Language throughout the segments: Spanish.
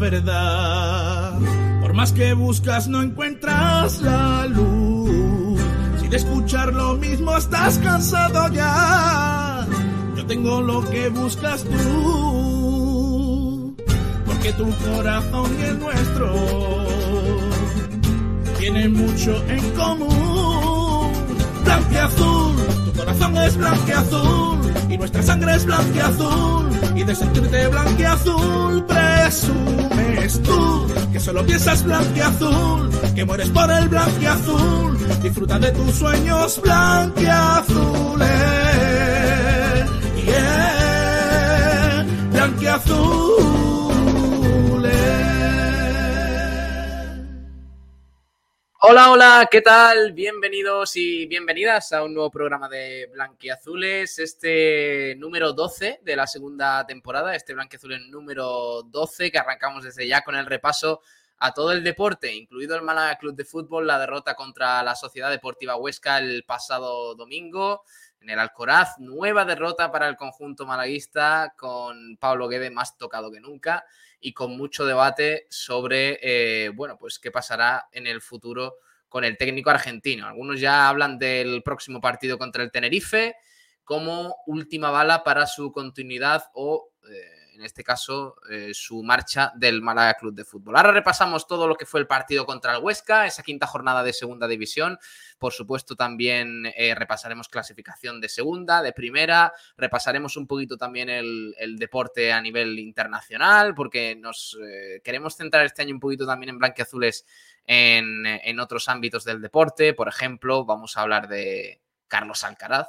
verdad. Por más que buscas no encuentras la luz. Si de escuchar lo mismo estás cansado ya. Yo tengo lo que buscas tú. Porque tu corazón y el nuestro tienen mucho en común. Blanqueazul, tu corazón es blanqueazul y nuestra sangre es blanqueazul y de sentirte blanqueazul presumes tú que solo piensas blanqueazul, que mueres por el blanqueazul, disfruta de tus sueños blanqueazules. Yeah, blanqueazules. Hola, hola, ¿qué tal? Bienvenidos y bienvenidas a un nuevo programa de Blanquiazules, este número 12 de la segunda temporada, este Blanquiazules número 12 que arrancamos desde ya con el repaso a todo el deporte, incluido el Málaga Club de Fútbol, la derrota contra la Sociedad Deportiva Huesca el pasado domingo en el Alcoraz, nueva derrota para el conjunto malaguista con Pablo Guede más tocado que nunca y con mucho debate sobre, eh, bueno, pues qué pasará en el futuro con el técnico argentino. Algunos ya hablan del próximo partido contra el Tenerife como última bala para su continuidad o, en este caso, eh, su marcha del Málaga Club de Fútbol. Ahora repasamos todo lo que fue el partido contra el Huesca, esa quinta jornada de segunda división. Por supuesto, también eh, repasaremos clasificación de segunda, de primera, repasaremos un poquito también el, deporte a nivel internacional, porque nos eh, queremos centrar este año un poquito también en blanquiazules en, en otros ámbitos del deporte. Por ejemplo, vamos a hablar de Carlos Alcaraz,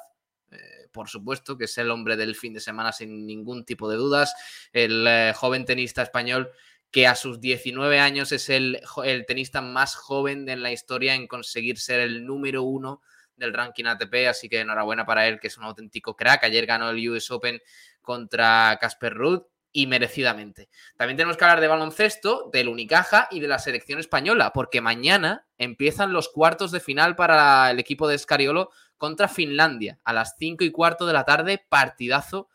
eh, por supuesto, que es el hombre del fin de semana sin ningún tipo de dudas, el eh, joven tenista español que a sus 19 años es el, tenista más joven en la historia en conseguir ser el número uno del ranking ATP, así que enhorabuena para él, que es un auténtico crack. Ayer ganó el US Open contra Casper Ruud y merecidamente. También tenemos que hablar de baloncesto, del Unicaja y de la selección española, porque mañana empiezan los cuartos de final para el equipo de Scariolo contra Finlandia a las 5 y cuarto de la tarde, partidazo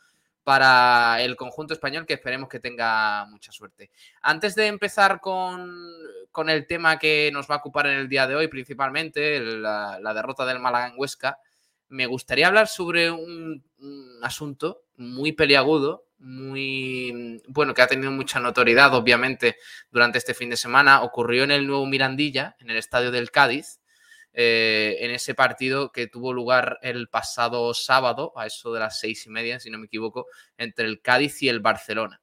para el conjunto español que esperemos que tenga mucha suerte. Antes de empezar con, con el tema que nos va a ocupar en el día de hoy, principalmente la, la derrota del Málaga en Huesca, me gustaría hablar sobre un, un asunto muy peliagudo, muy bueno, que ha tenido mucha notoriedad, obviamente, durante este fin de semana. Ocurrió en el nuevo Mirandilla, en el estadio del Cádiz, eh, en ese partido que tuvo lugar el pasado sábado, a eso de las seis y media, si no me equivoco, entre el Cádiz y el Barcelona.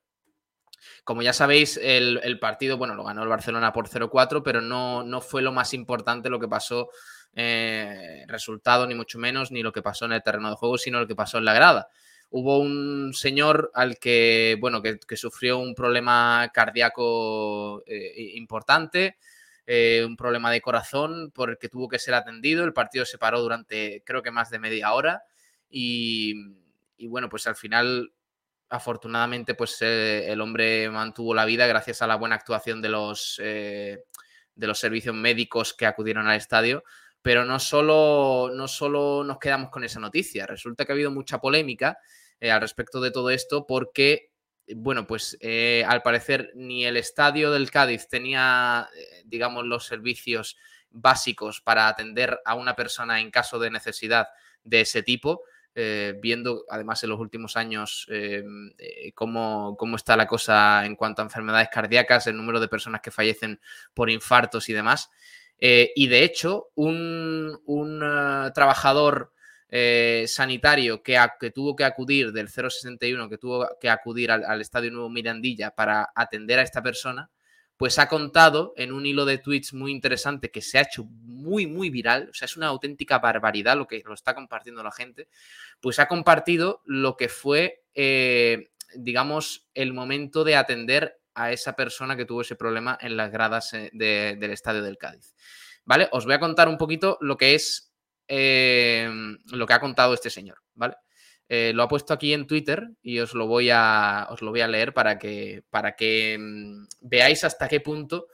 Como ya sabéis, el, el partido, bueno, lo ganó el Barcelona por 0-4, pero no, no fue lo más importante lo que pasó, eh, resultado, ni mucho menos, ni lo que pasó en el terreno de juego, sino lo que pasó en la grada. Hubo un señor al que, bueno, que, sufrió un problema cardíaco eh, importante, eh, un problema de corazón por el que tuvo que ser atendido. El partido se paró durante creo que más de media hora y, bueno, pues al final, afortunadamente, pues el hombre mantuvo la vida gracias a la buena actuación de los, de los servicios médicos que acudieron al estadio. Pero no solo, no solo nos quedamos con esa noticia, resulta que ha habido mucha polémica eh, al respecto de todo esto porque bueno, pues eh, al parecer ni el estadio del Cádiz tenía, eh, digamos, los servicios básicos para atender a una persona en caso de necesidad de ese tipo, viendo además en los últimos años cómo, cómo está la cosa en cuanto a enfermedades cardíacas, el número de personas que fallecen por infartos y demás. Eh, y de hecho, un, eh, trabajador eh, sanitario que, tuvo que acudir del 061, que tuvo que acudir al, al Estadio Nuevo Mirandilla para atender a esta persona, pues ha contado en un hilo de tweets muy interesante que se ha hecho muy, muy viral, o sea, es una auténtica barbaridad lo que lo está compartiendo la gente, pues ha compartido lo que fue, eh, digamos, el momento de atender a esa persona que tuvo ese problema en las gradas eh, de- del Estadio del Cádiz. ¿Vale? Os voy a contar un poquito lo que es eh, lo que ha contado este señor, ¿vale? Eh, lo ha puesto aquí en Twitter y os lo voy a, os lo voy a leer para que, para que mm, veáis hasta qué punto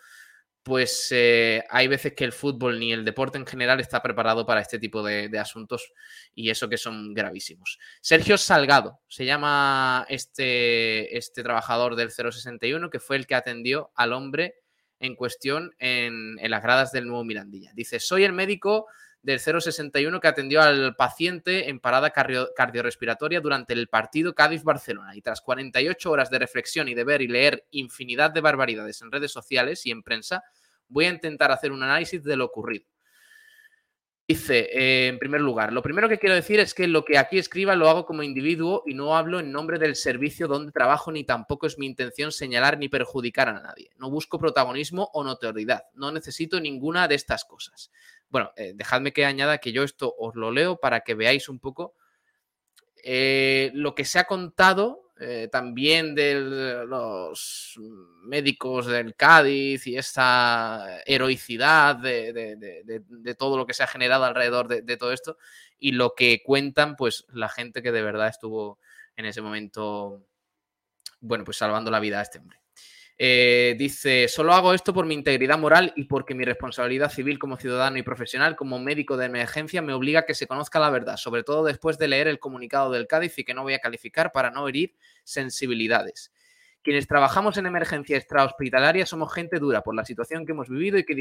pues eh, hay veces que el fútbol ni el deporte en general está preparado para este tipo de, asuntos y eso que son gravísimos. Sergio Salgado se llama este, este trabajador del 061 que fue el que atendió al hombre en cuestión en, en las gradas del nuevo Mirandilla. Dice, soy el médico del 061 que atendió al paciente en parada cardiorrespiratoria durante el partido Cádiz-Barcelona. Y tras 48 horas de reflexión y de ver y leer infinidad de barbaridades en redes sociales y en prensa, voy a intentar hacer un análisis de lo ocurrido. Dice, eh, en primer lugar, lo primero que quiero decir es que lo que aquí escriba lo hago como individuo y no hablo en nombre del servicio donde trabajo, ni tampoco es mi intención señalar ni perjudicar a nadie. No busco protagonismo o notoriedad. No necesito ninguna de estas cosas. Bueno, eh, dejadme que añada que yo esto os lo leo para que veáis un poco eh, lo que se ha contado eh, también de los médicos del Cádiz y esta heroicidad de, todo lo que se ha generado alrededor de, todo esto y lo que cuentan pues la gente que de verdad estuvo en ese momento, bueno, pues salvando la vida a este hombre. Eh, dice, solo hago esto por mi integridad moral y porque mi responsabilidad civil como ciudadano y profesional, como médico de emergencia, me obliga a que se conozca la verdad, sobre todo después de leer el comunicado del Cádiz y que no voy a calificar para no herir sensibilidades. Quienes trabajamos en emergencia extrahospitalaria somos gente dura por la situación que hemos vivido y que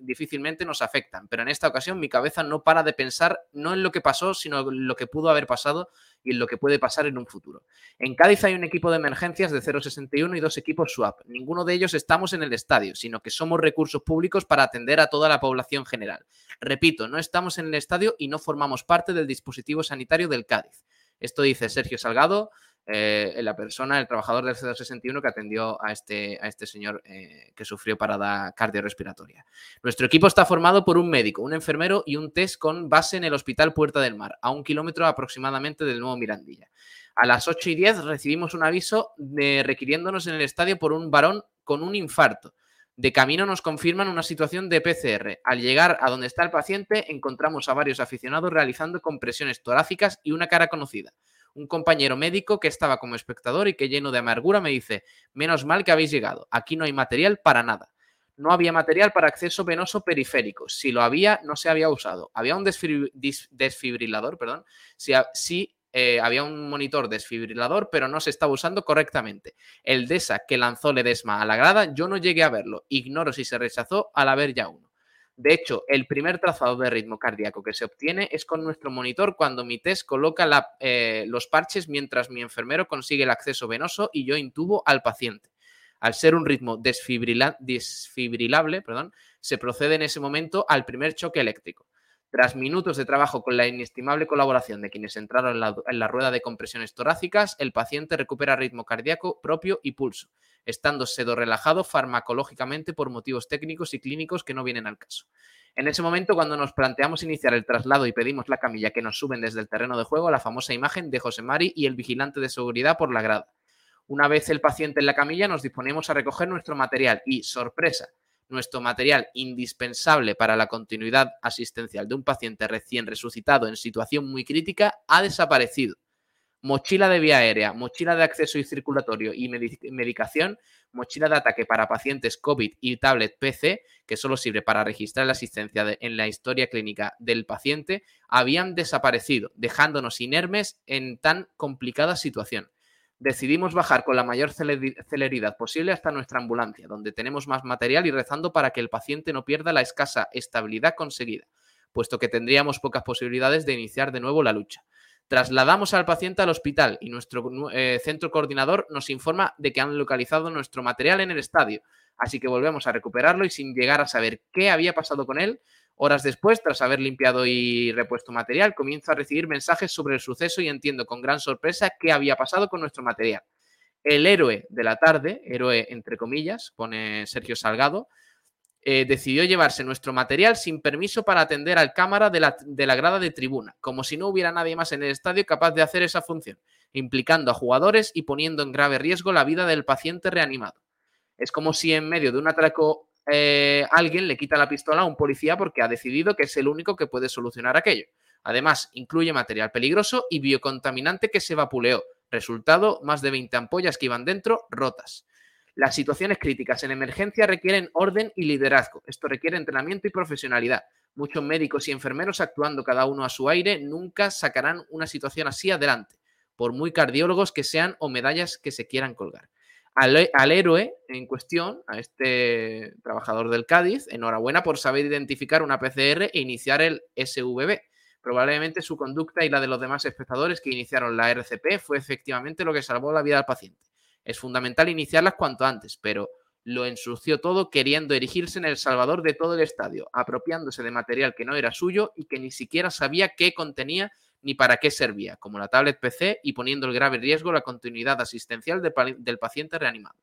difícilmente nos afectan, pero en esta ocasión mi cabeza no para de pensar no en lo que pasó, sino en lo que pudo haber pasado y en lo que puede pasar en un futuro. En Cádiz hay un equipo de emergencias de 061 y dos equipos SWAP. Ninguno de ellos estamos en el estadio, sino que somos recursos públicos para atender a toda la población general. Repito, no estamos en el estadio y no formamos parte del dispositivo sanitario del Cádiz. Esto dice Sergio Salgado, eh, la persona, el trabajador del C261 que atendió a este, este señor eh, que sufrió parada cardiorrespiratoria. Nuestro equipo está formado por un médico, un enfermero y un test con base en el Hospital Puerta del Mar, a un kilómetro aproximadamente del nuevo Mirandilla. A las 8 y 10 recibimos un aviso de, requiriéndonos en el estadio por un varón con un infarto. De camino nos confirman una situación de PCR. Al llegar a donde está el paciente, encontramos a varios aficionados realizando compresiones torácicas y una cara conocida un compañero médico que estaba como espectador y que lleno de amargura me dice, menos mal que habéis llegado, aquí no hay material para nada. No había material para acceso venoso periférico. Si lo había, no se había usado. Había un desfibrilador, perdón. Sí, eh, había un monitor desfibrilador, pero no se estaba usando correctamente. El DESA que lanzó Ledesma a la grada, yo no llegué a verlo. Ignoro si se rechazó al haber ya uno. De hecho, el primer trazado de ritmo cardíaco que se obtiene es con nuestro monitor cuando mi test coloca eh, los parches mientras mi enfermero consigue el acceso venoso y yo intubo al paciente. Al ser un ritmo desfibrilable, perdón, se procede en ese momento al primer choque eléctrico. Tras minutos de trabajo con la inestimable colaboración de quienes entraron en la, rueda de compresiones torácicas, el paciente recupera ritmo cardíaco propio y pulso, estando sedo relajado farmacológicamente por motivos técnicos y clínicos que no vienen al caso. En ese momento, cuando nos planteamos iniciar el traslado y pedimos la camilla que nos suben desde el terreno de juego, la famosa imagen de José Mari y el vigilante de seguridad por la grada. Una vez el paciente en la camilla, nos disponemos a recoger nuestro material y, sorpresa, nuestro material indispensable para la continuidad asistencial de un paciente recién resucitado en situación muy crítica ha desaparecido. Mochila de vía aérea, mochila de acceso y circulatorio y medicación, mochila de ataque para pacientes COVID y tablet PC, que solo sirve para registrar la asistencia en la historia clínica del paciente, habían desaparecido, dejándonos inermes en tan complicada situación decidimos bajar con la mayor celeridad posible hasta nuestra ambulancia, donde tenemos más material y rezando para que el paciente no pierda la escasa estabilidad conseguida, puesto que tendríamos pocas posibilidades de iniciar de nuevo la lucha. Trasladamos al paciente al hospital y nuestro eh, centro coordinador nos informa de que han localizado nuestro material en el estadio, así que volvemos a recuperarlo y sin llegar a saber qué había pasado con él, Horas después, tras haber limpiado y repuesto material, comienzo a recibir mensajes sobre el suceso y entiendo con gran sorpresa qué había pasado con nuestro material. El héroe de la tarde, héroe entre comillas, pone Sergio Salgado, eh, decidió llevarse nuestro material sin permiso para atender al cámara de la, de la grada de tribuna, como si no hubiera nadie más en el estadio capaz de hacer esa función, implicando a jugadores y poniendo en grave riesgo la vida del paciente reanimado. Es como si en medio de un atraco eh, alguien le quita la pistola a un policía porque ha decidido que es el único que puede solucionar aquello. Además, incluye material peligroso y biocontaminante que se vapuleó. Resultado, más de 20 ampollas que iban dentro rotas. Las situaciones críticas en emergencia requieren orden y liderazgo. Esto requiere entrenamiento y profesionalidad. Muchos médicos y enfermeros actuando cada uno a su aire nunca sacarán una situación así adelante, por muy cardiólogos que sean o medallas que se quieran colgar. Al, al, héroe en cuestión, a este trabajador del Cádiz, enhorabuena por saber identificar una PCR e iniciar el SVB. Probablemente su conducta y la de los demás espectadores que iniciaron la RCP fue efectivamente lo que salvó la vida del paciente. Es fundamental iniciarlas cuanto antes, pero lo ensució todo queriendo erigirse en el salvador de todo el estadio, apropiándose de material que no era suyo y que ni siquiera sabía qué contenía ni para qué servía, como la tablet PC y poniendo el grave riesgo la continuidad asistencial de, del paciente reanimado.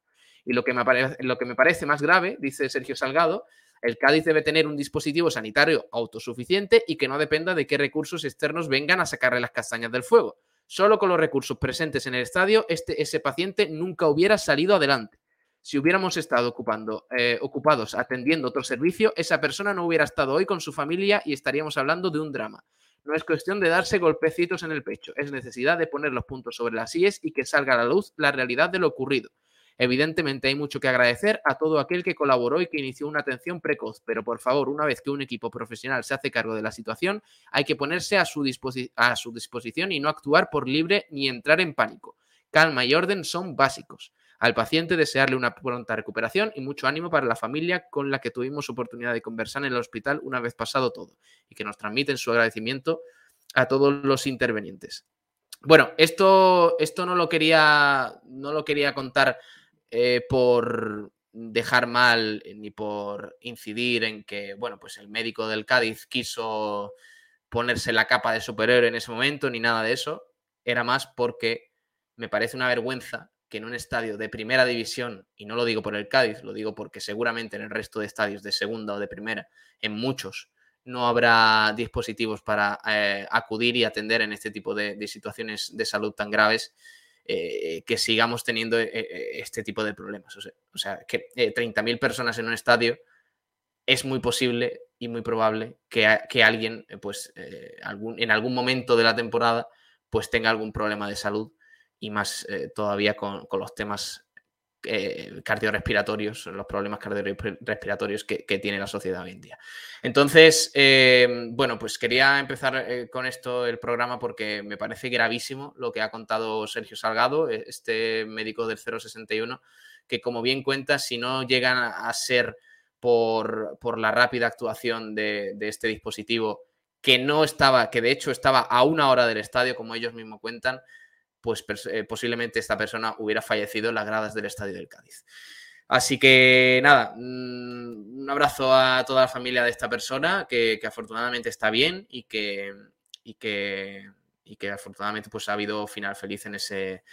Y lo que, me lo que me parece más grave, dice Sergio Salgado, el Cádiz debe tener un dispositivo sanitario autosuficiente y que no dependa de qué recursos externos vengan a sacarle las castañas del fuego. Solo con los recursos presentes en el estadio, este, ese paciente nunca hubiera salido adelante. Si hubiéramos estado ocupando, eh, ocupados atendiendo otro servicio, esa persona no hubiera estado hoy con su familia y estaríamos hablando de un drama. No es cuestión de darse golpecitos en el pecho, es necesidad de poner los puntos sobre las IES y que salga a la luz la realidad de lo ocurrido. Evidentemente hay mucho que agradecer a todo aquel que colaboró y que inició una atención precoz, pero por favor, una vez que un equipo profesional se hace cargo de la situación, hay que ponerse a su, a su disposición y no actuar por libre ni entrar en pánico. Calma y orden son básicos. Al paciente desearle una pronta recuperación y mucho ánimo para la familia con la que tuvimos oportunidad de conversar en el hospital una vez pasado todo y que nos transmiten su agradecimiento a todos los intervenientes. Bueno, esto, esto no, lo quería, no lo quería contar eh, por dejar mal eh, ni por incidir en que, bueno, pues el médico del Cádiz quiso ponerse la capa de superhéroe en ese momento, ni nada de eso. Era más porque me parece una vergüenza que en un estadio de primera división, y no lo digo por el Cádiz, lo digo porque seguramente en el resto de estadios de segunda o de primera, en muchos, no habrá dispositivos para eh, acudir y atender en este tipo de, situaciones de salud tan graves eh, que sigamos teniendo eh, este tipo de problemas. O sea, que 30.000 personas en un estadio es muy posible y muy probable que, que alguien, pues, algún, en algún momento de la temporada, pues tenga algún problema de salud y más todavía con, con, los temas eh, cardiorrespiratorios, los problemas cardiorrespiratorios que, tiene la sociedad hoy en día. Entonces, eh, bueno, pues quería empezar eh, con esto el programa porque me parece gravísimo lo que ha contado Sergio Salgado, este médico del 061, que como bien cuenta, si no llegan a ser por, por la rápida actuación de, de este dispositivo, que no estaba, que de hecho estaba a una hora del estadio, como ellos mismos cuentan, pues eh, posiblemente esta persona hubiera fallecido en las gradas del Estadio del Cádiz. Así que nada, mm, un abrazo a toda la familia de esta persona que, afortunadamente está bien y que, y que, y que afortunadamente pues, ha habido final feliz en ese,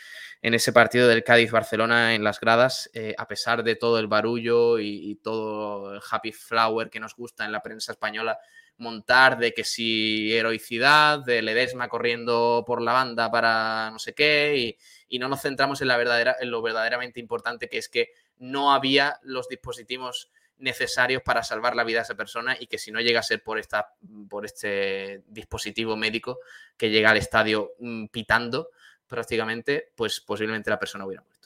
en ese partido del Cádiz-Barcelona en las gradas, eh, a pesar de todo el barullo y, y, todo el happy flower que nos gusta en la prensa española montar de que si heroicidad, de Ledesma corriendo por la banda para no sé qué, y, no nos centramos en, la verdadera, en lo verdaderamente importante que es que no había los dispositivos necesarios para salvar la vida a esa persona y que si no llega a ser por, esta, por este dispositivo médico que llega al estadio mm, pitando prácticamente, pues posiblemente la persona hubiera muerto.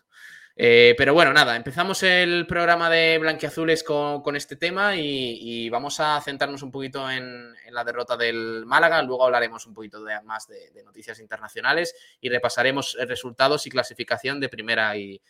Eh, pero bueno, nada, empezamos el programa de Blanquiazules con, con este tema y, vamos a centrarnos un poquito en, la derrota del Málaga. Luego hablaremos un poquito más de, noticias internacionales y repasaremos resultados y clasificación de primera y,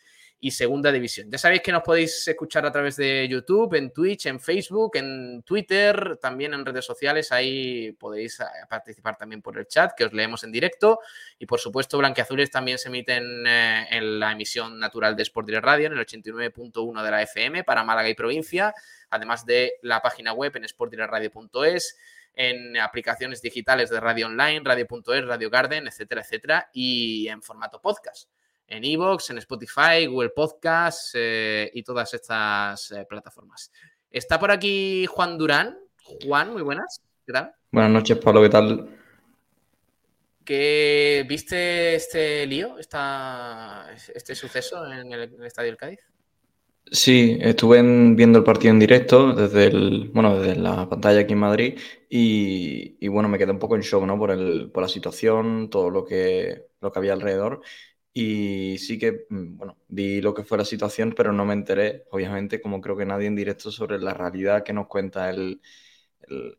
y segunda división. Ya sabéis que nos podéis escuchar a través de YouTube, en Twitch, en Facebook, en Twitter, también en redes sociales. Ahí podéis eh, participar también por el chat, que os leemos en directo. Y por supuesto, Blanqueazules también se emiten eh, en la emisión natural de Sport Direct Radio, en el 89.1 de la FM para Málaga y provincia, además de la página web en sportdirectradio.es en aplicaciones digitales de radio online, radio.es, Radio Garden, etcétera, etcétera, y en formato podcast en Evox, en Spotify, Google Podcasts eh, y todas estas eh, plataformas. Está por aquí Juan Durán. Juan, muy buenas. ¿Qué tal? Buenas noches, Pablo. ¿Qué tal? ¿Qué, ¿Viste este lío, esta, este suceso en el, Estadio del Cádiz? Sí, estuve viendo el partido en directo desde el, bueno, desde la pantalla aquí en Madrid y, bueno, me quedé un poco en shock, ¿no? Por, el, por la situación, todo lo que, lo que había alrededor Y sí que, mm, bueno, vi lo que fue la situación, pero no me enteré, obviamente, como creo que nadie en directo, sobre la realidad que nos cuenta el,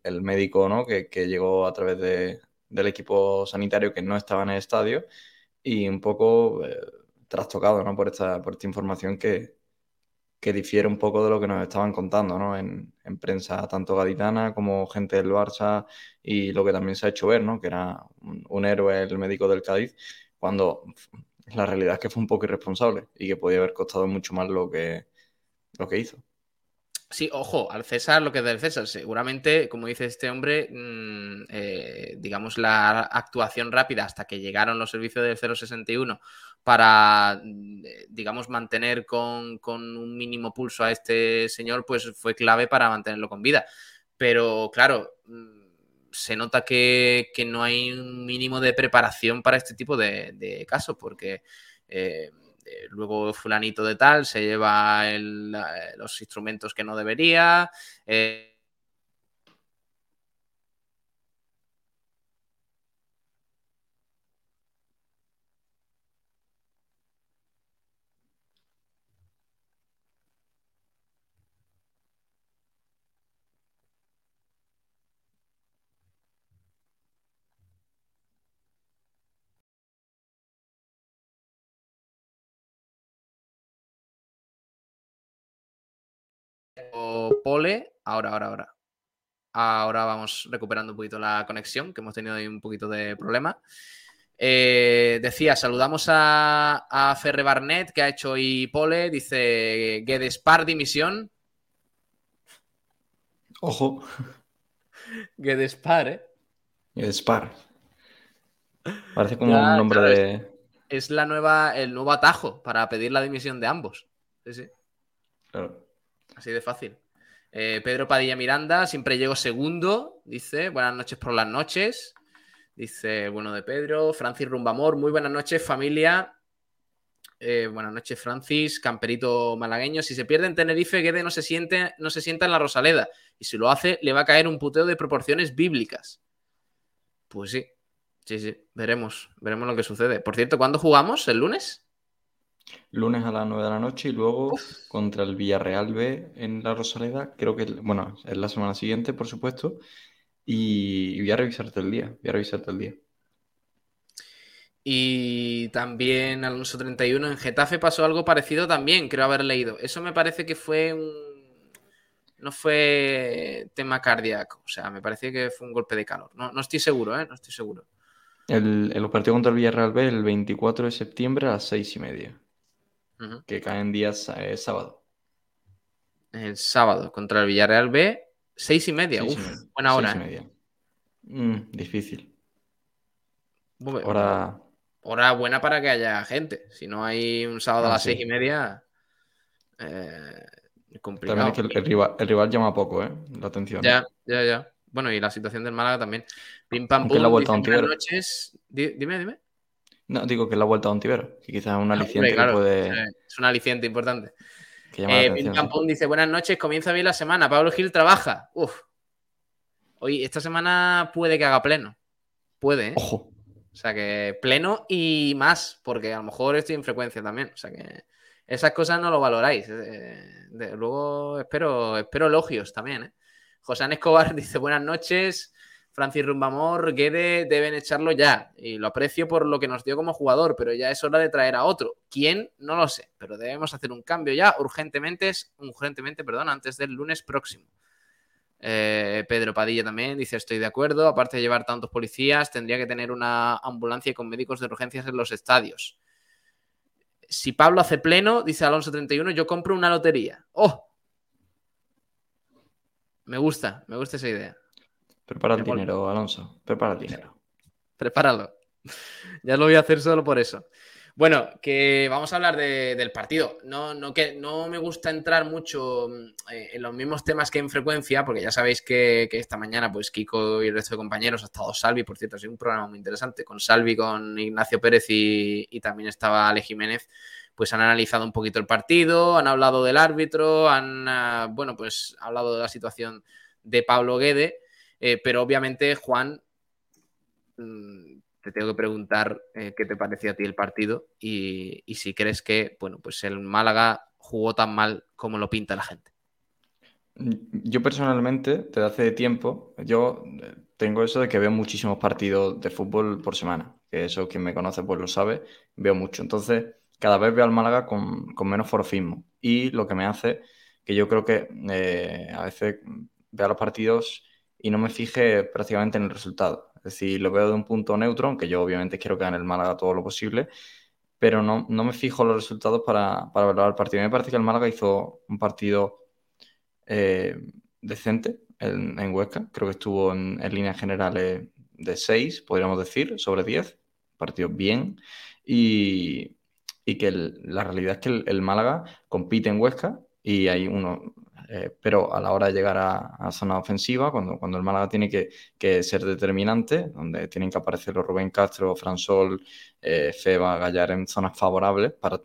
el, médico, ¿no? Que, que, llegó a través de, del equipo sanitario que no estaba en el estadio y un poco eh, trastocado, ¿no? Por esta, por esta información que, que difiere un poco de lo que nos estaban contando ¿no? en, prensa tanto gaditana como gente del Barça y lo que también se ha hecho ver, ¿no? que era un, héroe el médico del Cádiz, cuando la realidad es que fue un poco irresponsable y que podía haber costado mucho más lo que, lo que hizo. Sí, ojo, al César lo que es del César. Seguramente, como dice este hombre, mm, eh, digamos, la actuación rápida hasta que llegaron los servicios del 061 para, mm, eh, digamos, mantener con, un mínimo pulso a este señor, pues fue clave para mantenerlo con vida. Pero claro, mm, se nota que, no hay un mínimo de preparación para este tipo de, casos, porque eh, eh, luego fulanito de tal se lleva los instrumentos que no debería. Pole, ahora, ahora, ahora. Ahora vamos recuperando un poquito la conexión, que hemos tenido ahí un poquito de problema. Eh, decía, saludamos a, a, Ferre Barnett, que ha hecho hoy Pole. Dice Gedespar dimisión. Ojo. Gedespar, ¿eh? Gedespar. Parece como un nombre de. Es la nueva, el nuevo atajo para pedir la dimisión de ambos. Sí, sí. Claro. Así de fácil. Eh, Pedro Padilla Miranda, siempre llego segundo, dice, buenas noches por las noches. Dice, bueno de Pedro, Francis Rumbamor, muy buenas noches familia. Eh, buenas noches Francis, camperito malagueño. Si se pierde en Tenerife, Guede no se, siente, no se sienta en la Rosaleda. Y si lo hace, le va a caer un puteo de proporciones bíblicas. Pues sí, sí, sí, veremos, veremos lo que sucede. Por cierto, ¿cuándo jugamos? ¿El lunes? Lunes a las 9 de la noche y luego contra el Villarreal B en la Rosaleda. Creo que, bueno, es la semana siguiente, por supuesto. Y, voy a revisarte el día. Voy a revisarte el día. Y también Alonso 31 en Getafe pasó algo parecido también, creo haber leído. Eso me parece que fue un. No fue tema cardíaco. O sea, me parece que fue un golpe de calor. No, estoy seguro, ¿eh? No estoy seguro. El, el partido contra el Villarreal B el 24 de septiembre a las 6 y media que caen días eh, sábado. El sábado contra el Villarreal B, seis y media. buena hora. ¿eh? Mm, difícil. hora... hora buena para que haya gente. Si no hay un sábado a ah, las seis y media, eh, complicado. También es que el, rival, llama poco, ¿eh? La atención. Ya, ya, ya. Bueno, y la situación del Málaga también. Pim pam pum. La vuelta buenas noches. Dime, dime. No, digo que la vuelta a Ontivero, que quizás es un aliciente que puede... Es un aliciente importante. Eh, dice, buenas noches, comienza bien la semana. Pablo Gil trabaja. Uf. Hoy, esta semana puede que haga pleno. Puede, ¿eh? Ojo. O sea que pleno y más, porque a lo mejor estoy en frecuencia también. O sea que esas cosas no lo valoráis. Eh, luego espero, espero elogios también. ¿eh? José Escobar dice, buenas noches. Francis Rumbamor, Guede deben echarlo ya. Y lo aprecio por lo que nos dio como jugador, pero ya es hora de traer a otro. ¿Quién? No lo sé, pero debemos hacer un cambio ya urgentemente, urgentemente, perdón, antes del lunes próximo. Eh, Pedro Padilla también dice, estoy de acuerdo, aparte de llevar tantos policías, tendría que tener una ambulancia con médicos de urgencias en los estadios. Si Pablo hace pleno, dice Alonso 31, yo compro una lotería. ¡Oh! Me gusta, me gusta esa idea. Prepara el dinero, Alonso. Prepara el dinero. Prepáralo. Ya lo voy a hacer solo por eso. Bueno, que vamos a hablar del partido. No, no, que, no me gusta entrar mucho eh, en los mismos temas que en frecuencia, porque ya sabéis que, esta mañana, pues Kiko y el resto de compañeros, ha estado Salvi, por cierto, ha sido un programa muy interesante, con Salvi, con Ignacio Pérez y, también estaba Ale Jiménez, pues han analizado un poquito el partido, han hablado del árbitro, han, ah, bueno, pues hablado de la situación de Pablo Guede. Eh, pero obviamente, Juan, mm, te tengo que preguntar eh, qué te pareció a ti el partido y, si crees que, bueno, pues el Málaga jugó tan mal como lo pinta la gente. Yo personalmente, desde hace tiempo, yo eh, tengo eso de que veo muchísimos partidos de fútbol por semana, que eso quien me conoce pues lo sabe, veo mucho. Entonces, cada vez veo al Málaga con, menos forofismo y lo que me hace que yo creo que a veces veo los partidos y no me fije prácticamente en el resultado. Es decir, lo veo de un punto neutro, aunque yo obviamente quiero que gane el Málaga todo lo posible, pero no, no me fijo en los resultados para, para valorar el partido. A mí me parece que el Málaga hizo un partido eh, decente en, Huesca. Creo que estuvo en, líneas generales de 6, podríamos decir, sobre 10. Partido bien. Y, que la realidad es que el, Málaga compite en Huesca y hay uno. Eh, pero a la hora de llegar a, zona ofensiva, cuando, cuando el Málaga tiene que, ser determinante, donde tienen que aparecer los Rubén Castro, Fransol, eh, Feba, Gallar en zonas favorables para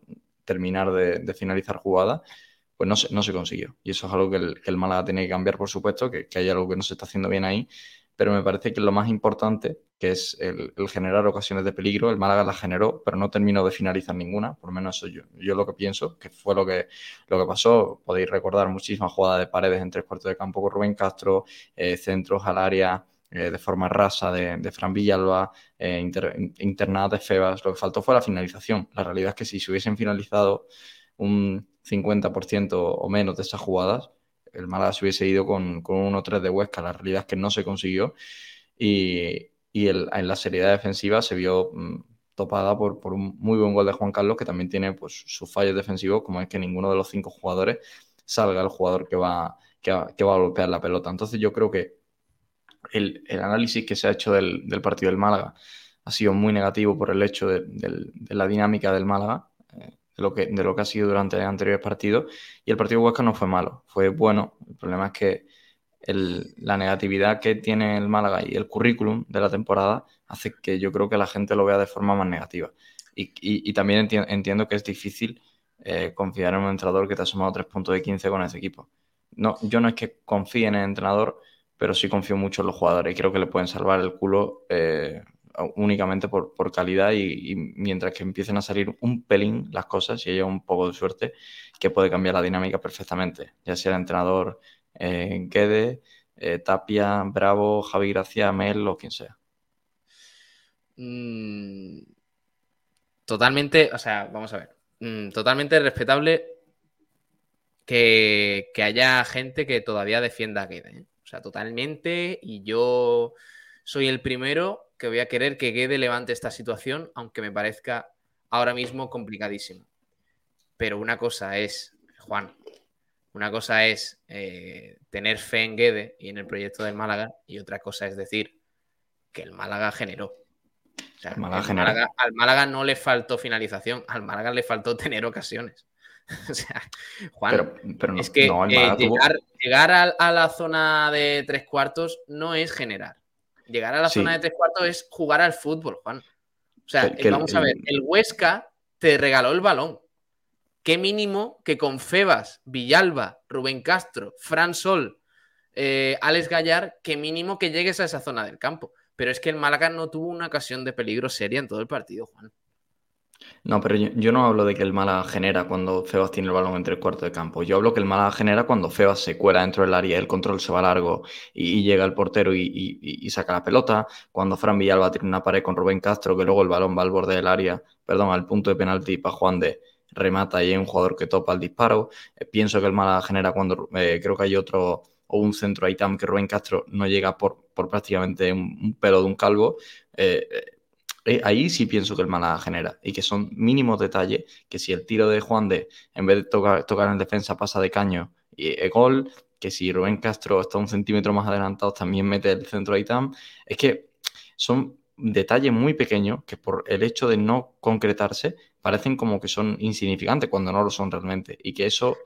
terminar de, finalizar jugadas, pues no se, no se consiguió. Y eso es algo que el, que el Málaga tiene que cambiar, por supuesto, que, hay algo que no se está haciendo bien ahí, pero me parece que lo más importante, que es el, generar ocasiones de peligro, el Málaga las generó, pero no terminó de finalizar ninguna, por lo menos eso yo, yo lo que pienso, que fue lo que, lo que pasó. Podéis recordar muchísimas jugadas de paredes en tres cuartos de campo con Rubén Castro, eh, centros al área, eh, de forma rasa de, Fran Villalba, eh, internadas de Febas. Lo que faltó fue la finalización. La realidad es que si se hubiesen finalizado un 50% o menos de esas jugadas, el Málaga se hubiese ido con, con un 1-3 de Huesca. La realidad es que no se consiguió y, en la seriedad defensiva se vio mm, topada por, por, un muy buen gol de Juan Carlos, que también tiene pues, sus fallos defensivos, como es que ninguno de los cinco jugadores salga el jugador que va, que va, a golpear la pelota. Entonces yo creo que el, análisis que se ha hecho del, partido del Málaga ha sido muy negativo por el hecho de la dinámica del Málaga de lo que, de lo que ha sido durante anteriores partidos. Y el partido Huesca no fue malo, fue bueno. El problema es que la negatividad que tiene el Málaga y el currículum de la temporada hace que yo creo que la gente lo vea de forma más negativa. Y, también entiendo que es difícil eh, confiar en un entrenador que te ha sumado 3 puntos de 15 con ese equipo. No, yo no es que confíe en el entrenador, pero sí confío mucho en los jugadores y creo que le pueden salvar el culo eh, únicamente por, calidad y, mientras que empiecen a salir un pelín las cosas y haya un poco de suerte, que puede cambiar la dinámica perfectamente, ya sea el entrenador eh, Guede, eh, Tapia, Bravo, Javi Gracia, Mel o quien sea. Mm, totalmente, o sea, vamos a ver, mm, totalmente respetable que, haya gente que todavía defienda a Guede, ¿eh? o sea, totalmente, y yo soy el primero que voy a querer que Guede levante esta situación, aunque me parezca ahora mismo complicadísimo. Pero una cosa es, Juan, una cosa es eh, tener fe en Guede y en el proyecto del Málaga, y otra cosa es decir que el Málaga generó. al Málaga no le faltó finalización, al Málaga le faltó tener ocasiones. o sea, Juan, es que eh, llegar, a, la zona de tres cuartos no es generar. Llegar a la zona de tres cuartos es jugar al fútbol, Juan. O sea, vamos a ver, el Huesca te regaló el balón. Qué mínimo que con Febas, Villalba, Rubén Castro, Fran Sol, eh, Alex Gallar, qué mínimo que llegues a esa zona del campo. Pero es que el Málaga no tuvo una ocasión de peligro seria en todo el partido, Juan. No, pero yo, no hablo de que el Málaga genera cuando Febas tiene el balón entre el cuarto de campo. Yo hablo que el Málaga genera cuando Febas se cuela dentro del área, el control se va largo y, llega el portero y, saca la pelota. Cuando Fran Villalba tiene una pared con Rubén Castro, que luego el balón va al borde del área, perdón, al punto de penalti para Juan de remata y hay un jugador que topa el disparo. Eh, pienso que el Málaga genera cuando eh, creo que hay otro o un centro ahí tam que Rubén Castro no llega por, por prácticamente un, pelo de un calvo. Eh, eh, ahí sí pienso que el Málaga genera y que son mínimos detalles que si el tiro de Juan de en vez de tocar, tocar en defensa pasa de caño y es gol, que si Rubén Castro está un centímetro más adelantado también mete el centro de Itam, es que son detalles muy pequeños que por el hecho de no concretarse parecen como que son insignificantes cuando no lo son realmente y que eso,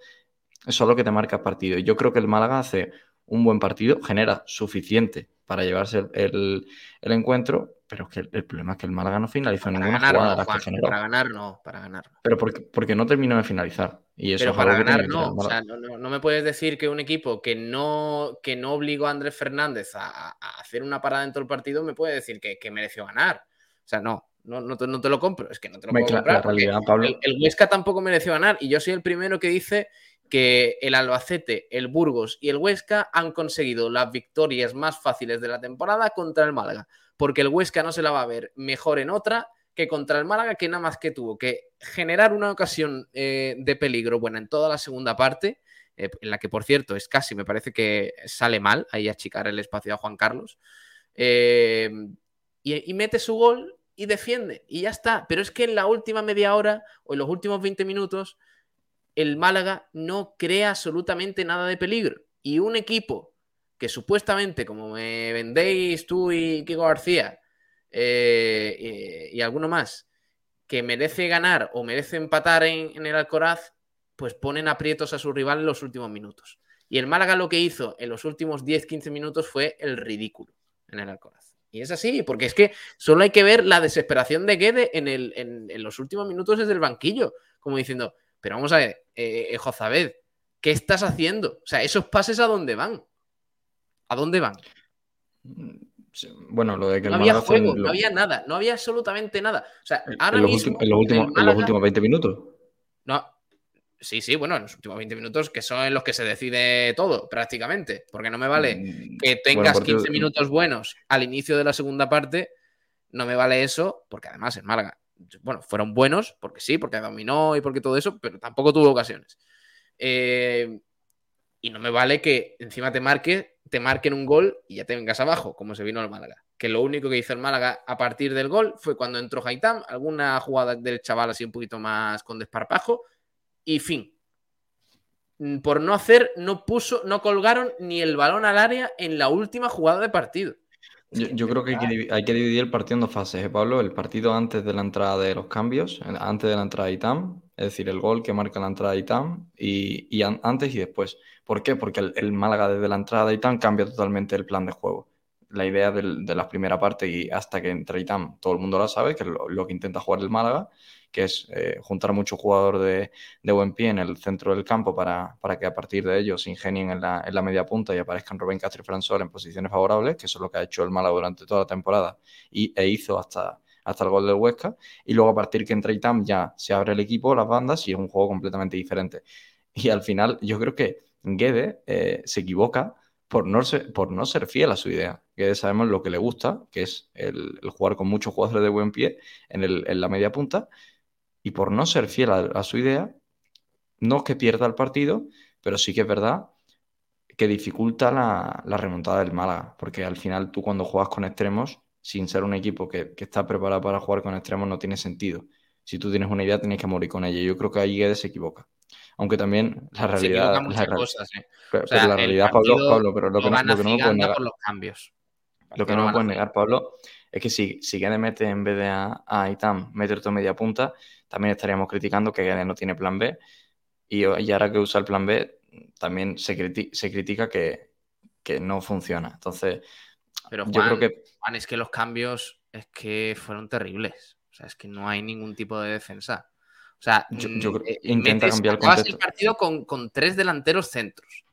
eso es lo que te marca el partido. Y yo creo que el Málaga hace un buen partido, genera suficiente para llevarse el, encuentro, pero es que el, problema es que el Málaga no finalizó ninguna jugada Para ganar no, para ganar Pero porque, porque no terminó de finalizar. Y eso pero para ganar no. O sea, no, me puedes decir que un equipo que no, que no obligó a Andrés Fernández a, hacer una parada dentro del partido me puede decir que, mereció ganar. O sea, no, no, no, te, no te lo compro, es que no te lo puedo comprar. El, el, Huesca tampoco mereció ganar y yo soy el primero que dice que el Albacete, el Burgos y el Huesca han conseguido las victorias más fáciles de la temporada contra el Málaga, porque el Huesca no se la va a ver mejor en otra que contra el Málaga, que nada más que tuvo que generar una ocasión eh, de peligro buena en toda la segunda parte, eh, en la que por cierto es casi, me parece que sale mal ahí achicar el espacio a Juan Carlos, eh, y, y mete su gol y defiende, y ya está. Pero es que en la última media hora o en los últimos 20 minutos, el Málaga no crea absolutamente nada de peligro. Y un equipo que supuestamente, como me vendéis tú y Kiko García, eh, y, alguno más, que merece ganar o merece empatar en, el Alcoraz, pues ponen aprietos a su rival en los últimos minutos. Y el Málaga lo que hizo en los últimos 10-15 minutos fue el ridículo en el Alcoraz. Y es así, porque es que solo hay que ver la desesperación de Guede en, los últimos minutos desde el banquillo, como diciendo, pero vamos a ver, eh, eh, Jozabed, ¿qué estás haciendo? O sea, esos pases a dónde van? ¿A dónde van? Bueno, lo de que no había juego, no había nada, no había absolutamente nada. O sea, ahora en los, mismo, en, los últimos, en los últimos 20 minutos. No, Sí, sí, bueno, en los últimos 20 minutos, que son en los que se decide todo, prácticamente. Porque no me vale mm, que tengas 15 minutos buenos al inicio de la segunda parte, no me vale eso, porque además en Málaga, bueno, fueron buenos, porque sí, porque dominó y porque todo eso, pero tampoco tuvo ocasiones. Eh, y no me vale que encima te marque, te marquen un gol y ya te vengas abajo, como se vino al Málaga. Que lo único que hizo el Málaga a partir del gol fue cuando entró Haitam, alguna jugada del chaval así un poquito más con desparpajo, y fin. Mm, por no hacer, no puso, no colgaron ni el balón al área en la última jugada de partido. Yo, creo que hay, que dividir el partido en dos fases, ¿eh, Pablo. El partido antes de la entrada de los cambios, antes de la entrada de Itam, es decir, el gol que marca la entrada de Itam, y, antes y después. ¿Por qué? Porque el, Málaga desde la entrada de Itam cambia totalmente el plan de juego. La idea de la primera parte y hasta que entra Itam, todo el mundo la sabe, que es lo que intenta jugar el Málaga, que es eh, juntar mucho jugador de, buen pie en el centro del campo para, que a partir de ellos se ingenien en la, en la media punta y aparezcan Rubén Castro y Fransol en posiciones favorables, que eso es lo que ha hecho el Málaga durante toda la temporada y, e hizo hasta, hasta el gol del Huesca. Y luego a partir que entra Itam ya se abre el equipo, las bandas y es un juego completamente diferente. Y al final yo creo que Guede eh, se equivoca por no, ser, por no ser fiel a su idea. Guede sabemos lo que le gusta, que es el, jugar con muchos jugadores de buen pie en, el, en la media punta y por no ser fiel a, su idea, no es que pierda el partido, pero sí que es verdad que dificulta la, remontada del Málaga, porque al final tú cuando juegas con extremos, sin ser un equipo que, está preparado para jugar con extremos, no tiene sentido. Si tú tienes una idea, tienes que morir con ella. Yo creo que ahí Guedes se equivoca. Aunque también la realidad. La, cosas, ¿eh? pero, la realidad, Pablo, pero lo que, no, lo que no me negar. los cambios. Lo que no me puedes negar, Pablo, es que si, si Guedes mete en vez de a, a Itam, meter tu media punta, también estaríamos criticando que Guedes no tiene plan B y, ahora que usa el plan B también se, se critica que, no funciona. Entonces, pero yo creo que... Juan, es que los cambios es que fueron terribles. O sea, es que no hay ningún tipo de defensa. O sea, yo, mm, creo, eh, intenta cambiar el el partido con, con tres delanteros centros.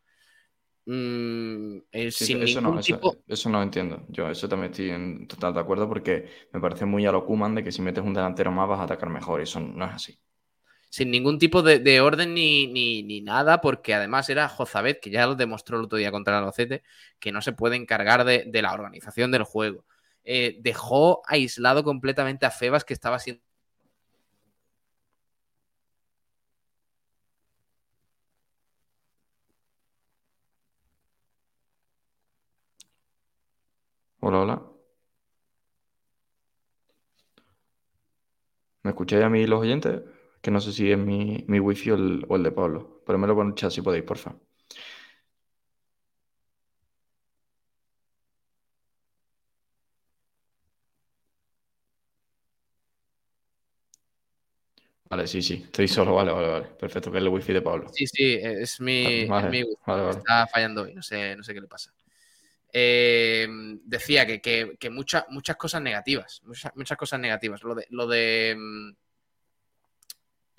Mm, eh, eso, no, eso, no entiendo. Yo eso también estoy en total de acuerdo porque me parece muy a lo Kuman de que si metes un delantero más vas a atacar mejor y eso no es así. Sin ningún tipo de, orden ni, nada, porque además era Jozabet, que ya lo demostró el otro día contra el Albacete, que no se puede encargar de, la organización del juego. Eh, dejó aislado completamente a Febas, que estaba siendo Hola, hola. ¿Me escucháis a mí los oyentes? Que no sé si es mi, mi wifi o el, o el de Pablo. Pero me lo en el chat si podéis, porfa. Vale, sí, sí, estoy solo, vale, vale, vale. Perfecto, que es el wifi de Pablo. Sí, sí, es mi, wifi. Está fallando hoy, no sé, no sé qué le pasa. Eh, decía que, muchas, muchas cosas negativas, muchas, cosas negativas. Lo de, lo de, mm,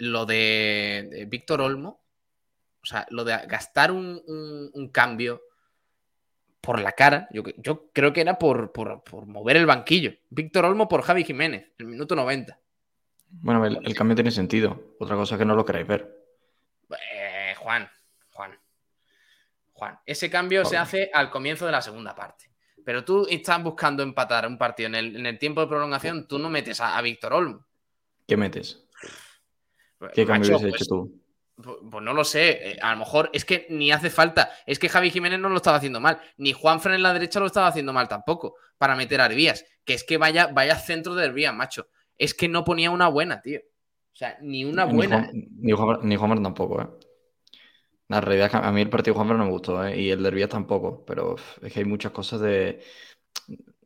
lo de, Víctor Olmo, o sea, lo de gastar un, cambio por la cara. Yo, yo creo que era por, por, por, mover el banquillo. Víctor Olmo por Javi Jiménez, el minuto 90. Bueno, el, el cambio tiene sentido. Otra cosa que no lo queréis ver. Eh, Juan, Juan. Juan, ese cambio se hace al comienzo de la segunda parte. Pero tú estás buscando empatar un partido en el, en el tiempo de prolongación, tú no metes a, a Víctor Olmo. ¿Qué metes? ¿Qué cambio Macho, hubieses pues, hecho tú? Pues, pues no lo sé, eh, a lo mejor es que ni hace falta. Es que Javi Jiménez no lo estaba haciendo mal, ni Juanfran en la derecha lo estaba haciendo mal tampoco, para meter a Herbías. Que es que vaya, vaya centro de Herbías, macho. Es que no ponía una buena, tío. O sea, ni una buena. Ni Juan, ni Juanfran tampoco, ¿eh? La realidad es que a mí el partido de Juanfran no me gustó, ¿eh? Y el de Herbías tampoco, pero es que hay muchas cosas de...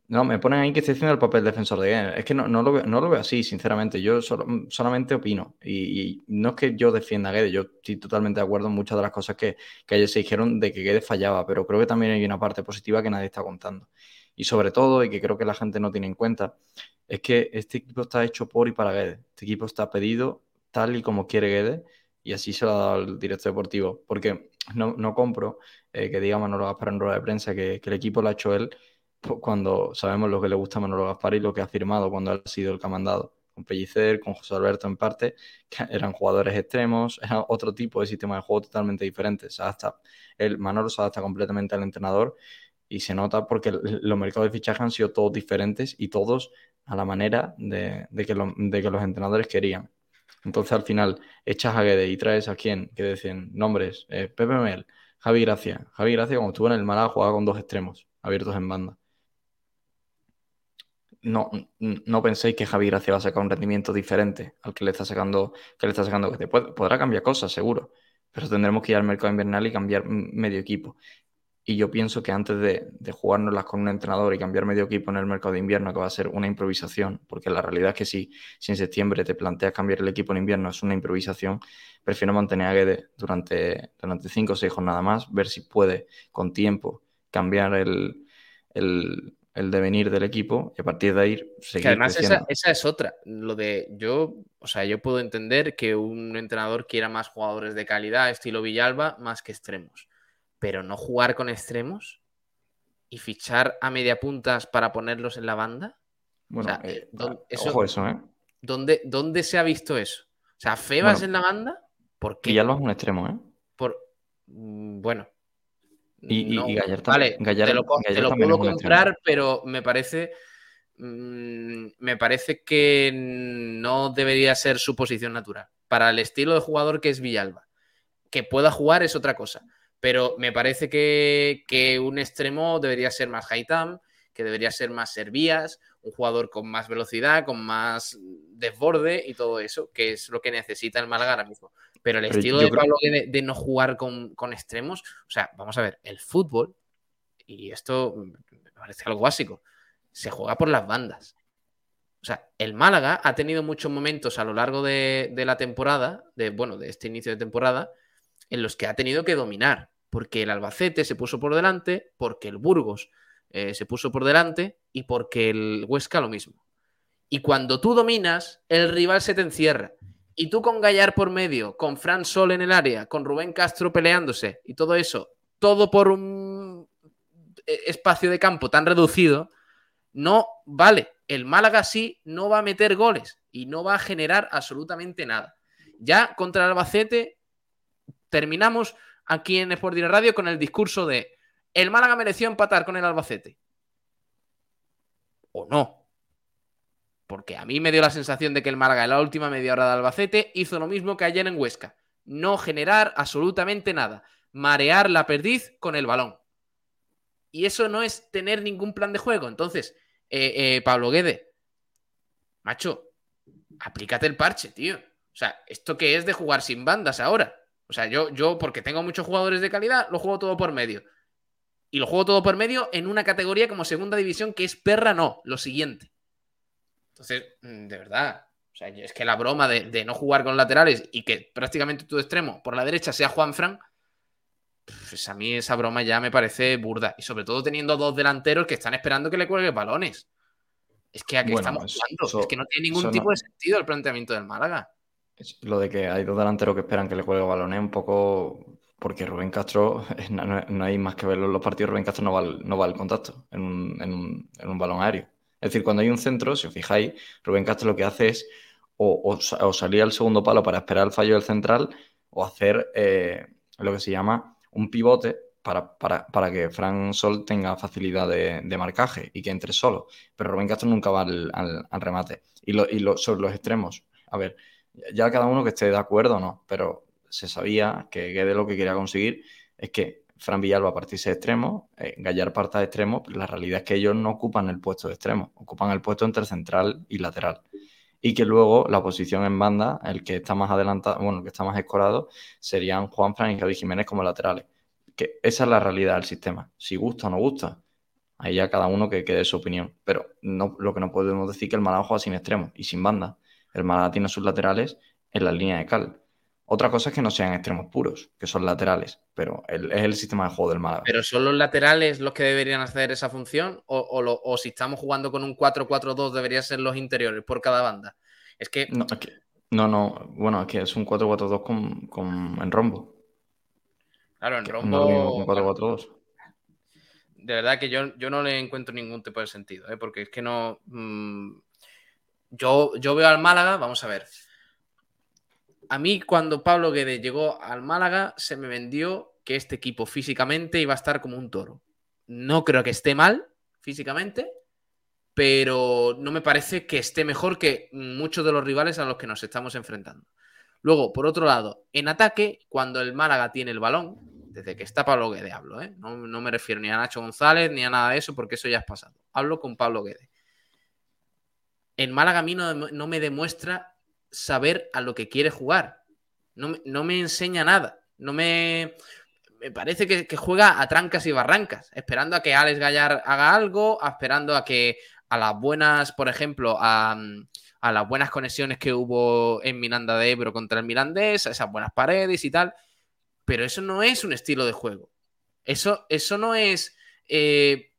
No, me ponen ahí que estoy haciendo el papel defensor de Guedes. Es que no, no lo, veo, no lo veo así, sinceramente. Yo solo- solamente opino. Y, no es que yo defienda a Guedes, yo estoy totalmente de acuerdo en muchas de las cosas que, que ayer se dijeron de que Guedes fallaba, pero creo que también hay una parte positiva que nadie está contando. Y sobre todo, y que creo que la gente no tiene en cuenta, es que este equipo está hecho por y para Guedes. Este equipo está pedido tal y como quiere Guedes, y así se lo ha dado el director deportivo. Porque no, no compro eh, que diga Manolo Gaspar en rueda de prensa que, que el equipo lo ha hecho él cuando sabemos lo que le gusta a Manolo Gaspar y lo que ha firmado cuando ha sido el que. Con Pellicer, con José Alberto en parte, que eran jugadores extremos, era otro tipo de sistema de juego totalmente diferente. Se el Manolo se adapta completamente al entrenador y se nota porque los mercados de fichaje han sido todos diferentes y todos a la manera de, que, los entrenadores querían. Entonces al final echas a Guedes y traes a quien, que decían nombres, eh, Pepe Mel, Javi Gracia. Javi Gracia cuando estuvo en el Málaga jugaba con dos extremos abiertos en banda. No, no penséis que Javi Gracia va a sacar un rendimiento diferente al que le está sacando, que le está sacando Guedes. Pod- Podrá cambiar cosas, seguro, pero tendremos que ir al mercado invernal y cambiar medio equipo. Y yo pienso que antes de, de jugárnoslas con un entrenador y cambiar medio equipo en el mercado de invierno, que va a ser una improvisación, porque la realidad es que si, si en septiembre te planteas cambiar el equipo en invierno, es una improvisación, prefiero mantener a Guedes durante, durante cinco o seis jornadas más, ver si puede con tiempo cambiar el, el, el devenir del equipo y a partir de ahí seguir Que además esa, esa es otra. Lo de yo, o sea, yo puedo entender que un entrenador quiera más jugadores de calidad, estilo Villalba, más que extremos. Pero no jugar con extremos y fichar a media puntas para ponerlos en la banda. Bueno, o sea, eh, eso- ojo eso, ¿eh? ¿Dónde, dónde se ha visto eso? O sea, Febas Bueno, en la banda, ¿por qué? Villalba es un extremo, ¿eh? Por... mm, Bueno. Y, no, y Gallar, tam- Vale, Gallar- te lo, te puedo comprar, pero me parece. mm, me parece que no debería ser su posición natural. Para el estilo de jugador que es Villalba. Que pueda jugar es otra cosa. Pero me parece que, que un extremo debería ser más Haitam, que debería ser más Servías, un jugador con más velocidad, con más desborde y todo eso, que es lo que necesita el Málaga ahora mismo. Pero el Pero estilo de creo- Pablo Guede de no jugar con, con extremos, o sea, vamos a ver, el fútbol, y esto me parece algo básico, se juega por las bandas. O sea, el Málaga ha tenido muchos momentos a lo largo de, de la temporada, de, bueno, de este inicio de temporada, en los que ha tenido que dominar, porque el Albacete se puso por delante, porque el Burgos eh, se puso por delante y porque el Huesca lo mismo. Y cuando tú dominas, el rival se te encierra. Y tú con Gallar por medio, con Fran Sol en el área, con Rubén Castro peleándose y todo eso, todo por un eh, espacio de campo tan reducido, no vale. El Málaga sí no va a meter goles y no va a generar absolutamente nada. Ya contra el Albacete terminamos aquí en Sport Direct Radio con el discurso de el Málaga mereció empatar con el Albacete. O no. Porque a mí me dio la sensación de que el Málaga en la última media hora de Albacete hizo lo mismo que ayer en Huesca. No generar absolutamente nada. Marear la perdiz con el balón. Y eso no es tener ningún plan de juego. Entonces, eh, eh, Pablo Guede, macho, aplícate el parche, tío. O sea, ¿esto qué es de jugar sin bandas ahora? O sea, yo, yo, porque tengo muchos jugadores de calidad, lo juego todo por medio. Y lo juego todo por medio en una categoría como segunda división que es perra, no, lo siguiente. Entonces, mm, de verdad, o sea, es que la broma de, de no jugar con laterales y que prácticamente tu extremo por la derecha sea Juan Fran, pues a mí esa broma ya me parece burda. Y sobre todo teniendo dos delanteros que están esperando que le cuelgue balones. Es que a qué Bueno, estamos jugando. eso- es que no tiene ningún tipo no- de sentido el planteamiento del Málaga. Es Lo de que hay dos delanteros que esperan que le cuelgue balones un poco porque Rubén Castro, no, hay más que verlo en los partidos, Rubén Castro no va al, no va al contacto en un, en, un, balón aéreo. Es decir, cuando hay un centro, si os fijáis, Rubén Castro lo que hace es o, salir al segundo palo para esperar el fallo del central o hacer eh, lo que se llama un pivote para, para, que Fran Sol tenga facilidad de, marcaje y que entre solo. Pero Rubén Castro nunca va al, remate. Y, lo, y lo, sobre los extremos, a ver, ya cada uno que esté de acuerdo o no, pero se sabía que de lo que quería conseguir es que Fran Villalba partiese de extremo, eh, Gallar parta de extremo, pero la realidad es que ellos no ocupan el puesto de extremo, ocupan el puesto entre central y lateral. Y que luego la posición en banda, el que está más adelantado, bueno, el que está más escorado, serían Juan Fran y Javi Jiménez como laterales. Que esa es la realidad del sistema. Si gusta o no gusta, ahí ya cada uno que quede su opinión. Pero no, lo que no podemos decir es que el Málaga juega sin extremo y sin banda. El Málaga tiene sus laterales en la línea de cal otra cosa es que no sean extremos puros, que son laterales, pero es el sistema de juego del Málaga. ¿Pero son los laterales los que deberían hacer esa función? ¿O, si estamos jugando con un 4-4-2 deberían ser los interiores por cada banda? Es que... No, no, bueno, es que es un 4-4-2 con, en rombo. Claro, en rombo... 4-4-2. De verdad que yo, yo no le encuentro ningún tipo de sentido, ¿eh? porque es que no... Mm, yo, yo veo al Málaga, vamos a ver, a mí cuando Pablo Guedes llegó al Málaga se me vendió que este equipo físicamente iba a estar como un toro. No creo que esté mal físicamente, pero no me parece que esté mejor que muchos de los rivales a los que nos estamos enfrentando. Luego, por otro lado, en ataque, cuando el Málaga tiene el balón, desde que está Pablo Guedes hablo, ¿eh? no, me refiero ni a Nacho González ni a nada de eso, porque eso ya es pasado. Hablo con Pablo Guedes. En Málaga a mí no me demuestra saber a lo que quiere jugar. No, me enseña nada. No me. Me parece que, juega a trancas y barrancas, esperando a que Alex Gallar haga algo, esperando a que a las buenas, por ejemplo, a, las buenas conexiones que hubo en Miranda de Ebro contra el Mirandés, a esas buenas paredes y tal. Pero eso no es un estilo de juego. Eso, eso no es. Eh,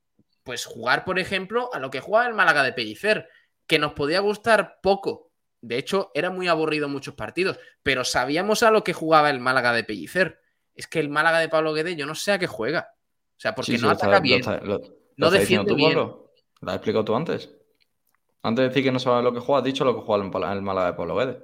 pues jugar, por ejemplo, a lo que juega el Málaga de Pellicer, que nos podía gustar poco de hecho, era muy aburrido muchos partidos, pero sabíamos a lo que jugaba el Málaga de Pellicer. Es que el Málaga de Pablo Guede, yo no sé a qué juega. O sea, porque no ataca bien. no defiende bien. ¿Lo has explicado tú antes? Antes de decir que no sabe lo que juega, has dicho lo que juega el Málaga de Pablo Guede.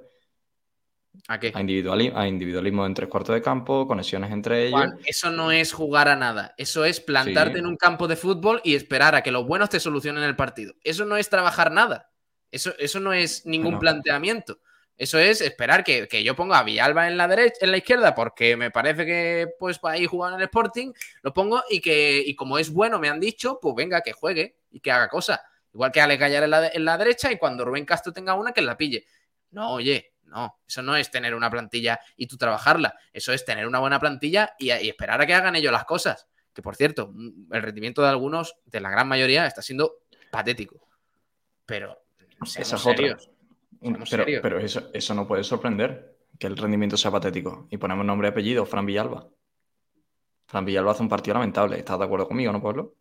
¿A qué? A individualismo, a individualismo en tres cuartos de campo, conexiones entre ellos. eso no es jugar a nada. Eso es plantarte en un campo de fútbol y esperar a que los buenos te solucionen el partido. Eso no es trabajar nada. Eso, no es ningún planteamiento. Eso es esperar que, yo ponga a Villalba en la derecha, en la izquierda, porque me parece que pues para ir jugando en el Sporting, lo pongo y que, y como es bueno, me han dicho, pues venga, que juegue y que haga cosas. Igual que Ale Gallar en la, derecha y cuando Rubén Castro tenga una, que la pille. No, oye, no, eso no es tener una plantilla y tú trabajarla. Eso es tener una buena plantilla y, y esperar a que hagan ellos las cosas. Que por cierto, el rendimiento de algunos, de la gran mayoría, está siendo patético. Pero esa es otra. Pero, pero eso, eso no puede sorprender, que el rendimiento sea patético. Y ponemos nombre y apellido, Fran Villalba. Fran Villalba hace un partido lamentable. ¿Estás de acuerdo conmigo, no, Pablo?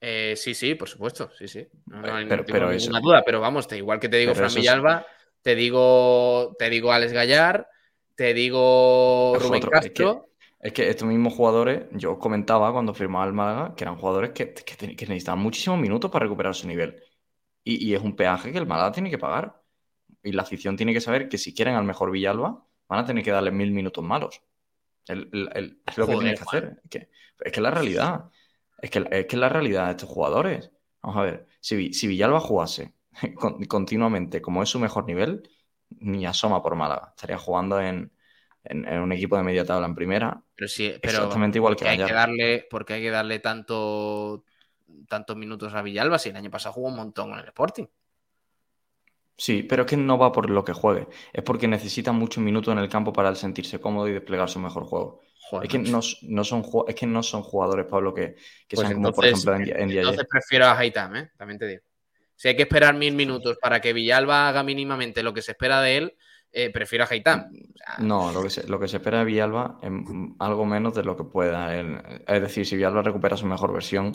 Eh, sí, sí, por supuesto, sí, sí. No, hay pero, ninguna duda, pero vamos, igual que te digo Fran Villalba, te digo, te digo Alex Gallar, te digo Rubén Castro. Es que, estos mismos jugadores, yo comentaba cuando firmaba el Málaga, que eran jugadores que, que, que necesitaban muchísimos minutos para recuperar su nivel. Y, es un peaje que el Málaga tiene que pagar. Y la afición tiene que saber que si quieren al mejor Villalba, van a tener que darle mil minutos malos. es lo que tiene que hacer. Es que, es la realidad. Es que, es que la realidad de estos jugadores. Vamos a ver, si, si Villalba jugase continuamente como es su mejor nivel, ni asoma por Málaga. Estaría jugando en, un equipo de media tabla en primera. Pero sí, pero exactamente igual que hay que darle, porque hay que darle tanto tantos minutos a Villalba si el año pasado jugó un montón en el Sporting. Sí, pero es que no va por lo que juegue, es porque necesita muchos minutos en el campo para sentirse cómodo y desplegar su mejor juego. es, que no, son, es que no son jugadores, Pablo, que, que pues sean como, por ejemplo, en, en Entonces prefiero a Haitam, ¿eh? también te digo. Si hay que esperar mil minutos para que Villalba haga mínimamente lo que se espera de él, eh, prefiero a Haitam. no, lo que, se, lo que se espera de Villalba es algo menos de lo que pueda. Es decir, si Villalba recupera su mejor versión,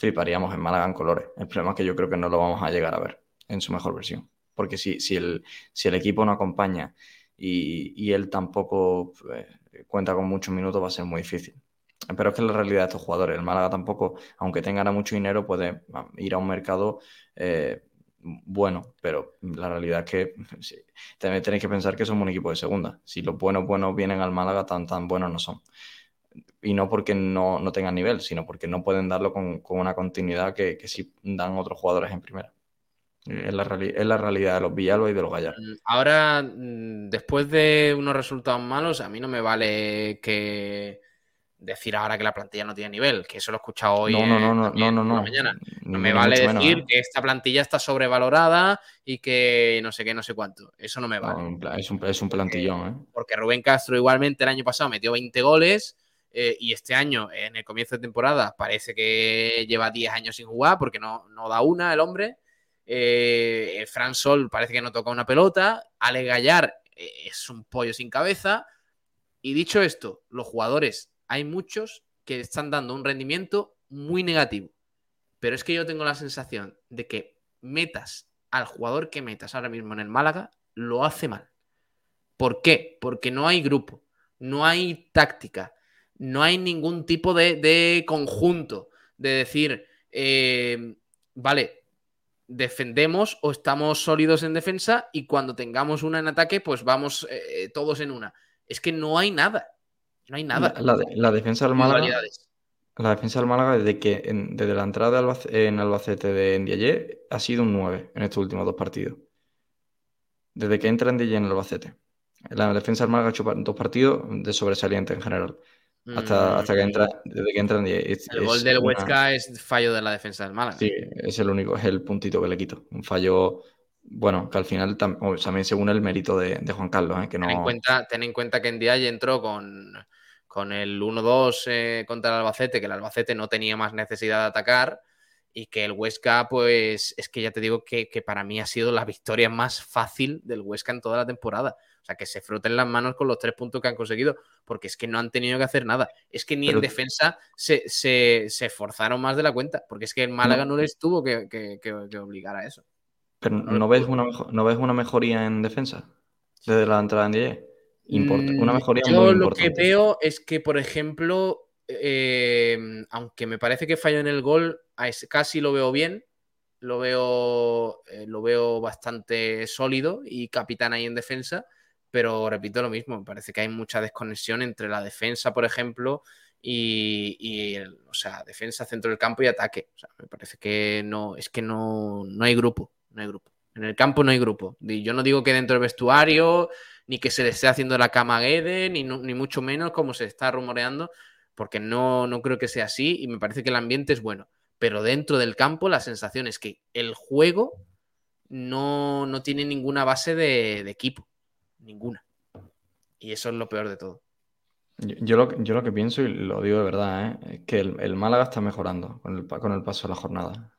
fliparíamos en Málaga en colores. El problema es que yo creo que no lo vamos a llegar a ver en su mejor versión. Porque si, si, el, si el equipo no acompaña y, él tampoco eh, cuenta con muchos minutos, va a ser muy difícil. Pero es que la realidad de estos jugadores, el Málaga tampoco, aunque tenga mucho dinero, puede ir a un mercado eh, bueno, pero la realidad es que tenéis que pensar que somos un equipo de segunda. Si los buenos buenos vienen al Málaga, tan tan buenos no son. Y no porque no, no tengan nivel, sino porque no pueden darlo con, una continuidad que, que sí dan otros jugadores en primera. Es la, es la realidad de los Villalba y de los Gallardo. Mm, ahora, mm, después de unos resultados malos, a mí no me vale que decir ahora que la plantilla no tiene nivel, que eso lo he escuchado hoy. No, no, no, no, no, no, no. Mañana. No me vale decir ¿eh? que esta plantilla está sobrevalorada y que no sé qué, no sé cuánto. Eso no me vale. es, un, es un plantillón, ¿eh? Porque Rubén Castro igualmente el año pasado metió 20 goles eh, y este año, en el comienzo de temporada, parece que lleva 10 años sin jugar porque no, no da una el hombre. Eh, Fran Sol parece que no toca una pelota. Ale Gallar es un pollo sin cabeza. Y dicho esto, los jugadores hay muchos que están dando un rendimiento muy negativo. Pero es que yo tengo la sensación de que metas al jugador que metas ahora mismo en el Málaga, lo hace mal. ¿Por qué? Porque no hay grupo, no hay táctica, no hay ningún tipo de, conjunto de decir, eh, vale, defendemos o estamos sólidos en defensa y cuando tengamos una en ataque, pues vamos eh, todos en una. Es que no hay nada. No hay nada. La, defensa del Málaga. La defensa del Málaga, desde que desde la entrada en Albacete de Ndiaye, ha sido un 9 en estos últimos dos partidos. Desde que entra Ndiaye en Albacete. La defensa del Málaga ha hecho dos partidos de sobresaliente en general. Hasta, hasta que entra, desde que entra Ndiaye. el gol del Huesca es fallo de la defensa del Málaga. Sí, es el único, es el puntito que le quito. Un fallo bueno, que al final también según el mérito de, Juan Carlos, ¿eh? que no... ten, en cuenta, ten en cuenta que Ndiaye entró con, con el 1-2 eh, contra el Albacete, que el Albacete no tenía más necesidad de atacar y que el Huesca, pues es que ya te digo que, para mí ha sido la victoria más fácil del Huesca en toda la temporada. Sea, que se froten las manos con los tres puntos que han conseguido, porque es que no han tenido que hacer nada. Es que ni en defensa se, esforzaron más de la cuenta, porque es que el Málaga no, les tuvo que, obligar a eso. Pero ¿no, ves una, ¿no ves una mejoría en defensa desde la entrada en 10? una mm, mejoría Yo lo que veo es que, por ejemplo, em, aunque me parece que falló en el gol, casi lo veo bien. Lo veo, eh, lo veo bastante sólido y capitán ahí en defensa. Pero repito lo mismo, me parece que hay mucha desconexión entre la defensa, por ejemplo, y, o sea, defensa, centro del campo y ataque. O sea, me parece que no, es que no, no hay grupo, no hay grupo. En el campo no hay grupo. Yo no digo que dentro del vestuario ni que se le esté haciendo la cama Guede, ni, ni mucho menos como se está rumoreando, porque no, no creo que sea así y me parece que el ambiente es bueno. Pero dentro del campo la sensación es que el juego no, tiene ninguna base de, equipo, ninguna. Y eso es lo peor de todo. Yo, lo, yo lo, que pienso, y lo digo de verdad, ¿eh? es que el, Málaga está mejorando con el, con el paso de la jornada.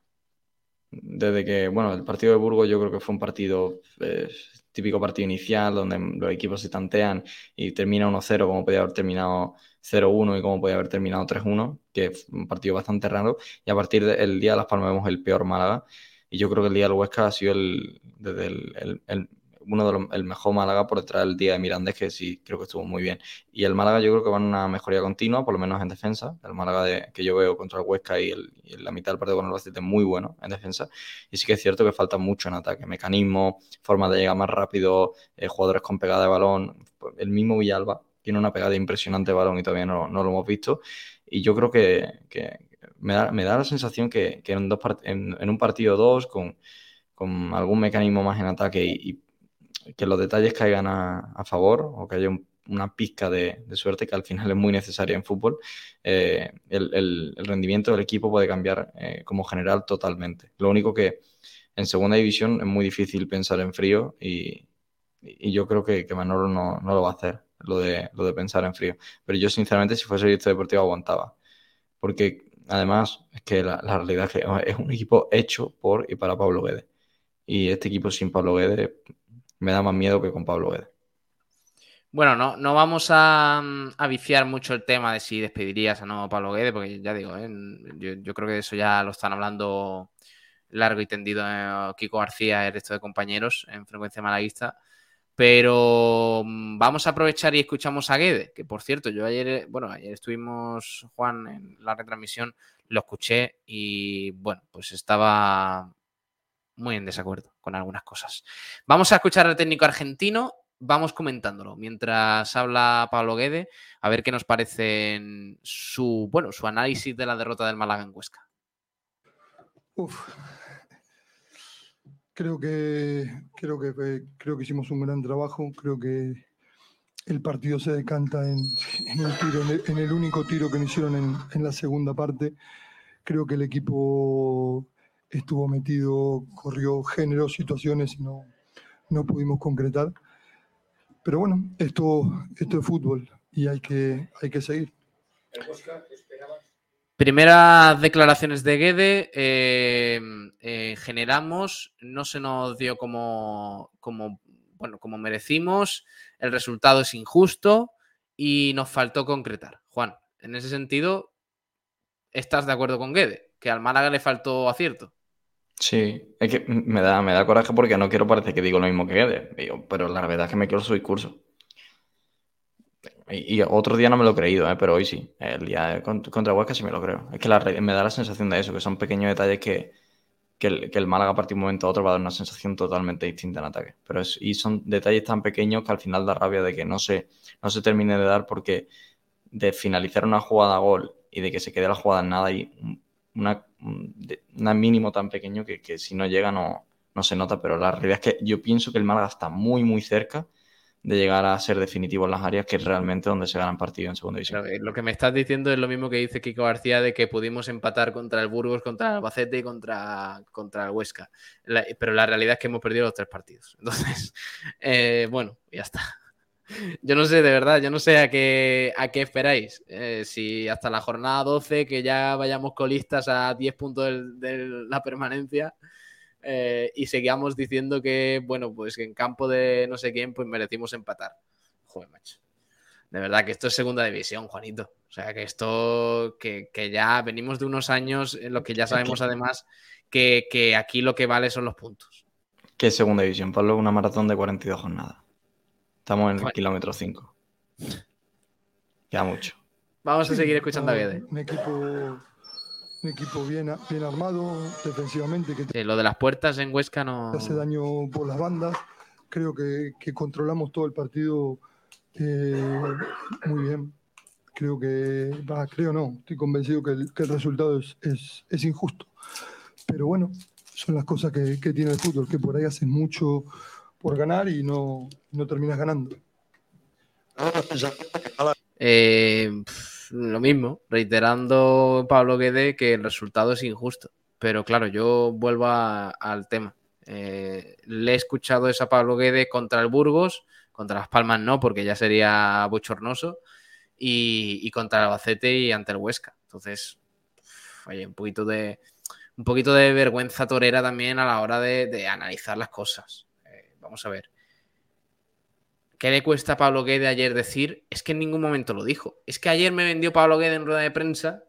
Desde que, bueno, el partido de Burgos yo creo que fue un partido eh, típico partido inicial donde los equipos se tantean y termina 1-0 como podía haber terminado 0-1 y como podía haber terminado 3-1, que es un partido bastante raro. Y a partir del día de Las Palmas vemos el peor Málaga. Y yo creo que el día del Huesca ha sido el, desde el, el uno de los, el mejor Málaga por detrás del día de Mirandés, que sí creo que estuvo muy bien. Y el Málaga yo creo que va en una mejoría continua, por lo menos en defensa. El Málaga de, que yo veo contra el Huesca y, el, la mitad del partido con el Albacete muy bueno en defensa. Y sí que es cierto que falta mucho en ataque. Mecanismo, forma de llegar más rápido, eh, jugadores con pegada de balón. El mismo Villalba tiene una pegada impresionante de balón y todavía no, no lo hemos visto. Y yo creo que, me, da, me, da, la sensación que, que en, dos en, en, un partido dos, con, con algún mecanismo más en ataque y que los detalles caigan a, favor o que haya una pizca de, suerte que al final es muy necesaria en fútbol, eh, el, rendimiento del equipo puede cambiar eh, como general totalmente. Lo único que en segunda división es muy difícil pensar en frío y, yo creo que, Manolo no, lo va a hacer, lo de, lo de pensar en frío. Pero yo sinceramente si fuese director deportivo aguantaba. Porque además es que la, realidad es que es un equipo hecho por y para Pablo Guedes. Y este equipo sin Pablo Guedes me da más miedo que con Pablo Guedes. Bueno, no, no vamos a, viciar mucho el tema de si despedirías o no a Pablo Guedes, porque ya digo, ¿eh? yo, creo que eso ya lo están hablando largo y tendido eh, Kiko García y el resto de compañeros en frecuencia malaguista. Pero mm, vamos a aprovechar y escuchamos a Guede, que por cierto, yo ayer, bueno, ayer estuvimos, Juan, en la retransmisión, lo escuché y bueno, pues estaba muy en desacuerdo con algunas cosas. Vamos a escuchar al técnico argentino, vamos comentándolo mientras habla Pablo Guede, a ver qué nos parece su, bueno, su análisis de la derrota del Málaga en Huesca. Creo que, creo que creo que hicimos un gran trabajo. Creo que el partido se decanta en, el, en, el, único tiro que nos hicieron en, la segunda parte. Creo que el equipo estuvo metido, corrió género, situaciones y no, no pudimos concretar. Pero bueno, esto, esto es fútbol y hay que, hay que seguir. Primeras declaraciones de Guede, eh, eh, generamos, no se nos dio como, como, bueno, como merecimos, el resultado es injusto y nos faltó concretar. Juan, en ese sentido, ¿estás de acuerdo con Guede? Que al Málaga le faltó acierto. Sí, es que me da, me da coraje porque no quiero parecer que digo lo mismo que Guede, pero la verdad es que me quiero su discurso. Y, otro día no me lo he creído, ¿eh? pero hoy sí. El día contra Huesca sí me lo creo. Es que me da la sensación de eso, que son pequeños detalles que, que, el, el Málaga a partir de un momento a otro va a dar una sensación totalmente distinta en ataque. Pero es, y son detalles tan pequeños que al final da rabia de que no se, no se termine de dar porque de finalizar una jugada a gol y de que se quede la jugada en nada y una, mínimo tan pequeño que, si no llega no, se nota. Pero la realidad es que yo pienso que el Málaga está muy, muy cerca de llegar a ser definitivo en las áreas, que es realmente donde se ganan partidos en segunda división. lo que me estás diciendo es lo mismo que dice Kiko García de que pudimos empatar contra el Burgos, contra el Albacete y contra, contra el Huesca. pero la realidad es que hemos perdido los tres partidos. Entonces, eh, bueno, ya está. Yo no sé, de verdad, yo no sé a qué, a qué esperáis. Eh, si hasta la jornada 12, que ya vayamos colistas a 10 puntos de la permanencia, eh, y seguíamos diciendo que, bueno, pues que en campo de no sé quién, pues merecimos empatar. Joder, macho. De verdad que esto es segunda división, Juanito. O sea, que esto, que, ya venimos de unos años en los que ya sabemos además que, aquí lo que vale son los puntos. ¿Qué segunda división? Pablo, una maratón de 42 jornadas. Estamos en el kilómetro 5. Ya mucho. Vamos a seguir escuchando a Guede. Un equipo un equipo bien, bien armado defensivamente. Que lo de las puertas en Huesca no. Hace daño por las bandas. Creo que, controlamos todo el partido eh, muy bien. Creo que, va, creo no, estoy convencido que el, resultado es, es, injusto. Pero bueno, son las cosas que, tiene el fútbol, que por ahí haces mucho por ganar y no, no terminas ganando. Eh, lo mismo, reiterando Pablo Guede que el resultado es injusto. Pero claro, yo vuelvo al tema. Eh, le he escuchado esa Pablo Guede contra el Burgos, contra Las Palmas no, porque ya sería bochornoso, y, contra el Albacete y ante el Huesca. Entonces, oye, un poquito de, un poquito de vergüenza torera también a la hora de, analizar las cosas. Vamos a ver. ¿Qué le cuesta a Pablo Guede ayer decir? Es que en ningún momento lo dijo. Es que ayer me vendió Pablo Guede en rueda de prensa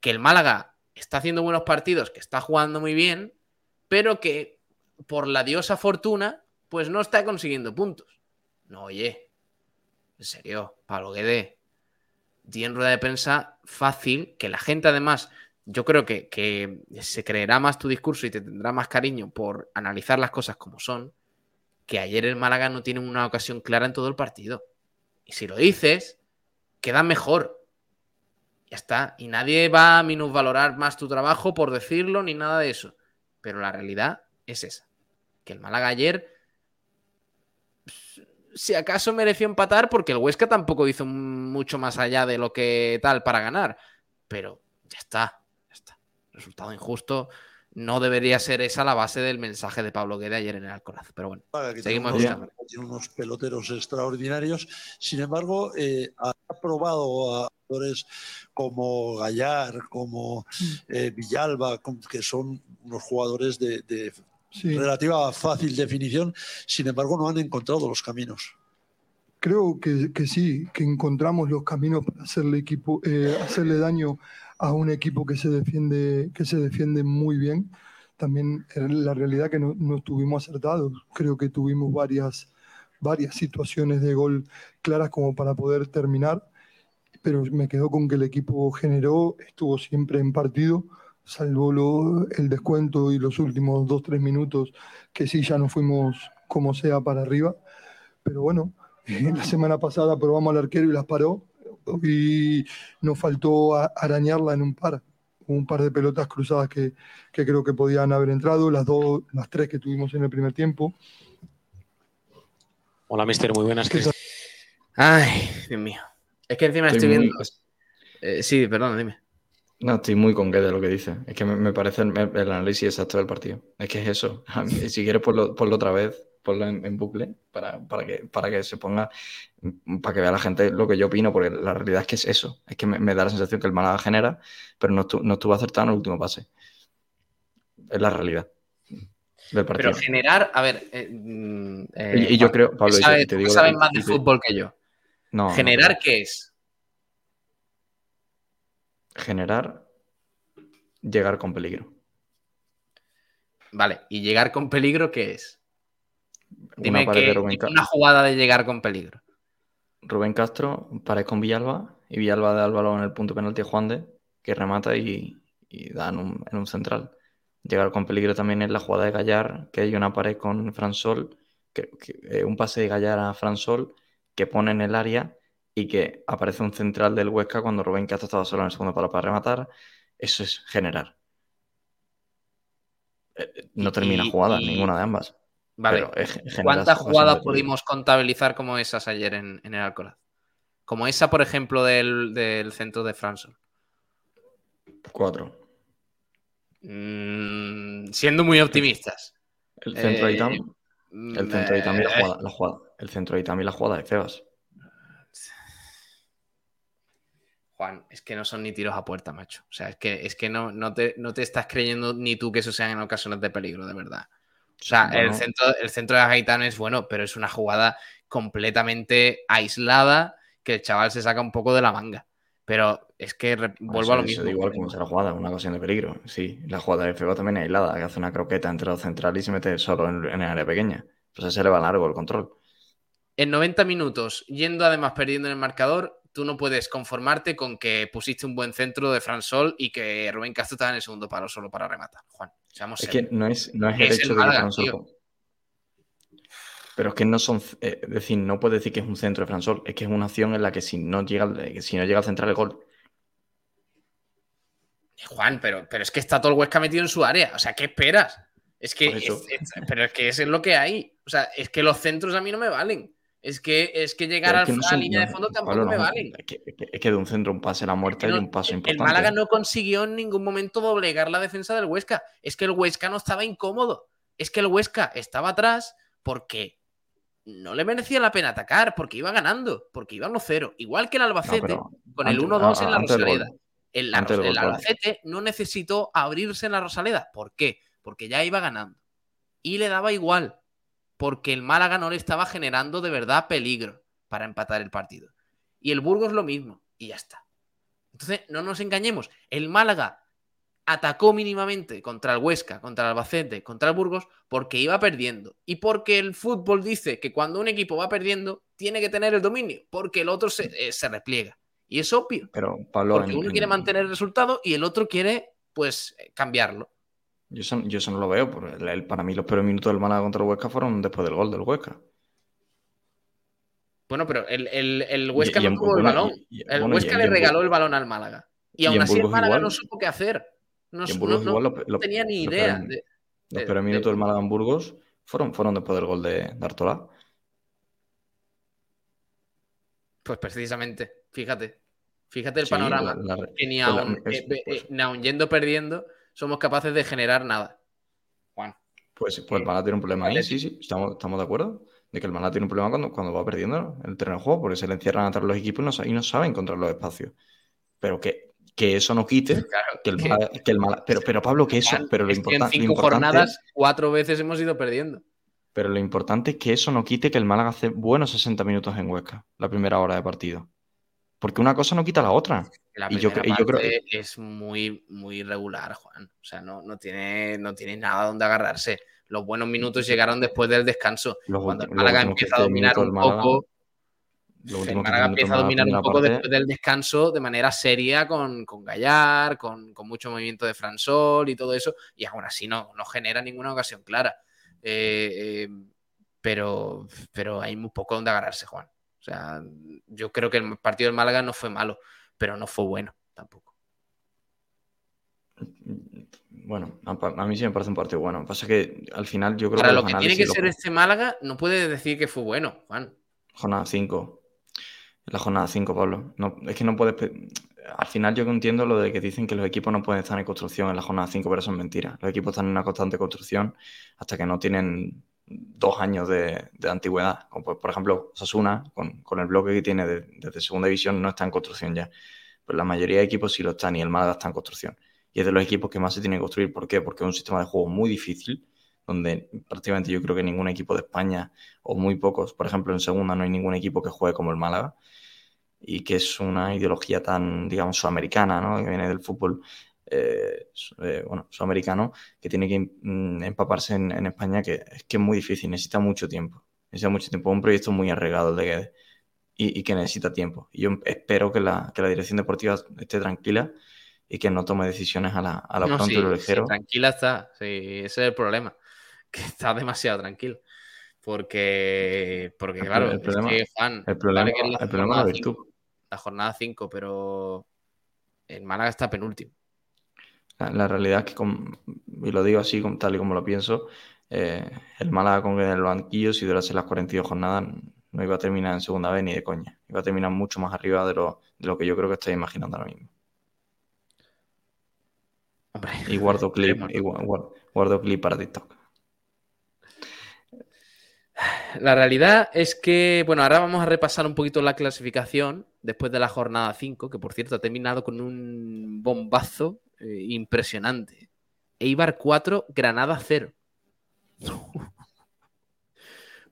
que el Málaga está haciendo buenos partidos, que está jugando muy bien, pero que por la diosa fortuna, pues no está consiguiendo puntos. No, oye, en serio, Pablo Guede, di en rueda de prensa fácil, que la gente además, yo creo que, que se creerá más tu discurso y te tendrá más cariño por analizar las cosas como son que ayer el Málaga no tiene una ocasión clara en todo el partido. Y si lo dices, queda mejor. Ya está. Y nadie va a minusvalorar más tu trabajo por decirlo ni nada de eso. Pero la realidad es esa. Que el Málaga ayer, si acaso mereció empatar, porque el Huesca tampoco hizo mucho más allá de lo que tal para ganar. Pero ya está. Ya está. Resultado injusto no debería ser esa la base del mensaje de Pablo Guede ayer en el Alcoraz. Pero bueno, seguimos Tiene unos peloteros extraordinarios. Sin embargo, eh, ha probado a jugadores como Gallar, como eh, Villalba, que son unos jugadores de, relativa fácil definición. Sin embargo, no han encontrado los caminos. Creo que, sí, que encontramos los caminos para hacerle, equipo, eh, hacerle daño a un equipo que se defiende, que se defiende muy bien. También la realidad que no, estuvimos acertados. Creo que tuvimos varias, varias situaciones de gol claras como para poder terminar, pero me quedó con que el equipo generó, estuvo siempre en partido, salvo el descuento y los últimos dos, tres minutos, que sí, ya no fuimos como sea para arriba. Pero bueno, la semana pasada probamos al arquero y las paró, y nos faltó arañarla en un par un par de pelotas cruzadas que, que, creo que podían haber entrado, las dos, las tres que tuvimos en el primer tiempo. Hola, mister, muy buenas. Ay, Dios mío. Es que encima estoy, viendo. Eh, sí, perdón, dime. No, estoy muy con qué de lo que dice. Es que me, parece el, análisis exacto del partido. Es que es eso. si quieres, ponlo, ponlo otra vez, ponlo en, bucle para, para, que, para que se ponga, para que vea la gente lo que yo opino, porque la realidad es que es eso. Es que me, da la sensación que el Málaga genera, pero no, no estuvo acertado en el último pase. Es la realidad. Pero generar, a ver. Eh, mm, y, yo creo, Pablo, te digo. Sabes más de fútbol que yo. No. ¿Generar qué es? Generar. Llegar con peligro. Vale, ¿y llegar con peligro qué es? Dime una, que, una jugada de llegar con peligro. Rubén Castro, pared con Villalba, y Villalba da el balón en el punto penalti a Juan de, que remata y, da en un central. Llegar con peligro también es la jugada de Gallar, que hay una pared con Fransol, que, eh, un pase de Gallar a Fransol que pone en el área y que aparece un central del Huesca cuando Rubén Castro estaba solo en el segundo palo para rematar. Eso es generar. Eh, eh, no termina jugada ninguna de ambas. Vale. ¿Cuántas jugadas pudimos contabilizar como esas ayer en, el Alcoraz? Como esa, por ejemplo, del, del centro de Fransol. Cuatro. Mm, siendo muy optimistas. El centro de Itam. El centro de Itam y la eh, jugada, la jugada. El centro de Itam y la jugada de Febas. Juan, es que no son ni tiros a puerta, macho. O sea, es que, es que no, no, te, no te estás creyendo ni tú que eso sean en ocasiones de peligro, de verdad. O sea, el, centro, el centro de Gaitán es bueno, pero es una jugada completamente aislada que el chaval se saca un poco de la manga. Pero es que vuelvo a lo mismo. igual como será jugada, una ocasión de peligro. Sí, la jugada de Febo también es aislada, que hace una croqueta entre los centrales y se mete solo en, el área pequeña. Pues se le va largo el control. En 90 minutos, yendo además perdiendo en el marcador, tú no puedes conformarte con que pusiste un buen centro de Fransol y que Rubén Castro estaba en el segundo palo solo para rematar. Juan, seamos Es que no es, no es el hecho de que Fransol. Pero es que no son, eh, es decir, no puedes decir que es un centro de Fransol, es que es una acción en la que si no llega, si no llega al central el gol. Juan, pero, pero es que está todo el Huesca metido en su área. O sea, ¿qué esperas? Es que, pero es que eso es lo que hay. O sea, es que los centros a mí no me valen. Es que, es que llegar a la línea de fondo tampoco me valen. Es que, de un centro un pase la muerte y un paso importante. El Málaga no consiguió en ningún momento doblegar la defensa del Huesca. Es que el Huesca no estaba incómodo. Es que el Huesca estaba atrás porque no le merecía la pena atacar porque iba ganando, porque iba 1-0. Igual que el Albacete, con el 1-2 en la Rosaleda. El, Albacete no necesitó abrirse en la Rosaleda. ¿Por qué? Porque ya iba ganando. Y le daba igual, porque el Málaga no le estaba generando de verdad peligro para empatar el partido. Y el Burgos lo mismo, y ya está. Entonces, no nos engañemos. El Málaga atacó mínimamente contra el Huesca, contra el Albacete, contra el Burgos, porque iba perdiendo. Y porque el fútbol dice que cuando un equipo va perdiendo, tiene que tener el dominio, porque el otro se, eh, repliega. Y es obvio. Pero, Pablo, porque uno quiere mantener el resultado y el otro quiere, pues, eh, cambiarlo. Yo eso, yo no lo veo. para mí los peores minutos del Málaga contra el Huesca fueron después del gol del Huesca. Bueno, pero el, Huesca no tuvo el balón. el Huesca le regaló el balón al Málaga. Y, aún así el Málaga no supo qué hacer. No, tenía ni idea. Los, peores minutos del Málaga en Burgos fueron, fueron después del gol de, Artola. Pues precisamente, fíjate. Fíjate el panorama. que ni aún, eh, eh, yendo perdiendo, somos capaces de generar nada. Juan. Pues, pues el Málaga tiene un problema ahí, sí, sí, estamos, estamos de acuerdo. De que el Málaga tiene un problema cuando, cuando va perdiendo el terreno de juego, porque se le encierran atrás los equipos y no, y no saben encontrar los espacios. Pero que que eso no quite que, el pero, pero Pablo, que eso, pero lo, importante, en cinco jornadas cuatro veces hemos ido perdiendo. Pero lo importante es que eso no quite que el Málaga hace buenos 60 minutos en Huesca, la primera hora de partido. Porque una cosa no quita la otra. y yo, creo que es muy, muy irregular, Juan. O sea, no, no, tiene, no tiene nada donde agarrarse. Los buenos minutos llegaron después del descanso. Los cuando el Málaga empieza a 15 dominar un poco. El últimos 15 Málaga empieza a la dominar un poco parte, después del descanso de manera seria con, con Gallar, con, con mucho movimiento de Fransol y todo eso, y aún así no, no genera ninguna ocasión clara. Eh, eh, pero, pero hay muy poco donde agarrarse, Juan. O sea, yo creo que el partido del Málaga no fue malo, pero no fue bueno tampoco. Bueno, a, mí sí me parece un partido bueno. Pasa que al final yo creo Para que lo los que tiene que ser este Málaga, no puede decir que fue bueno, Juan. Jornada 5. La jornada 5, Pablo. No, es que no puedes. Al final yo entiendo lo de que dicen que los equipos no pueden estar en construcción en la jornada 5, pero eso es mentira. Los equipos están en una constante construcción hasta que no tienen dos años de, antigüedad. Como por, ejemplo, Sasuna, con, el bloque que tiene de- desde segunda división, no está en construcción ya. Pero la mayoría de equipos sí lo están y el Málaga está en construcción. Y es de los equipos que más se tiene que construir. ¿Por qué? Porque es un sistema de juego muy difícil, donde prácticamente yo creo que ningún equipo de España, o muy pocos, por ejemplo, en segunda no hay ningún equipo que juegue como el Málaga, y que es una ideología tan, digamos, sudamericana, ¿no? Que viene del fútbol, eh, eh, bueno, sudamericano, que tiene que mm, empaparse en, en España, que es que es muy difícil, necesita mucho tiempo. Necesita mucho tiempo. Es un proyecto muy arregado el de Guedes y, y que necesita tiempo. Y yo espero que la, que la dirección deportiva esté tranquila y que no tome decisiones a la, a la No, pronto sí, y lo sí, ligero. tranquila está. Sí, ese es el problema. Que está demasiado tranquilo. Porque, porque El claro, el es problema- que, Juan, el problema, que es la el problema es jornada cinco, la jornada 5, pero el Málaga está penúltimo. La, la realidad es que, con- y lo digo así, como- tal y como lo pienso, eh, el Málaga con el banquillo, si durase las 42 jornadas, no iba a terminar en segunda vez ni de coña. Iba a terminar mucho más arriba de lo, de lo que yo creo que estáis imaginando ahora mismo. Hombre, Y guardo clip, esperemos, y gua- gua- guardo clip para TikTok. La realidad es que, bueno, ahora vamos a repasar un poquito la clasificación después de la jornada 5, que por cierto ha terminado con un bombazo eh, impresionante. Eibar 4, Granada 0.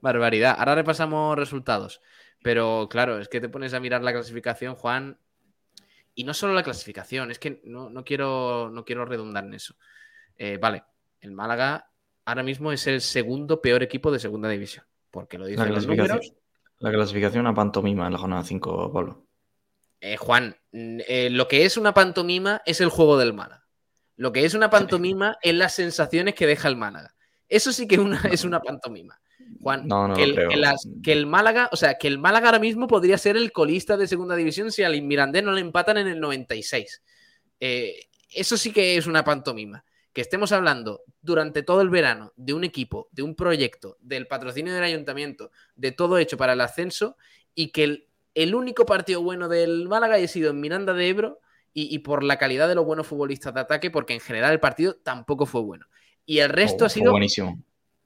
Barbaridad. Ahora repasamos resultados. Pero claro, es que te pones a mirar la clasificación, Juan. Y no solo la clasificación, es que no, no quiero, no quiero redundar en eso. Eh, vale, el Málaga ahora mismo es el segundo peor equipo de segunda división. Porque lo dicen los números. la clasificación una pantomima en la jornada 5, Pablo. Eh, Juan, eh, lo que es una pantomima es el juego del Málaga. Lo que es una pantomima es las sensaciones que deja el Málaga. Eso sí que es una, es una pantomima. Juan, No, no que, lo el, creo. que las- que el Málaga, o sea, que el Málaga ahora mismo podría ser el colista de segunda división si al Mirandés no le empatan en el 96. Eh, eso sí que es una pantomima. Que estemos hablando durante todo el verano de un equipo, de un proyecto, del patrocinio del ayuntamiento, de todo hecho para el ascenso y que el, el único partido bueno del Málaga haya sido en Miranda de Ebro y, y por la calidad de los buenos futbolistas de ataque, porque en general el partido tampoco fue bueno. Y el resto Oh, ha fue sido buenísimo.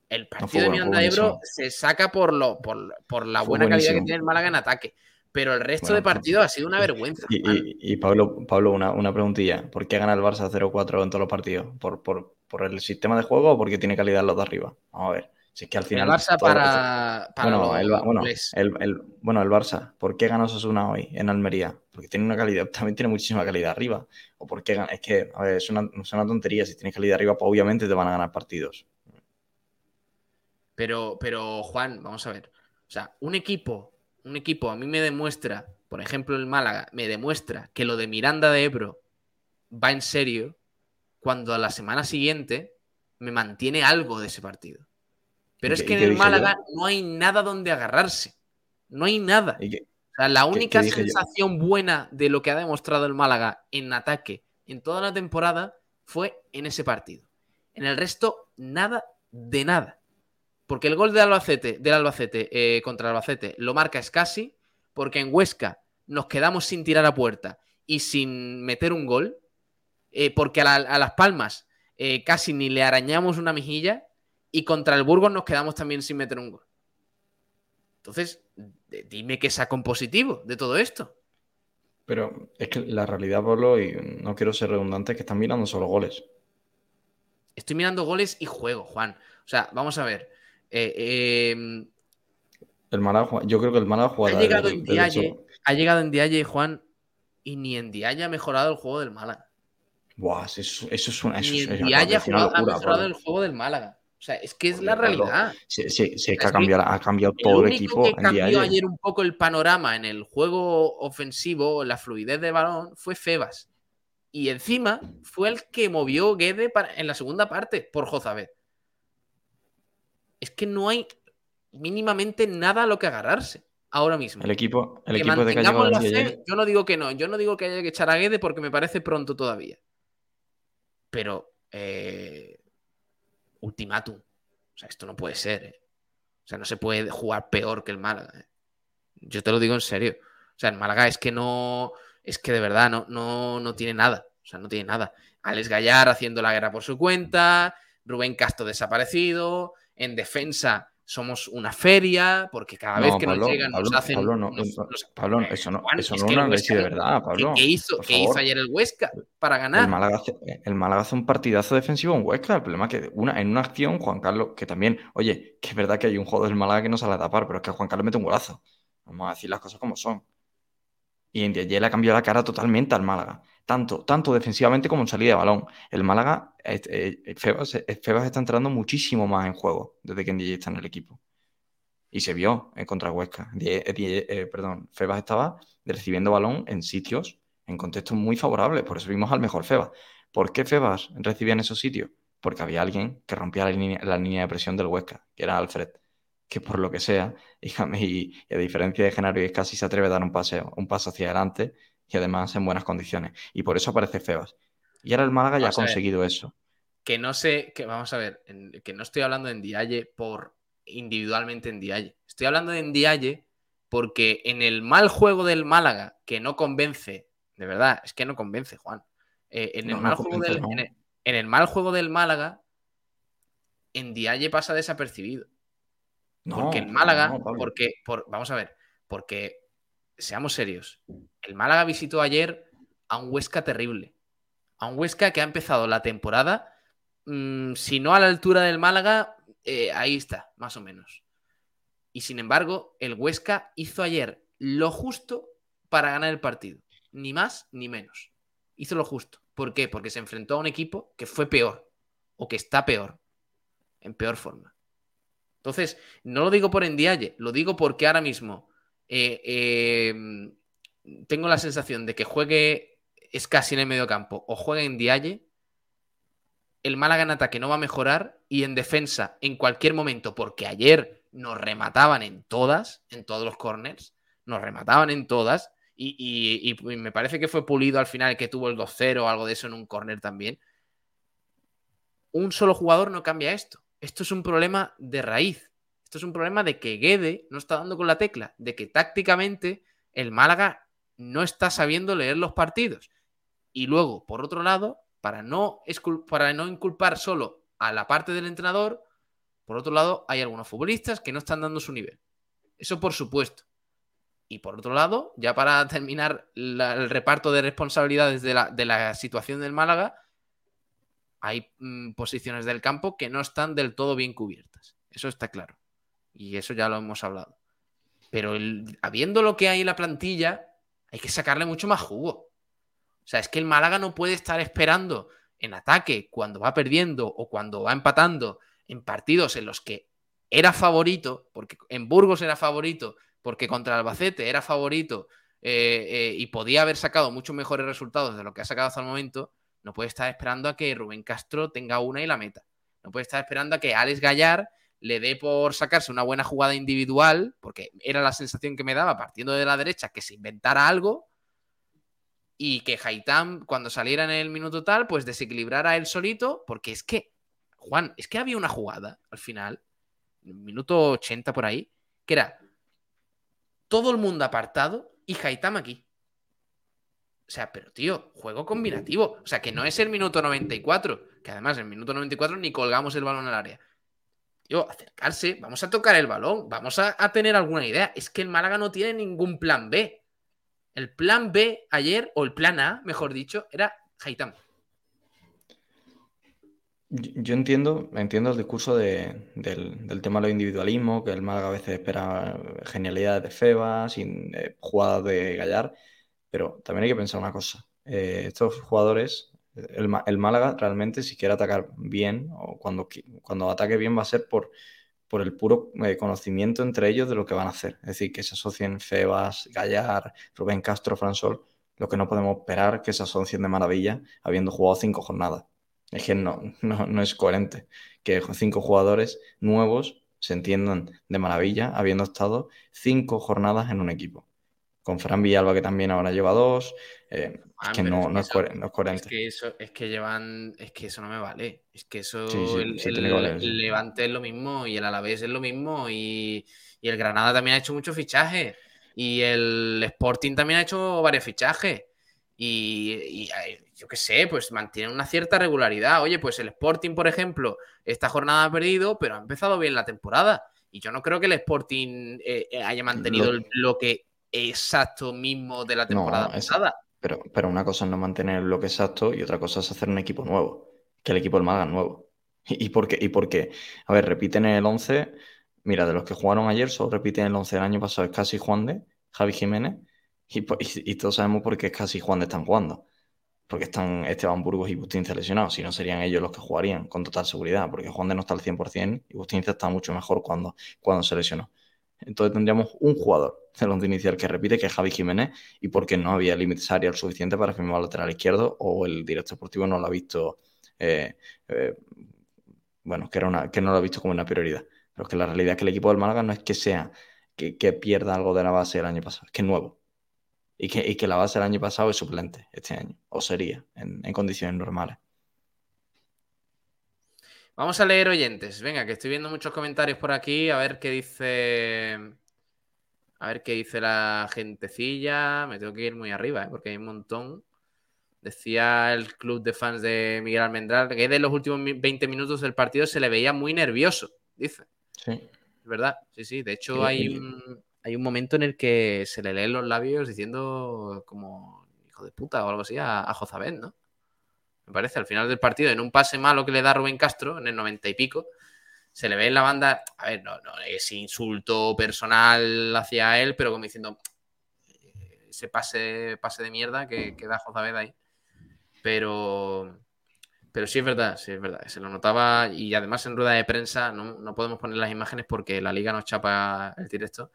el partido de Miranda de Ebro se saca por, lo, por, por la buena calidad que tiene el Málaga en ataque. Pero el resto Bueno, de partidos ha sido una vergüenza. Y- y Pablo, Pablo una, una preguntilla. ¿Por qué gana el Barça 0-4 en todos los partidos? ¿Por, por, por el sistema de juego o porque tiene calidad los de arriba? Vamos a ver. Si es que al el. Barça que- para, bueno, el, bueno, el, el- bueno, el Barça. ¿Por qué ganó Osasuna hoy en Almería? Porque tiene una calidad, también tiene muchísima calidad arriba. ¿O por qué? Es que, a ver, es una, es una tontería. Si tienes calidad arriba, pues obviamente te van a ganar partidos. Pero, pero, Juan, vamos a ver. O sea, un equipo, un equipo a mí me demuestra, por ejemplo, el Málaga, me demuestra que lo de Miranda de Ebro va en serio cuando a la semana siguiente me mantiene algo de ese partido. Pero ¿Y es que en el Málaga no hay nada donde agarrarse. No hay nada. O sea, la ¿Qué- única qué dije yo? sensación buena de lo que ha demostrado el Málaga en ataque en toda la temporada fue en ese partido. En el resto, nada de nada. Porque el gol de Albacete, del Albacete eh, contra el Albacete lo marca Scassi, porque en Huesca nos quedamos sin tirar a puerta y sin meter un gol, eh, porque a, la- a Las Palmas eh, casi ni le arañamos una mejilla y contra el Burgos nos quedamos también sin meter un gol. Entonces, dime qué saco en positivo de todo esto. Pero es que la realidad, Pablo, y no quiero ser redundante, es que están mirando solo goles. Estoy mirando goles y juego, Juan. O sea, vamos a ver. Eh, eh, El Málaga, juega- yo creo que el Málaga ha llegado del- en Dialle, ha llegado en Dialle, Juan, y ni en Dialle ha mejorado el juego del Málaga. Buah, eso, eso es una, eso Ni en Dialle ha, mejorado Pablo. el juego del Málaga. O sea, es que es la realidad. Sí, sí, sí es que ha cambiado, ha cambiado todo el, equipo. Que cambió ayer un poco el panorama en el juego ofensivo, la fluidez de balón, fue Febas. Y encima fue el que movió Guede para, en la segunda parte por Jozabed. Es que no hay mínimamente nada a lo que agarrarse ahora mismo. El equipo, el equipo de que la fe, Yo no digo que no, yo no digo que haya que echar a Guede porque me parece pronto todavía. Pero eh, ultimátum. O sea, esto no puede ser. ¿eh? O sea, no se puede jugar peor que el Málaga. ¿eh? Yo te lo digo en serio. O sea, el Málaga es que no, es que de verdad no, no, no tiene nada. O sea, no tiene nada. Alex Gallar haciendo la guerra por su cuenta, Rubén Castro desaparecido, en defensa somos una feria, porque cada vez que nos llegan nos hacen. Pablo, no, Pablo, eso no, eso no es una leche de verdad, Pablo. ¿Qué, hizo, ¿qué hizo, ayer el Huesca para ganar? El Málaga, hace, el Málaga hace un partidazo defensivo en Huesca. El problema es que una, en una acción, Juan Carlos, que también, oye, que es verdad que hay un juego del Málaga que no sale a tapar, pero es que Juan Carlos mete un golazo. Vamos a decir las cosas como son. Y en le ha cambiado la cara totalmente al Málaga. Tanto, tanto defensivamente como en salida de balón. El Málaga, eh, eh, Febas, eh, Febas, está entrando muchísimo más en juego desde que Ndiaye está en el equipo. Y se vio en contra Huesca. perdón, Febas estaba recibiendo balón en sitios, en contextos muy favorables. Por eso vimos al mejor Febas. ¿Por qué Febas recibía en esos sitios? Porque había alguien que rompía la línea, de presión del Huesca, que era Alfred que por lo que sea, y, a diferencia de Genaro y casi se atreve a dar un paseo, un paso hacia adelante y además en buenas condiciones. Y por eso aparece Febas. Y ahora el Málaga ya ha conseguido eso. Que no sé, que vamos a ver, que no estoy hablando en Dialle por individualmente en Dialle. Estoy hablando de Dialle porque en el mal juego del Málaga, que no convence, de verdad, es que no convence, Juan. Eh, en, el mal juego del, en, el, mal juego del Málaga, en Dialle pasa desapercibido porque en Málaga, porque, por, vamos a ver, porque seamos serios, el Málaga visitó ayer a un Huesca terrible, a un Huesca que ha empezado la temporada, mm, si no a la altura del Málaga, eh, ahí está, más o menos. Y sin embargo, el Huesca hizo ayer lo justo para ganar el partido, ni más ni menos. Hizo lo justo. ¿Por qué? Porque se enfrentó a un equipo que fue peor o que está peor, en peor forma. Entonces, no lo digo por Endiaye, lo digo porque ahora mismo eh, eh, tengo la sensación de que juegue es casi en el medio campo o juegue en Dialle, el Málaga en ataque no va a mejorar y en defensa en cualquier momento, porque ayer nos remataban en todas, en todos los corners, nos remataban en todas y, me parece que fue Pulido al final que tuvo el 2-0 o algo de eso en un corner también. Un solo jugador no cambia esto. Esto es un problema de raíz. Esto es un problema de que Guede no está dando con la tecla, de que tácticamente el Málaga no está sabiendo leer los partidos. Y luego, por otro lado, para no, para no inculpar solo a la parte del entrenador, por otro lado, hay algunos futbolistas que no están dando su nivel. Eso por supuesto. Y por otro lado, ya para terminar el reparto de responsabilidades de la, de la situación del Málaga, hay mm, posiciones del campo que no están del todo bien cubiertas. Eso está claro. Y eso ya lo hemos hablado. Pero habiendo lo que hay en la plantilla, hay que sacarle mucho más jugo. O sea, es que el Málaga no puede estar esperando en ataque cuando va perdiendo o cuando va empatando en partidos en los que era favorito, porque en Burgos era favorito, porque contra Albacete era favorito eh, eh, y podía haber sacado muchos mejores resultados de lo que ha sacado hasta el momento, no puede estar esperando a que Rubén Castro tenga una y la meta. No puede estar esperando a que Alex Gallar le dé por sacarse una buena jugada individual, porque era la sensación que me daba partiendo de la derecha que se inventara algo y que Haitán, cuando saliera en el minuto tal, pues desequilibrara él solito, porque es que, Juan, es que había una jugada al final, minuto 80 por ahí, que era todo el mundo apartado y Haitán aquí. O sea, pero tío, juego combinativo. O sea, que no es el minuto 94, que además en el minuto 94 ni colgamos el balón al área. Tío, acercarse, vamos a tocar el balón, vamos a, tener alguna idea. Es que el Málaga no tiene ningún plan B. El plan B ayer, o el plan A, mejor dicho, era Haitán. Yo entiendo, entiendo el discurso del, tema de los individualismo, que el Málaga a veces espera genialidades de Feba, sin eh, jugadas de Gallar. Pero también hay que pensar una cosa. Eh, estos jugadores El, Málaga realmente, si quiere atacar bien, o cuando, cuando ataque bien, va a ser por, por el puro eh, conocimiento entre ellos de lo que van a hacer. Es decir, que se asocien Febas, Gallar, Rubén Castro, Fransol, lo que no podemos esperar que se asocien de maravilla habiendo jugado cinco jornadas. Es que no, no, es coherente que cinco jugadores nuevos se entiendan de maravilla habiendo estado cinco jornadas en un equipo. Con Fran Villalba, que también ahora lleva dos, eh, es que no, es coherente. Es que, eso, es que llevan. Es que eso no me vale. Es que eso. el, Levante es lo mismo y el Alavés es lo mismo y, el Granada también ha hecho muchos fichajes. Y el Sporting también ha hecho varios fichajes. Y, yo qué sé, pues mantiene una cierta regularidad. Oye, pues el Sporting, por ejemplo, esta jornada ha perdido, pero ha empezado bien la temporada. Y yo no creo que el Sporting eh, eh, haya mantenido lo... que exacto mismo de la temporada pasada. Pero, pero una cosa es no mantener lo que exacto y otra cosa es hacer un equipo nuevo. Que el equipo del Málaga es nuevo. ¿Y, por qué? ¿Y por qué? A ver, repiten el 11. Mira, de los que jugaron ayer, solo repiten el 11 del año pasado. Es casi Juan de, Javi Jiménez. Y, y, todos sabemos por qué es casi Juan de están jugando. Porque están Esteban Burgos y Bustince lesionados. Si no, serían ellos los que jugarían con total seguridad. Porque Juan de no está al 100% y Bustince está mucho mejor cuando, cuando se lesionó. Entonces tendríamos un jugador del once inicial que repite, que es Javi Jiménez, y porque no había límite salarial suficiente para firmar al lateral izquierdo, o el director deportivo no lo ha visto, eh, eh, bueno, que, era una, que no lo ha visto como una prioridad. Pero que la realidad es que el equipo del Málaga no es que sea que, pierda algo de la base del año pasado, es que es nuevo. Y que, que la base del año pasado es suplente este año, o sería, en condiciones normales. Vamos a leer oyentes. Venga, que estoy viendo muchos comentarios por aquí. A ver qué dice. A ver qué dice la gentecilla. Me tengo que ir muy arriba, ¿eh? porque hay un montón. Decía el club de fans de Miguel Almendral que de los últimos 20 minutos del partido se le veía muy nervioso, dice. Sí. Es verdad, sí, sí. De hecho, hay, un, hay un momento en el que se le leen los labios diciendo como hijo de puta o algo así a, a Jozabet, ¿no? Parece, al final del partido, en un pase malo que le da Rubén Castro, en el noventa y pico, se le ve en la banda, a ver, no, no es insulto personal hacia él, pero como diciendo, ese pase, pase de mierda que, que da Jozabed ahí. Pero, pero sí es verdad, sí es verdad, se lo notaba y además en rueda de prensa no, no podemos poner las imágenes porque la liga nos chapa el directo,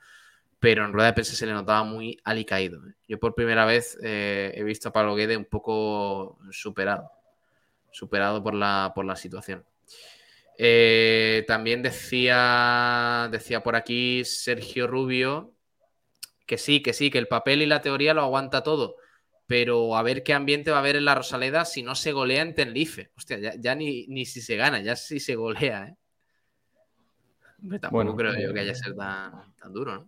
pero en rueda de prensa se le notaba muy alicaído. Yo por primera vez eh, he visto a Pablo Guede un poco superado superado por la, por la situación. Eh, también decía, decía por aquí Sergio Rubio que sí, que sí, que el papel y la teoría lo aguanta todo, pero a ver qué ambiente va a haber en la Rosaleda si no se golea en Tenerife. Hostia, ya, ni, ni, si se gana, ya si se golea, ¿eh? tampoco bueno, creo yo que haya ser tan, tan duro, ¿no?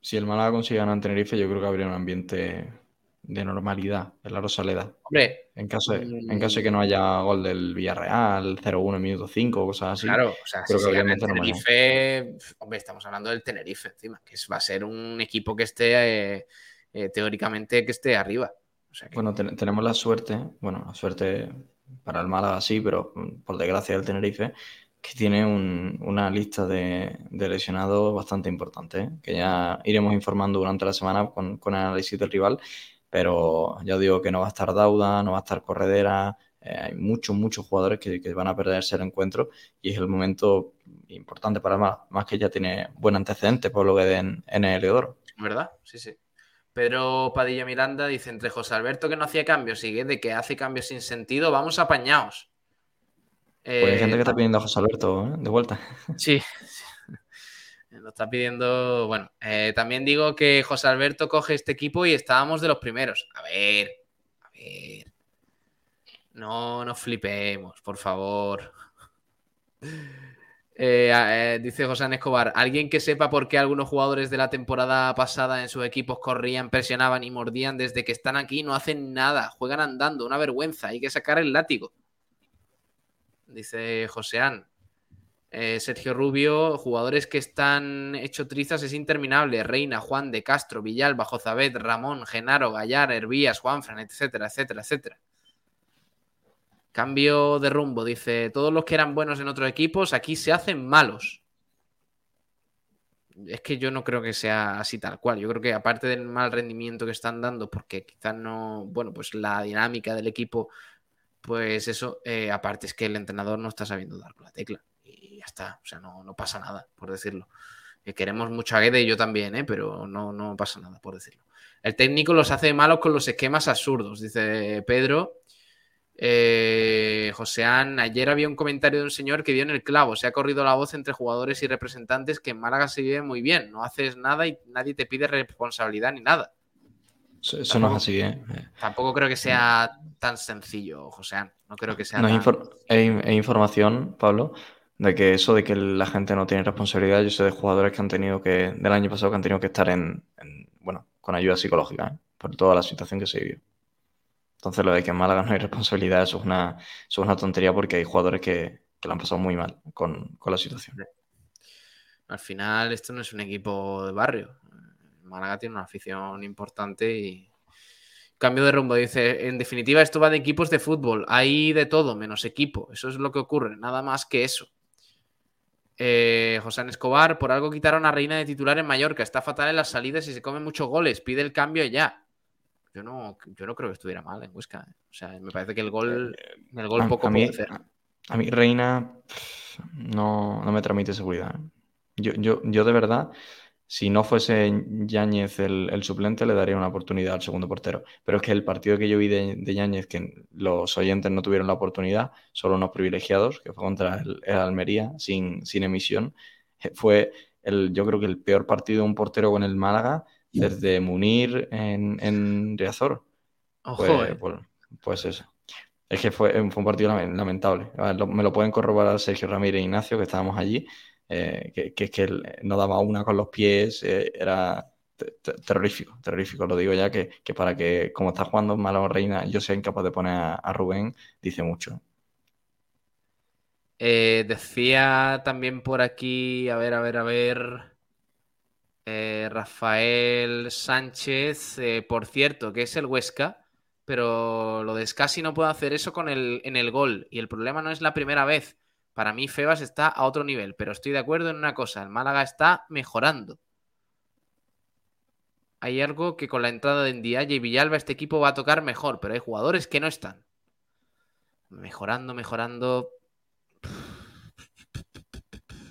Si el Málaga consigue ganar en Tenerife, yo creo que habría un ambiente de normalidad en la Rosaleda. Hombre, en caso, de, en caso de que no haya gol del Villarreal, 0-1 minuto 5, cosas así. Claro, o sea, si se el Tenerife, hombre, estamos hablando del Tenerife encima, que va a ser un equipo que esté eh, eh, teóricamente que esté arriba. Bueno, tenemos la suerte, bueno, la suerte para el Málaga sí, pero por desgracia el Tenerife, que tiene una lista de, lesionados bastante importante, ¿eh? que ya iremos informando durante la semana con, con el análisis del rival pero ya digo que no va a estar Dauda, no va a estar Corredera, eh, hay muchos, muchos jugadores que, van a perderse el encuentro y es el momento importante para más, más que ya tiene buen antecedente por lo que den en el Eleodoro. ¿Verdad? Sí, sí. Pedro Padilla Miranda dice entre José Alberto que no hacía cambios y de que hace cambios sin sentido, vamos apañados. Pues hay gente que está eh, pidiendo a José Alberto ¿eh? de vuelta. Sí, lo está pidiendo. Bueno, eh, también digo que José Alberto coge este equipo y estábamos de los primeros. A ver, a ver. No nos flipemos, por favor. Eh, eh, dice José Escobar, alguien que sepa por qué algunos jugadores de la temporada pasada en sus equipos corrían, presionaban y mordían desde que están aquí, no hacen nada, juegan andando, una vergüenza, hay que sacar el látigo. Dice Joseán, eh, Sergio Rubio, jugadores que están hecho trizas es interminable. Reina, Juan de Castro, Villalba, Jozabet, Ramón, Genaro, Gallar, Hervías, Juanfran, etcétera, etcétera, etcétera. Cambio de rumbo, dice, todos los que eran buenos en otros equipos aquí se hacen malos. Es que yo no creo que sea así tal cual. Yo creo que aparte del mal rendimiento que están dando, porque quizás no, bueno, pues la dinámica del equipo Pues eso, eh, aparte es que el entrenador no está sabiendo dar con la tecla. Ya está, o sea, no, no pasa nada, por decirlo. Eh, queremos mucho a Guede y yo también, ¿eh? pero no, no pasa nada, por decirlo. El técnico los hace malos con los esquemas absurdos, dice Pedro. Eh, Joseán, ayer había un comentario de un señor que dio en el clavo. Se ha corrido la voz entre jugadores y representantes que en Málaga se vive muy bien. No haces nada y nadie te pide responsabilidad ni nada. Eso, eso no es así, ¿eh? Tampoco creo que sea tan sencillo, Joseán. No creo que sea No es, tan- infor- es- es información, Pablo, de que eso de que la gente no tiene responsabilidad, yo sé de jugadores que han tenido que, del año pasado, que han tenido que estar en, en, bueno, con ayuda psicológica, ¿eh? por toda la situación que se vivió. Entonces, lo de que en Málaga no hay responsabilidad, eso es una, eso es una tontería porque hay jugadores que, que lo han pasado muy mal con, con la situación. Al final, esto no es un equipo de barrio. Málaga tiene una afición importante y. Cambio de rumbo, dice. En definitiva, esto va de equipos de fútbol. Hay de todo, menos equipo. Eso es lo que ocurre, nada más que eso. Eh, José Escobar, por algo quitaron a Reina de titular en Mallorca. Está fatal en las salidas y se come muchos goles. Pide el cambio ya. Yo no, yo no creo que estuviera mal en Huesca. ¿eh? O sea, me parece que el gol, el gol A, poco a mí, puede a- a mí Reina no, no me transmite seguridad. ¿eh? Yo, yo, yo de verdad, si no fuese Yáñez el, el suplente, le daría una oportunidad al segundo portero. Pero es que el partido que yo vi de, de Yáñez, que los oyentes no tuvieron la oportunidad, solo unos privilegiados, que fue contra el, el Almería, sin, sin emisión, eh, fue el, yo creo que el peor partido de un portero con el Málaga desde Munir en, en Riazor. Ojo, Pues, eh. pues, pues eso. Es que fue, fue un partido lamen- lamentable. A ver, lo- me lo pueden corroborar Sergio Ramírez e Ignacio, que estábamos allí, eh, que, es que él no daba una con los pies, eh, era te- te- terrorífico, terrorífico. Lo digo ya que, que para que, como está jugando Málaga Reina, yo sea incapaz de poner a, Rubén, dice mucho. Eh, decía también por aquí, a ver, a ver, a ver. eh, Rafael Sánchez, eh, por cierto, que es el Huesca, pero lo de Scassi no puede hacer eso con el, en el gol. Y el problema no es la primera vez. Para mí, Febas está a otro nivel, pero estoy de acuerdo en una cosa: el Málaga está mejorando. Hay algo que con la entrada de Ndiaye y Villalba este equipo va a tocar mejor, pero hay jugadores que no están. Mejorando, mejorando.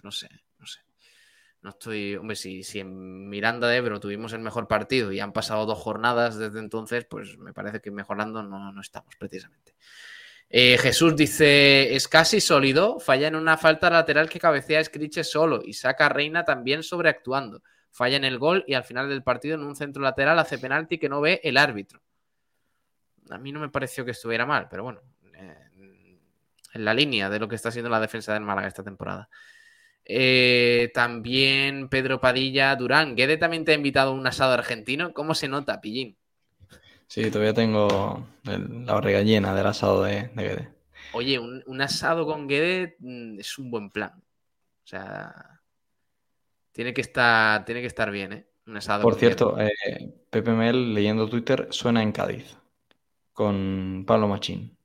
No sé, no sé. No estoy. Hombre, si, si en Miranda de Ebro tuvimos el mejor partido y han pasado dos jornadas desde entonces, pues me parece que mejorando no, no estamos precisamente. Eh, Jesús dice: es casi sólido, falla en una falta lateral que cabecea a Scriche solo y saca a Reina también sobreactuando. Falla en el gol y al final del partido en un centro lateral hace penalti que no ve el árbitro. A mí no me pareció que estuviera mal, pero bueno, eh, en la línea de lo que está haciendo la defensa del Málaga esta temporada. Eh, también Pedro Padilla, Durán. Guede también te ha invitado a un asado argentino. ¿Cómo se nota, Pillín? Sí, todavía tengo el- la barriga llena del asado de, de Guede. Oye, un, un asado con Guede mm, es un buen plan. O sea, tiene que estar, tiene que estar bien, ¿eh? Un asado Por con cierto, Guede. eh, Pepe Mel, leyendo Twitter, suena en Cádiz, con Pablo Machín.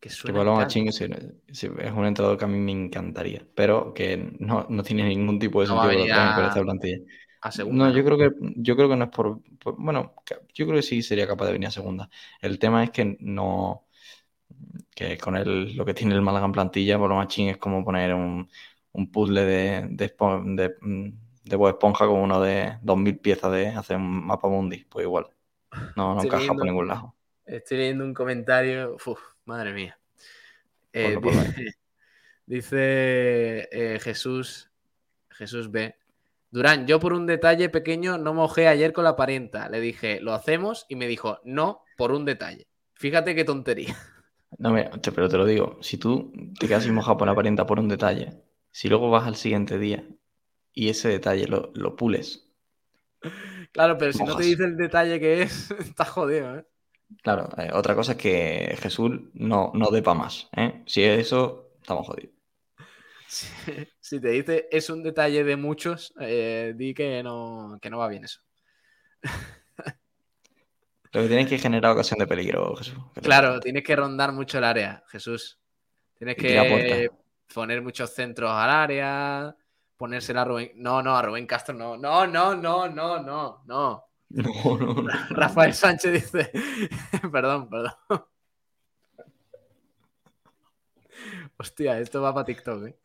que Que suena Pablo Machín es un entrenador que a mí me encantaría, pero que no, no tiene ningún tipo de No a sentido venir con- a- esta plantilla. A segunda, No, yo creo que, yo creo que no es por, por- Bueno, yo creo que sí sería capaz de venir a segunda. El tema es que no. Que con el, lo que tiene el Málaga en plantilla, Pablo Machín es como poner un, un puzzle de, de, de, mm, de Bob Esponja con uno de 2.000 piezas de hacer un mapa mundi. Pues igual. No, no Estoy encaja leyendo- por ningún lado. Estoy leyendo un comentario. Uf, madre mía. Eh, dice, eh, Jesús, Jesús B. Durán, yo por un detalle pequeño no mojé ayer con la parienta. Le dije, ¿lo hacemos? Y me dijo, no, por un detalle. Fíjate qué tontería. No, mira, pero te lo digo, si tú te quedas sin mojado por la parienta por un detalle, si luego vas al siguiente día y ese detalle lo, lo pules, Claro, pero si no te dice el detalle que es, está jodido, ¿eh? claro, eh, otra cosa es que Jesús no, no dé pa' más, ¿eh? Si es eso, estamos jodidos. Si, si te dice es un detalle de muchos, eh, di que no, que no va bien eso. Lo que tienes que generar ocasión de peligro, Jesús. Claro, tienes que rondar mucho el área, Jesús. Tienes que poner muchos centros al área, ponérsela a Rubén. No, no, a Rubén Castro no. No, no, no, no, no, no. No, no, no. Rafael Sánchez dice. perdón, perdón. Hostia, esto va para TikTok, ¿eh?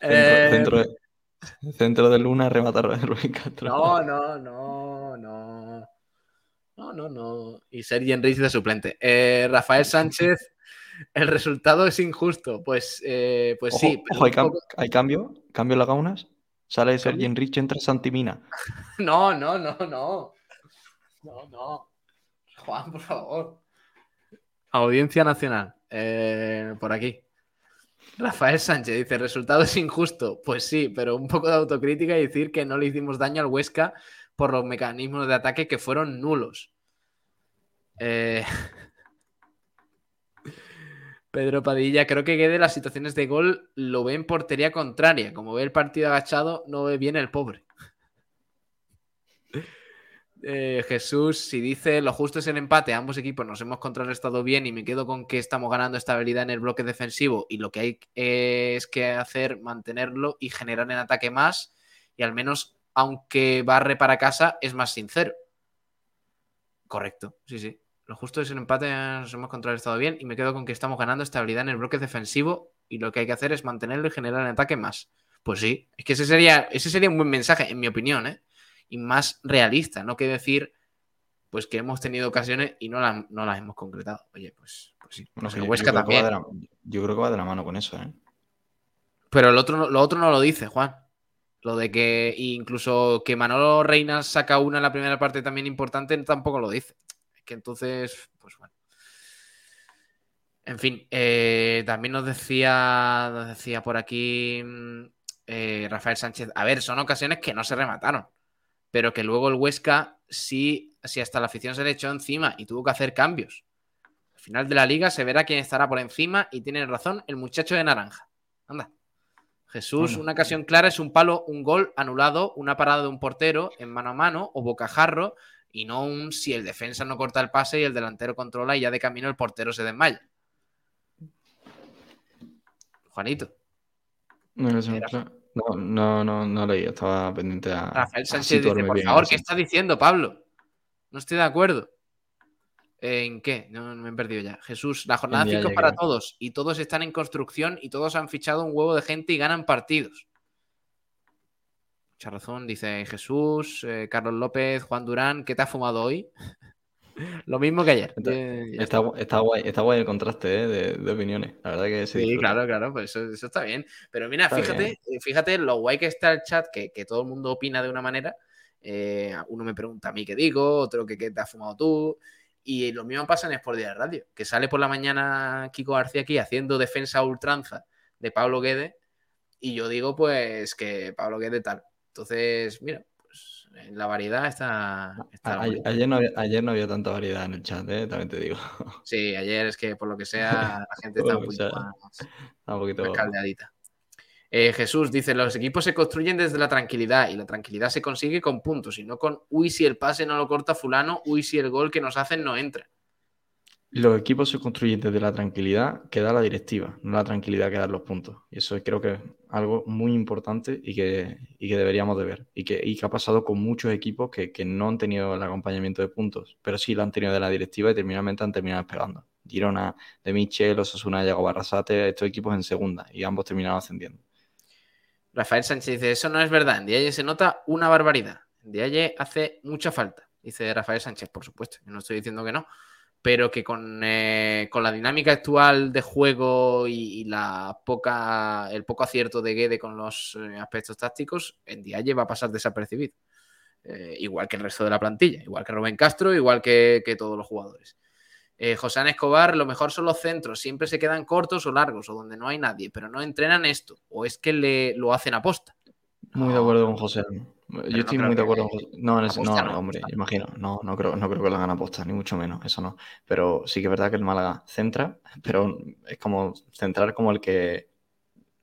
Centro, Eh, centro de, centro de Luna, remata Rubén Castro. No, no, no, no. No, no, no. Y Sergi Enrich de suplente. Eh, Rafael Sánchez, el resultado es injusto. Pues, eh, pues Ojo, sí. ojo, hay, poco- cambio, cambio en las gaunas. Sale Sergi Enrich, entra Santimina. No, no, no, no. No, no. Juan, por favor. Audiencia Nacional. eh, por aquí. Rafael Sánchez dice: resultado es injusto. Pues sí, pero un poco de autocrítica y decir que no le hicimos daño al Huesca por los mecanismos de ataque que fueron nulos. Eh, Pedro Padilla, creo que Guede las situaciones de gol lo ve en portería contraria. Como ve el partido agachado, no ve bien el pobre. Eh, Jesús, si dice lo justo es el empate, ambos equipos nos hemos contrarrestado bien y me quedo con que estamos ganando estabilidad en el bloque defensivo y lo que hay es que hacer mantenerlo y generar en ataque más y al menos aunque barre para casa es más sincero. Correcto, sí, sí. Lo justo es el empate, nos hemos contrarrestado bien y me quedo con que estamos ganando estabilidad en el bloque defensivo y lo que hay que hacer es mantenerlo y generar en ataque más. Pues sí, es que ese sería, ese sería un buen mensaje, en mi opinión, ¿eh? Y más realista, no que decir pues que hemos tenido ocasiones y no, la- no las hemos concretado. Oye, pues, pues sí, Bueno, pues yo- Huesca yo también. la- yo creo que va de la mano con eso, ¿eh? Pero el otro, lo otro no lo dice, Juan. Lo de que incluso que Manolo Reina saca una en la primera parte también importante, tampoco lo dice. Es que entonces, pues bueno. En fin, eh, también nos decía, nos decía por aquí mm, eh, Rafael Sánchez. A ver, son ocasiones que no se remataron, pero que luego el Huesca sí, sí hasta la afición se le echó encima y tuvo que hacer cambios. Al final de la liga se verá quién estará por encima y tiene razón el muchacho de naranja. Anda. Jesús, Bueno. una ocasión clara es un palo, un gol anulado, una parada de un portero en mano a mano o bocajarro y no un si el defensa no corta el pase y el delantero controla y ya de camino el portero se desmaya. Juanito, No, claro. No, no, no, no leí, estaba pendiente a. Rafael a Sánchez dice, por favor. ¿qué está diciendo Pablo? No estoy de acuerdo. ¿En qué? No, no me he perdido ya. Jesús, la jornada En día 5 es ya para creo. todos y todos están en construcción y todos han fichado un huevo de gente y ganan partidos. Mucha razón, dice Jesús, eh, Carlos López, Juan Durán, ¿qué te has fumado hoy? Lo mismo que ayer. Está- Está, gu- está guay, está guay el contraste ¿eh? de, de opiniones. La verdad que Sí, disfruta. claro, claro, pues eso, eso está bien. Pero mira, fíjate, bien. eh, fíjate lo guay que está el chat, que, que todo el mundo opina de una manera. Eh, uno me pregunta a mí qué digo, otro que qué te has fumado tú. Y lo mismo pasa en Sport Día de Radio, que sale por la mañana Kiko García aquí haciendo defensa a ultranza de Pablo Guede. Y yo digo, pues, que Pablo Guede tal. Entonces, mira, la variedad está. está A- ayer, no había, ayer no había tanta variedad en el chat, ¿eh? también te digo. Sí, ayer es que por lo que sea, la gente está un poquito más. Un poquito. Más caldeadita. Eh, Jesús dice: Los equipos se construyen desde la tranquilidad y la tranquilidad se consigue con puntos y no con uy, si el pase no lo corta Fulano, uy, si el gol que nos hacen no entra. Los equipos se construyen desde la tranquilidad que da la directiva, no la tranquilidad que dan los puntos. Y eso creo que es algo muy importante y que, y que deberíamos de ver. Y que, y que ha pasado con muchos equipos que, que no han tenido el acompañamiento de puntos, pero sí lo han tenido de la directiva y terminalmente han terminado pegando. Girona de Michel, Osasuna, Yago Barrasate, estos equipos en segunda y ambos terminaron ascendiendo. Rafael Sánchez dice: Eso no es verdad. En Dialle se nota una barbaridad. En Dialle hace mucha falta. Dice Rafael Sánchez, por supuesto. Yo no estoy diciendo que no. Pero que con, eh, con la dinámica actual de juego y, la poca, el poco acierto de Guede con los eh, aspectos tácticos, en Dialle va a pasar desapercibido. Eh, igual que el resto de la plantilla, igual que Rubén Castro, igual que, que todos los jugadores. José Escobar, lo mejor son los centros, siempre se quedan cortos o largos o donde no hay nadie, pero no entrenan esto, o es que le, lo hacen aposta. Muy de acuerdo con José. Yo estoy no muy de acuerdo con José. No, en ese- aposta no, no, hombre, imagino. No, no creo, no creo que lo hagan aposta, ni mucho menos, eso no. Pero sí que es verdad que el Málaga centra, pero es como centrar como el que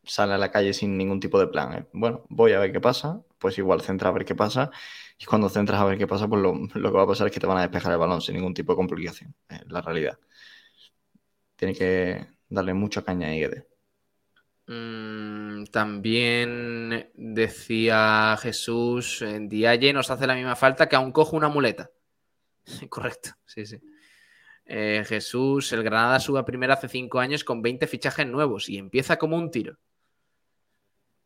sale a la calle sin ningún tipo de plan. ¿eh? Bueno, voy a ver qué pasa, pues igual centra a ver qué pasa. Y cuando centras a ver qué pasa, pues lo, lo que va a pasar es que te van a despejar el balón sin ningún tipo de complicación. Es la realidad. Tiene que darle mucha caña a Guede. Mm, también decía Jesús, en Dialle nos hace la misma falta que aún cojo una muleta. Correcto, sí, sí. Eh, Jesús, el Granada sube a hace cinco años con 20 fichajes nuevos y empieza como un tiro.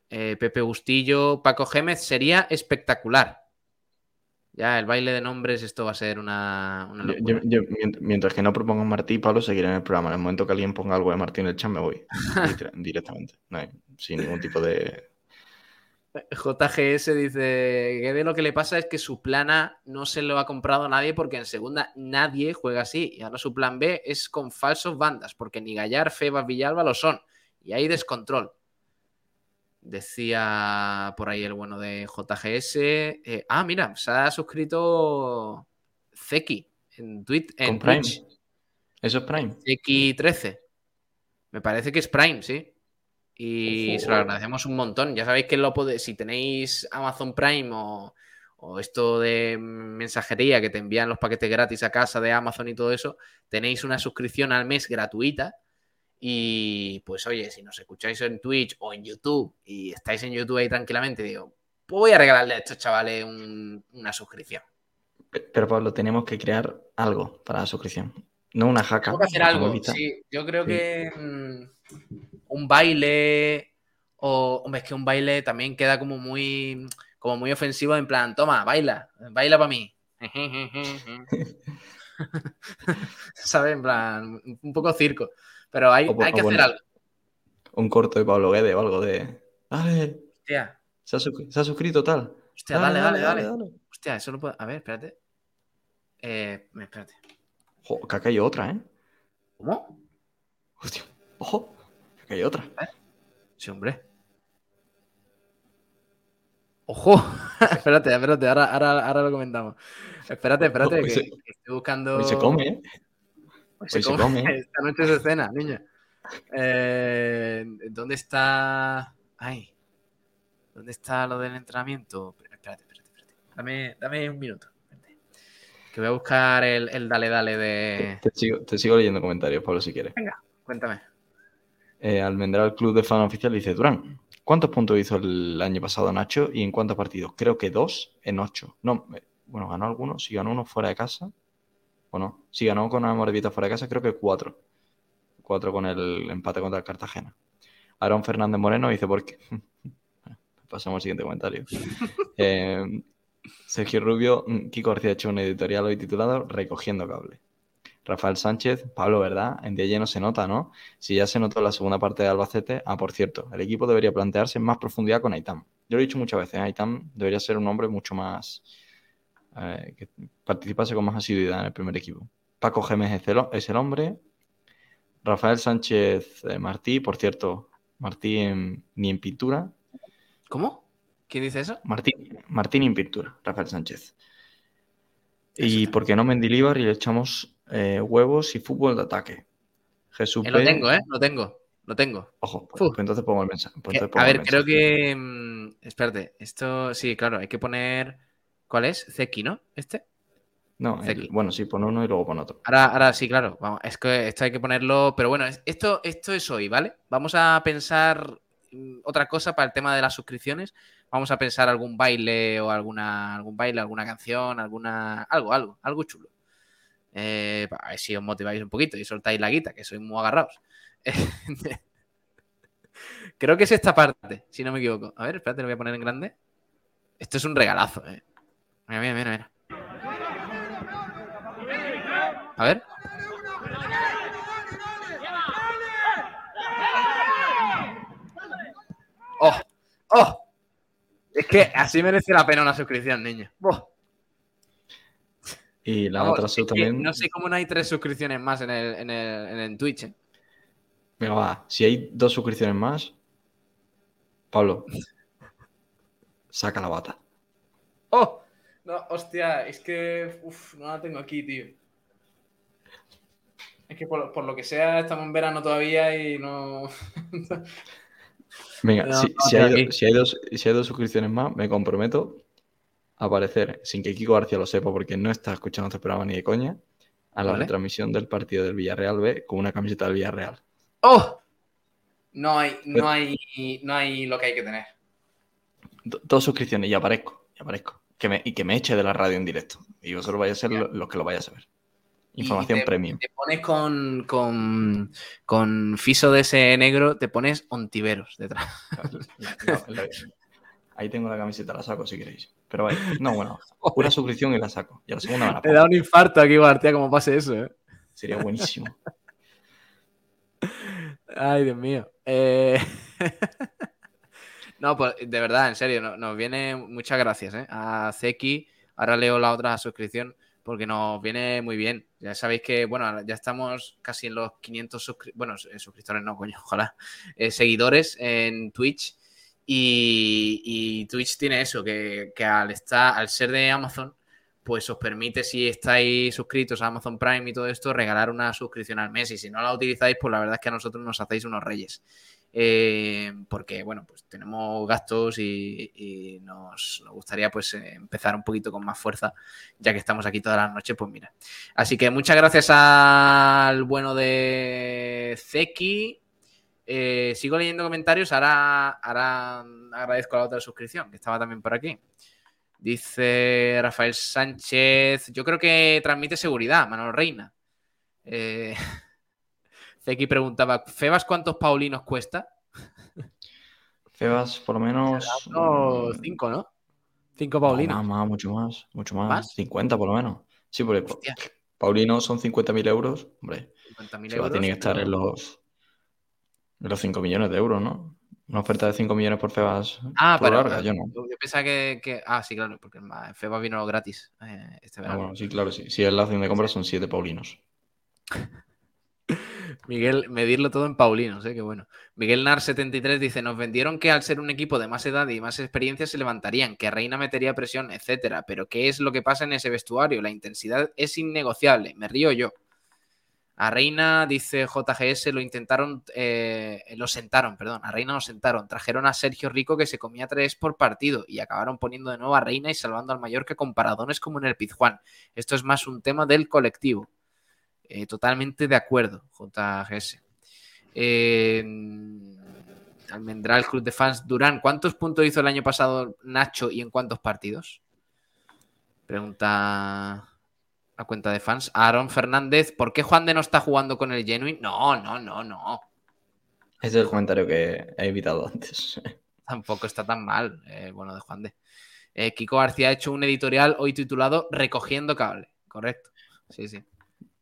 Eh, Pepe Bustillo, Paco Gémez sería espectacular. Ya, el baile de nombres, esto va a ser una, una Yo- locura. yo- yo, mient- mientras que no propongan Martí, Pablo seguirá en el programa. En el momento que alguien ponga algo de Martí en el chat, me voy. Dire- directamente. No hay- sin ningún tipo de. JGS dice que de lo que le pasa es que su plana no se lo ha comprado nadie porque en segunda nadie juega así. Y ahora su plan B es con falsos bandas, porque ni Gallar, Febas, Villalba lo son. Y hay descontrol. Decía por ahí el bueno de JGS. eh, ah, mira, se ha suscrito Zeki en, Twitch, en Prime. Twitch. Eso es Prime. X13. Me parece que es Prime, sí. Y se lo agradecemos un montón. Ya sabéis que lo podéis, si tenéis Amazon Prime o, o esto de mensajería que te envían los paquetes gratis a casa de Amazon y todo eso, tenéis una suscripción al mes gratuita. Y pues oye, si nos escucháis en Twitch o en YouTube y estáis en YouTube ahí tranquilamente, digo, pues voy a regalarle a estos chavales un- una suscripción. Pe- Pero Pablo, tenemos que crear algo para la suscripción. No una jaca. Tengo que hacer algo. Sí, yo creo Sí. que mm, un baile o hombre, es que un baile también queda como muy como muy ofensivo en plan, toma, baila, baila para mí. ¿Sabes? En plan, un poco circo. Pero hay, O hay que o hacer bueno. algo. Un corto de Pablo Guede o algo de. Dale, Hostia, se ha, se ha suscrito tal. hostia, dale, dale, dale. Hostia, eso lo puedo. A ver, espérate. Eh, espérate. Jo, que ha caído otra, ¿eh? ¿Cómo? Hostia, ojo, que ha caído otra. Sí, hombre. ¡Ojo! espérate, espérate, ahora, ahora, ahora lo comentamos. Espérate, espérate, que, se- que estoy buscando. Hoy se come, ¿eh? Hoy se hoy se come. come, ¿eh? Esta noche se cena, niña. Eh, ¿Dónde está. Ay. ¿Dónde está lo del entrenamiento? Espérate, espérate, espérate. Dame, dame un minuto. espérate. Que voy a buscar el, el dale dale de. Te sigo, te sigo leyendo comentarios, Pablo, si quieres. Cuéntame. Eh, Almendral Club de Fan Oficial dice: Durán, ¿cuántos puntos hizo el año pasado Nacho y en cuántos partidos? Creo que dos en ocho. No, bueno, ganó alguno. Si ganó uno fuera de casa. O no. Si ganó con una Moredita fuera de casa, creo que cuatro. Cuatro con el empate contra el Cartagena. Aaron Fernández Moreno dice: ¿Por qué? Pasamos al siguiente comentario. Eh, Sergio Rubio, mm, Kiko García ha hecho un editorial hoy titulado Recogiendo cable. Rafael Sánchez, Pablo, ¿verdad? En día lleno se nota, ¿no? Si ya se notó la segunda parte de Albacete. Ah, por cierto, el equipo debería plantearse en más profundidad con Aitam. Yo lo he dicho muchas veces, ¿eh? Aitam debería ser un hombre mucho más. Eh, que participase con más asiduidad en el primer equipo. Paco Gémez es el, hombre. Rafael Sánchez eh, Martí, por cierto, Martí en- ni en pintura. ¿Cómo? ¿Quién dice eso? Martí, Martí ni en pintura, Rafael Sánchez. Y por qué no Mendilíbar y le echamos eh, huevos y fútbol de ataque. Jesús Eh, lo tengo, ¿eh? Lo tengo. Lo tengo. Ojo, pues, Uf. entonces pongo el mensaje. pues a ver, creo que. mm, espérate, esto sí, claro, hay que poner. ¿Cuál es? Zeki, ¿no? ¿Este? No, el- Zeki. bueno, sí, pon uno y luego pon otro. Ahora, ahora sí, claro. Vamos, es que esto hay que ponerlo. Pero bueno, es- esto, esto es hoy, ¿vale? Vamos a pensar mm, otra cosa para el tema de las suscripciones. Vamos a pensar algún baile o alguna, algún baile, alguna canción, alguna. algo, algo, algo chulo. Eh, a ver si os motiváis un poquito y soltáis la guita, que sois muy agarrados. Creo que es esta parte, si no me equivoco. A ver, espérate, lo voy a poner en grande. Esto es un regalazo, eh. Mira, mira, mira, mira. A ver. ¡Oh! ¡Oh! Es que así merece la pena una suscripción, niño. ¡Buah! Y la Vamos, otra sub también. No sé cómo no hay tres suscripciones más en el, en el, en el Twitch. eh. Venga, va. Si hay dos suscripciones más, Pablo, saca la bata. ¡Oh! No, hostia, es que. Uf, no la tengo aquí, tío. Es que por, por lo que sea, estamos en verano todavía y no. Venga, No, si, no, si tío, hay, si, dos, si hay dos suscripciones más, me comprometo a aparecer, sin que Kiko García lo sepa, porque no está escuchando este programa ni de coña, a la Vale. retransmisión del partido del Villarreal B con una camiseta del Villarreal. ¡Oh! No hay, no hay, no hay lo que hay que tener. Do- dos suscripciones y aparezco, y aparezco. Que me, y que me eche de la radio en directo. Y vosotros vais a ser lo- los que lo vayáis a ver. Información te, premium. Te pones con, con, con Fiso de ese negro, te pones ontiveros detrás. No, ahí tengo la camiseta, la saco si queréis. Pero vaya, no, bueno, una suscripción y la saco. Y a la segunda me la Te da un infarto aquí, Bartia, como pase eso, ¿eh? Sería buenísimo. Ay, Dios mío. Eh, no, pues de verdad, en serio, no- nos viene muchas gracias ¿eh? a Zeki. Ahora leo la otra suscripción porque nos viene muy bien. Ya sabéis que, bueno, ya estamos casi en los 500 suscri- bueno, eh, suscriptores, no, coño, ojalá, eh, seguidores en Twitch. Y, y Twitch tiene eso, que, que al, estar, al ser de Amazon, pues os permite, si estáis suscritos a Amazon Prime y todo esto, regalar una suscripción al mes. Y si no la utilizáis, pues la verdad es que a nosotros nos hacéis unos reyes. Eh, porque, bueno, pues tenemos gastos y, nos, gustaría pues empezar un poquito con más fuerza, ya que estamos aquí todas las noches, pues mira. Así que muchas gracias al bueno de Zeki. Eh, sigo leyendo comentarios, ahora, ahora agradezco la otra suscripción, que estaba también por aquí. Dice Rafael Sánchez, yo creo que transmite seguridad, Manolo Reina. Eh, Zeki preguntaba, ¿Febas cuántos paulinos cuesta? Febas, por lo menos. No, cinco, ¿no? Cinco no, paulinos. más, más, mucho más. Mucho más. ¿Más? 50 por lo menos. Sí, porque pa- Hostia, Paulino son 50.000 euros. Hombre, 50.000 se va a euros. tener que estar en los, en los 5 millones de euros, ¿no? Una oferta de 5 millones por Febas. Ah, por pero larga, yo no. Yo pensaba que, que- Ah, sí, claro, porque en Febas vino gratis eh, este Ah, verano. bueno, sí, claro, sí. Si es la acción de compra son 7 Paulinos. Miguel, medirlo todo en paulinos, ¿eh? Qué bueno. Miguel Nar73 dice: Nos vendieron que al ser un equipo de más edad y más experiencia se levantarían, que Reina metería presión, etcétera. Pero ¿qué es lo que pasa en ese vestuario? La intensidad es innegociable. Me río yo. A Reina, dice JGS, lo intentaron, eh, lo sentaron, perdón, a Reina lo sentaron. Trajeron a Sergio Rico que se comía tres por partido y acabaron poniendo de nuevo a Reina y salvando al Mallorca con paradones como en el Pizjuán. Esto es más un tema del colectivo. Eh, totalmente de acuerdo, JGS. Eh, Almendral Club de Fans Durán, ¿cuántos puntos hizo el año pasado Nacho y en cuántos partidos? Pregunta a cuenta de fans. Aaron Fernández, ¿por qué Juan de no está jugando con el Genuine? No, no, no, no. Ese es el comentario que he evitado antes. Tampoco está tan mal, eh, bueno, de Juan de. Eh, Kiko García ha hecho un editorial hoy titulado Recogiendo cable. Correcto. Sí, sí.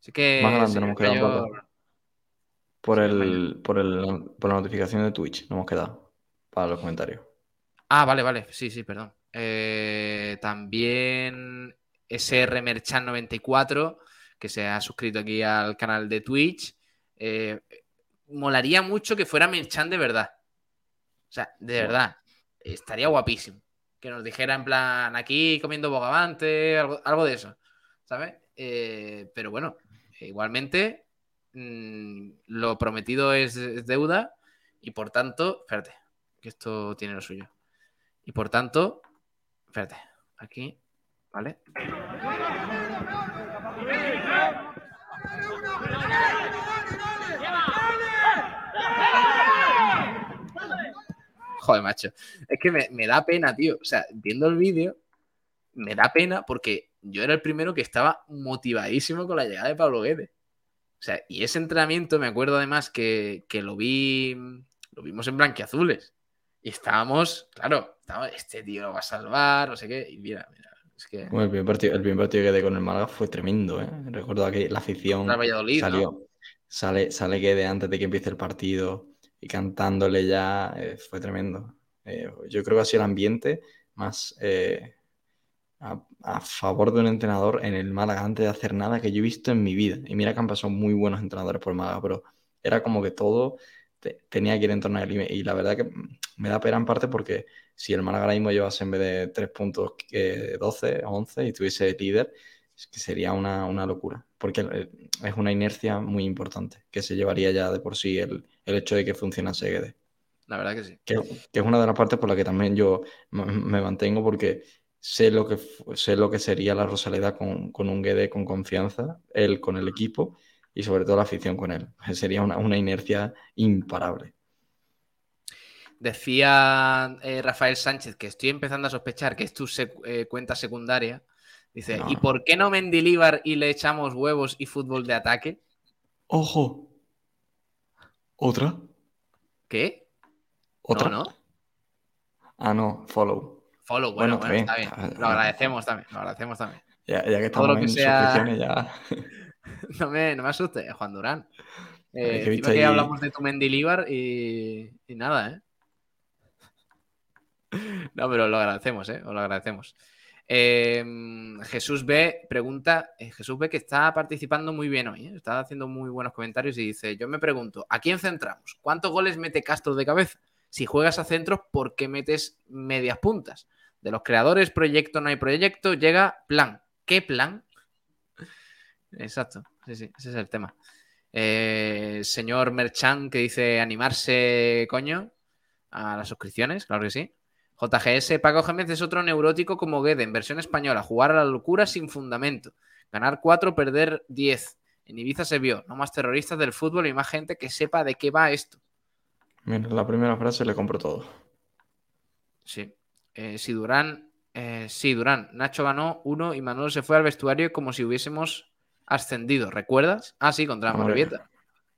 Así que. Más adelante nos hemos quedado un. Por, Sí, el, por, el, por la notificación de Twitch, nos hemos quedado. Para los comentarios. Ah, vale, vale. Sí, sí, perdón. Eh, también SR Merchan 94, que se ha suscrito aquí al canal de Twitch. Eh, molaría mucho que fuera Merchan de verdad. O sea, de verdad. Estaría guapísimo. Que nos dijera en plan, aquí comiendo bogavante, algo, algo de eso. ¿Sabes? Eh, pero bueno, igualmente, mm, lo prometido es, deuda y por tanto, espérate, que esto tiene lo suyo. Y por tanto, espérate, aquí, ¿vale? Joder, macho. Es que me, me da pena, tío. O sea, viendo el vídeo, me da pena porque yo era el primero que estaba motivadísimo con la llegada de Pablo Guedes. O sea, y ese entrenamiento me acuerdo además que, que lo vi, lo vimos en blanquiazules. Y estábamos, claro, estábamos, este tío lo va a salvar, no sé qué. Y mira, mira, es que. Bueno, el primer partido, el primer partido que quedé con el Málaga fue tremendo, ¿eh? Recuerdo que la afición Valladolid, ¿no? salió, sale, sale Guede antes de que empiece el partido y cantándole ya, eh, fue tremendo. Eh, yo creo que ha sido el ambiente más eh, a, a favor de un entrenador en el Málaga antes de hacer nada que yo he visto en mi vida. Y mira que han pasado muy buenos entrenadores por Málaga, pero era como que todo te- tenía que ir en torno a él. Y, y la verdad que me da pena en parte porque si el Málaga ahora mismo llevase en vez de 3 puntos que 12 o 11 y tuviese líder, es que sería una, una locura. Porque eh, es una inercia muy importante que se llevaría ya de por sí el, el hecho de que funcionase Guedes. La verdad que sí. Que, que es una de las partes por la que también yo me mantengo porque sé lo que, sé lo que sería la Rosaleda con, con un Guede con confianza, él con el equipo y sobre todo la afición con él. Sería una, una inercia imparable. Decía eh, Rafael Sánchez que estoy empezando a sospechar que es tu sec- eh, cuenta secundaria. Dice, No, ¿y por qué no Mendilibar y le echamos huevos y fútbol de ataque? ¡Ojo! ¿Otra? ¿Qué? ¿Otra? No, no. Ah, no, follow. Follow, bueno, Bueno, bueno, está bien. Lo agradecemos también, lo agradecemos también. Ya, ya que Todo estamos lo que en sea- suscripciones, ya. No me, no me asustes, Juan Durán. Eh, que hablamos de tu Mendilibar y, y nada, ¿eh? No, pero lo agradecemos, ¿eh? Os lo agradecemos. Eh, Jesús B pregunta, eh, Jesús B que está participando muy bien hoy, ¿eh? está haciendo muy buenos comentarios y dice, yo me pregunto, ¿a quién centramos? ¿Cuántos goles mete Castro de cabeza? Si juegas a centros, ¿por qué metes medias puntas? De los creadores, proyecto no hay proyecto, llega plan. ¿Qué plan? Exacto, sí, sí, ese es el tema. Eh, señor Merchan que dice animarse, coño, a las suscripciones, claro que sí. JGS, Paco Gémez es otro neurótico como Guede, en versión española, jugar a la locura sin fundamento. Ganar 4, perder 10. En Ibiza se vio, no más terroristas del fútbol y más gente que sepa de qué va esto. Mira, la primera frase le compro todo. Sí. Eh, si Durán, eh, sí, Durán, Nacho ganó uno y Manolo se fue al vestuario como si hubiésemos ascendido. ¿Recuerdas? Ah, sí, contra. Morevieta.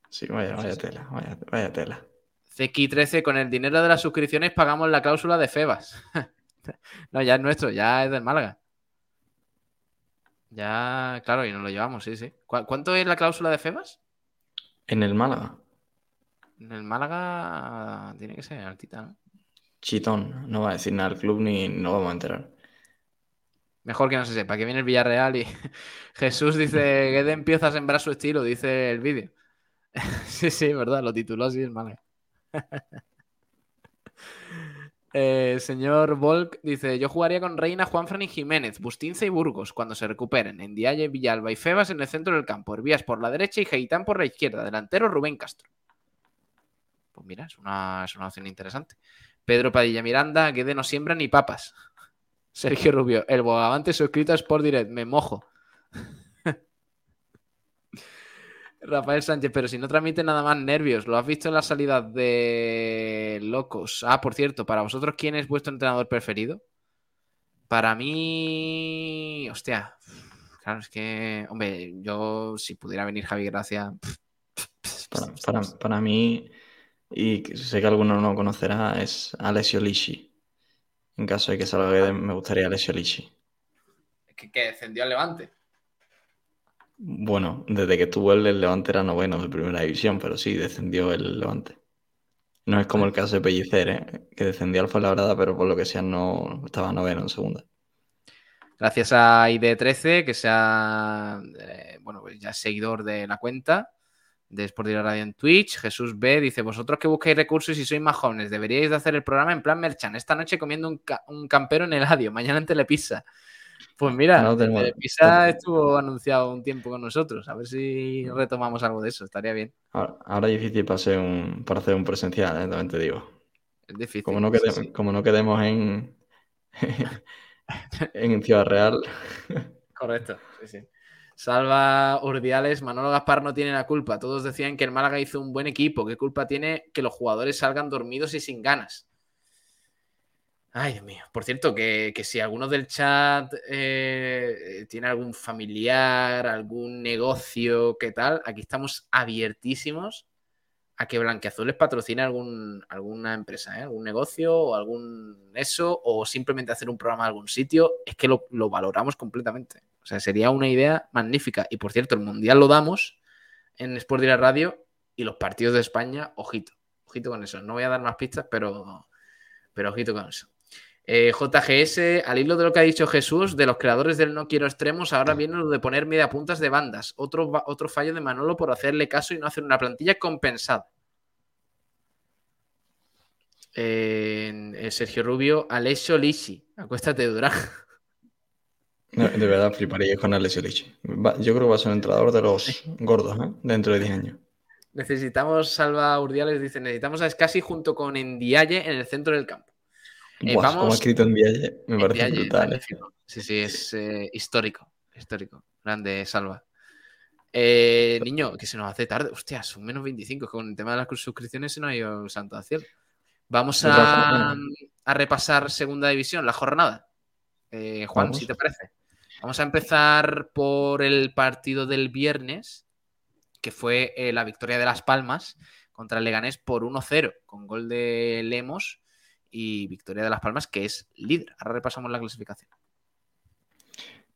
Sí, vaya, vaya tela, vaya, vaya tela. CX13, con el dinero de las suscripciones pagamos la cláusula de Febas. no, ya es nuestro, ya es del Málaga. Ya, claro, y nos lo llevamos, sí, sí. ¿Cu- ¿Cuánto es la cláusula de Febas? En el Málaga, En el Málaga tiene que ser altita, ¿no? Chitón, no va a decir nada al club ni no vamos a enterar. Mejor que no se sepa, que viene el Villarreal y Jesús dice, Guede empieza a sembrar su estilo, dice el vídeo. sí, sí, verdad, lo tituló así el Málaga. Eh, señor Volk dice: Yo jugaría con Reina, Juanfran y Jiménez, Bustinza y Burgos cuando se recuperen. En Dialle, Villalba y Febas en el centro del campo. Hervías por la derecha y Geitán por la izquierda. Delantero Rubén Castro. Pues mira, es una, es una opción interesante. Pedro Padilla Miranda, Guede no siembra ni papas. Sergio Rubio, el Bogavante suscrito a Sport Direct, me mojo. Rafael Sánchez, pero si no transmite nada más nervios, ¿lo has visto en la salida de Locos? Ah, por cierto, para vosotros, ¿quién es vuestro entrenador preferido? Para mí, hostia, claro, es que, hombre, yo si pudiera venir Javi Gracia, Para, para, para mí, y que sé que alguno no conocerá, es Alessio Lisci. En caso de que salga Guede, me gustaría Alessio Lisci. que, que descendió al Levante. Bueno, desde que estuvo el Levante era noveno de primera división, pero sí, descendió el Levante. No es como el caso de Pellicer, ¿eh? que descendió al Fuenlabrada, pero por lo que sea no estaba noveno en segunda. Gracias a ID13, que sea, eh, bueno, pues ya seguidor de la cuenta de Sport Direct Radio en Twitch. Jesús B dice, vosotros que busquéis recursos y sois más jóvenes, deberíais de hacer el programa en plan merchan. Esta noche comiendo un, ca- un campero en el adio, mañana en Telepizza. Pues mira, No Telepizza estuvo anunciado un tiempo con nosotros. A ver si retomamos algo de eso, estaría bien. Ahora, ahora es difícil para hacer un, para hacer un presencial, ¿eh? también te digo. Es difícil. Como no, sí, quede- sí. como no quedemos en, en Ciudad Real, Correcto, sí, sí. Salva Urdiales, Manolo Gaspar no tiene la culpa. Todos decían que el Málaga hizo un buen equipo. ¿Qué culpa tiene que los jugadores salgan dormidos y sin ganas? Ay, Dios mío. Por cierto, que, que si alguno del chat eh, tiene algún familiar, algún negocio, ¿qué tal? Aquí estamos abiertísimos a que Blanqueazules patrocine algún, alguna empresa, ¿eh? algún negocio o algún eso, o simplemente hacer un programa en algún sitio. Es que lo, lo valoramos completamente. O sea, sería una idea magnífica. Y por cierto, el Mundial lo damos en Sport Direct Radio y los partidos de España, ojito, ojito con eso. No voy a dar más pistas, pero, pero ojito con eso. Eh, JGS, al hilo de lo que ha dicho Jesús, de los creadores del No Quiero Extremos, ahora viene lo de poner media puntas de bandas. Otro, otro fallo de Manolo por hacerle caso y no hacer una plantilla compensada. Eh, Sergio Rubio, Alessio Lisci, acuéstate Durán. De, de verdad fliparía con Alessio Lisci. Va- Yo creo que va a ser un entrenador de los gordos, ¿eh? Dentro de 10 años. Necesitamos, Salva Urdiales dice, necesitamos a Scassi junto con Endiaye en el centro del campo. Eh, Buah, vamos- como ha escrito en Vialle, me parece Endiaye, brutal. ¿eh? Sí, sí, es eh, histórico, histórico. Grande, Salva. Eh, niño, que se nos hace tarde. Hostia, son menos 25. Con el tema de las suscripciones se nos ha ido el santo al cielo. Vamos a, repasar segunda división, la jornada. Juan, si te parece. Vamos a empezar por el partido del viernes, que fue eh, la victoria de Las Palmas contra el Leganés por 1-0, con gol de Lemos y victoria de Las Palmas, que es líder. Ahora repasamos la clasificación.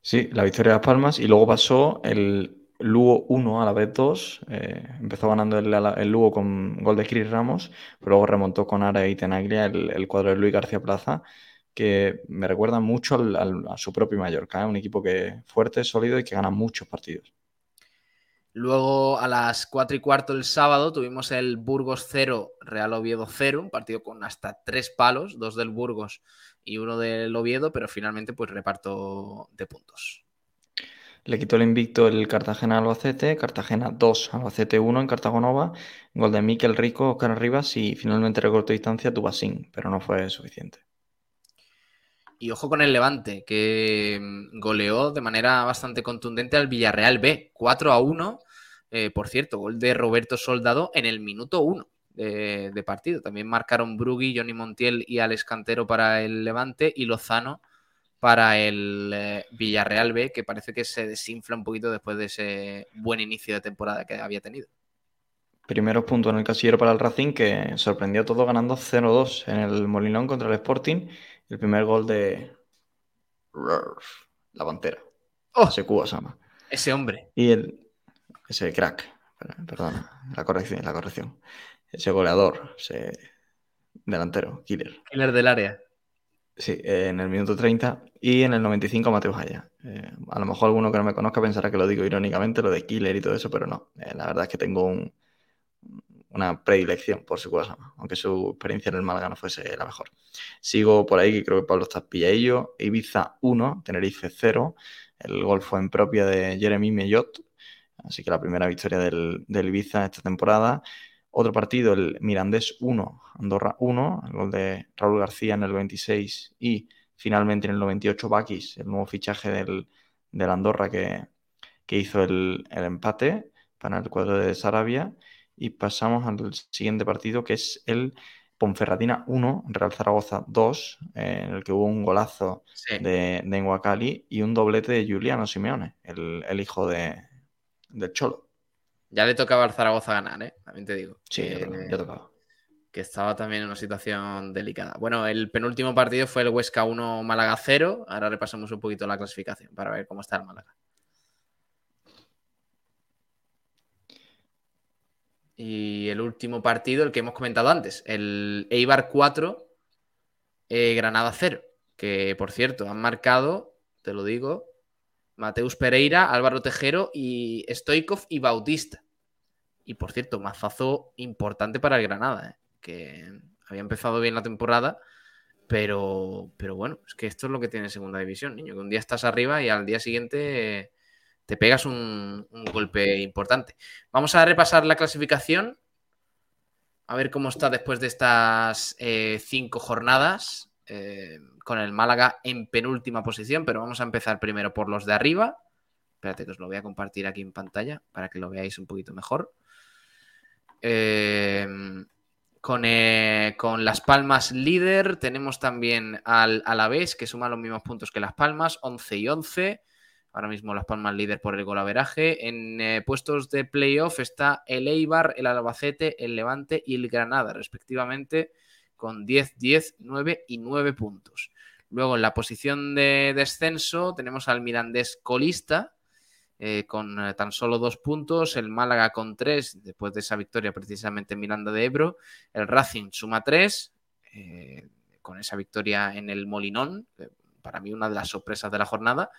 Sí, la victoria de Las Palmas y luego pasó el Lugo 1 a la vez 2. Eh, empezó ganando el, Lugo con gol de Chris Ramos, pero luego remontó con Ara y Tenaglia el, cuadro de Luis García Plaza, que me recuerda mucho a su propio Mallorca, ¿eh? un equipo que fuerte, sólido y que gana muchos partidos. Luego a las 4 y cuarto del sábado tuvimos el Burgos 0, Real Oviedo 0, un partido con hasta tres palos, dos del Burgos y uno del Oviedo, pero finalmente pues reparto de puntos. Le quitó el invicto el Cartagena Albacete, Cartagena 2, Albacete 1 en Cartagonova, gol de Miquel Rico, Oscar Arribas y finalmente recortó distancia Tubasín, pero no fue suficiente. Y ojo con el Levante, que mm, goleó de manera bastante contundente al Villarreal B, 4 a 1. Eh, por cierto, gol de Roberto Soldado en el minuto 1 de, partido. También marcaron Brugui, Johnny Montiel y Alex Cantero para el Levante y Lozano para el eh, Villarreal B, que parece que se desinfla un poquito después de ese buen inicio de temporada que había tenido. Primeros puntos en el casillero para el Racing, que sorprendió todo ganando 0-2 en el Molinón contra el Sporting. El primer gol de la Pantera. Oh, Ese hombre. Y el, ese crack, perdona, la corrección, la corrección. Ese goleador, ese delantero, killer. Killer del área. Sí, en el minuto 30 y en el 95 Mateo Jaya. Eh, a lo mejor alguno que no me conozca pensará que lo digo irónicamente, lo de Killer y todo eso, pero no. Eh, la verdad es que tengo una predilección por su cosa, aunque su experiencia en el Málaga no fuese la mejor. Sigo por ahí, que creo que Pablo está ello. Ibiza 1, Tenerife 0. El gol fue en propia de Jeremy Mellot, así que la primera victoria del, del Ibiza esta temporada. Otro partido, el Mirandés 1, Andorra 1, el gol de Raúl García en el 26 y finalmente en el 98 Bakis, el nuevo fichaje del, Andorra que, hizo el, empate para el cuadro de Sarabia. Y pasamos al siguiente partido que es el Ponferradina 1, Real Zaragoza 2, en el que hubo un golazo de, de y un doblete de Juliano Simeone, el, hijo de, del Cholo. Ya le tocaba al Zaragoza ganar, ¿eh? También te digo. Sí, ya, tocaba. Que estaba también en una situación delicada. Bueno, el penúltimo partido fue el Huesca 1, Málaga 0. Ahora repasamos un poquito la clasificación para ver cómo está el Málaga. Y el último partido, el que hemos comentado antes, el Eibar 4, eh, Granada 0. Que por cierto, han marcado, te lo digo, Mateus Pereira, Álvaro Tejero y Stoikov y Bautista. Y por cierto, mazazo importante para el Granada, ¿eh? que había empezado bien la temporada, pero, pero bueno, es que esto es lo que tiene segunda división, niño, que un día estás arriba y al día siguiente te pegas un, golpe importante. Vamos a repasar la clasificación, a ver cómo está después de estas eh, cinco jornadas. Eh, con el Málaga en penúltima posición, pero vamos a empezar primero por los de arriba. Espérate que os lo voy a compartir aquí en pantalla para que lo veáis un poquito mejor. Eh, con, con, Las Palmas líder tenemos también al Alavés que suma los mismos puntos que Las Palmas, 11 y 11. Ahora mismo Las Palmas líder por el golaveraje. En eh, puestos de playoff está el Eibar, el Albacete, el Levante y el Granada, respectivamente, con 10, 10, 9 y 9 puntos. Luego en la posición de descenso tenemos al Mirandés colista eh, con eh, tan solo dos puntos, el Málaga con tres después de esa victoria precisamente en Miranda de Ebro, el Racing suma tres con esa victoria en el Molinón, para mí una de las sorpresas de la jornada,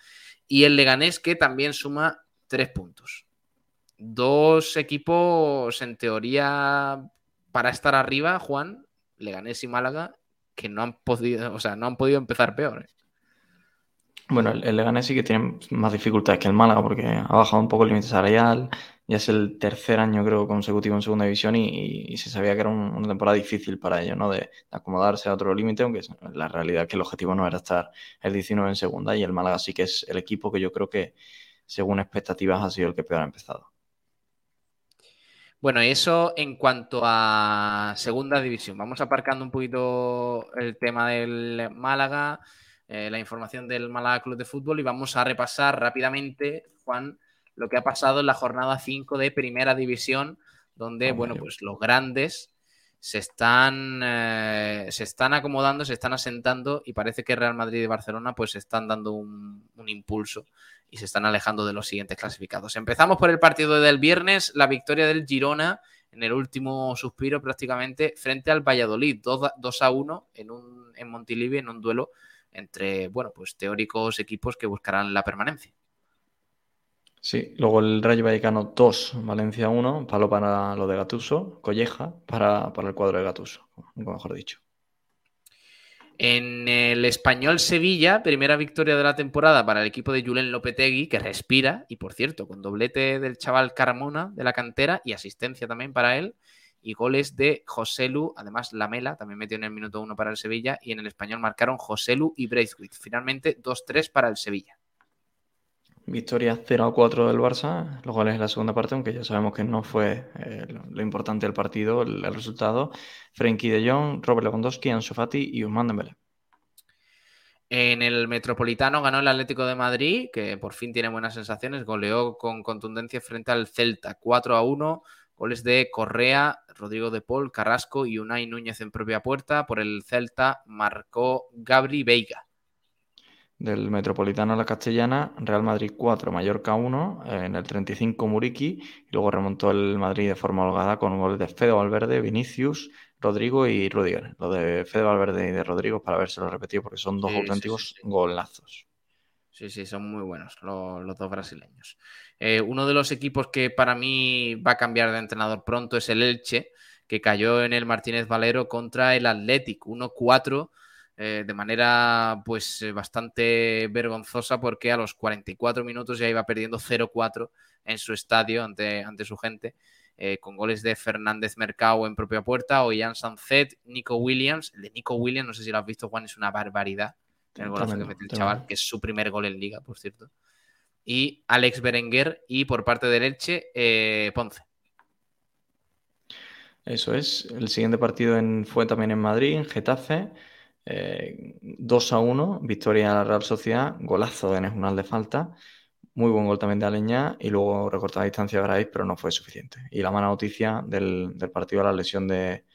y el Leganés que también suma tres puntos. Dos equipos en teoría para estar arriba, Juan, Leganés y Málaga, que no han podido, o sea, no han podido empezar peor. ¿eh? Bueno, el, Leganés sí que tiene más dificultades que el Málaga porque ha bajado un poco el límite salarial. Ya es el tercer año, creo, consecutivo en segunda división y, se sabía que era una temporada difícil para ellos, ¿no? De, acomodarse a otro límite, aunque la realidad es que el objetivo no era estar el 19 en segunda y el Málaga sí que es el equipo que yo creo que, según expectativas, ha sido el que peor ha empezado. Bueno, eso en cuanto a segunda división. Vamos aparcando un poquito el tema del Málaga. Eh, la información del Málaga Club de Fútbol y vamos a repasar rápidamente, Juan, lo que ha pasado en la jornada 5 de Primera División, donde, bueno, pues los grandes se están, eh, se están acomodando, se están asentando y parece que Real Madrid y Barcelona pues están dando un, un, impulso y se están alejando de los siguientes clasificados. Empezamos por el partido del viernes, la victoria del Girona en el último suspiro prácticamente frente al Valladolid, 2, a 1 en, un, en Montilivi en un duelo entre, bueno, pues teóricos equipos que buscarán la permanencia. Sí, luego el Rayo Vallecano 2, Valencia 1, palo para lo de Gatuso, Colleja para, para el cuadro de Gatuso, mejor dicho. En el español Sevilla, primera victoria de la temporada para el equipo de Julen Lopetegui, que respira, y por cierto, con doblete del chaval Carmona de la cantera y asistencia también para él, y goles de Joselu, además Lamela también metió en el minuto 1 para el Sevilla, y en el español marcaron Joselu y Braithwaite. Finalmente 2-3 para el Sevilla. Victoria 0 a 4 del Barça, los goles en la segunda parte, aunque ya sabemos que no fue eh, lo importante del partido, el, el, resultado. Frenkie de Jong, Robert Lewandowski, Ansu Fati y Usman Dembélé. En el Metropolitano ganó el Atlético de Madrid, que por fin tiene buenas sensaciones, goleó con contundencia frente al Celta 4 a 1, goles de Correa, Rodrigo de Paul, Carrasco y Unai Núñez en propia puerta. Por el Celta marcó Gabri Veiga del Metropolitano a la Castellana, Real Madrid 4, Mallorca 1, en el 35 Muriqui, y luego remontó el Madrid de forma holgada con un gol de Fede Valverde, Vinicius, Rodrigo y Rudiger. Lo de Fede Valverde y de Rodrigo para lo repetido porque son dos sí, auténticos sí, sí, golazos. Sí, sí, son muy buenos los, los dos brasileños. Eh, uno de los equipos que para mí va a cambiar de entrenador pronto es el Elche, que cayó en el Martínez Valero contra el Athletic, 1-4 eh, de manera pues eh, bastante vergonzosa porque a los 44 minutos ya iba perdiendo 0-4 en su estadio ante, ante su gente, eh, con goles de Fernández Mercado en propia puerta, Ollán Sanzet, Nico Williams. El de Nico Williams, no sé si lo has visto, Juan, es una barbaridad. El golazo que mete el chaval, que es su primer gol en liga, por cierto. Y Alex Berenguer y por parte del Elche, eh, Ponce. Eso es. El siguiente partido en, fue también en Madrid, en Getafe. Eh, 2 a 1, victoria a la Real Sociedad, golazo de Nejunal de falta, muy buen gol también de Aleñá y luego recortada distancia de Brais, pero no fue suficiente. Y la mala noticia del, del partido, la lesión de,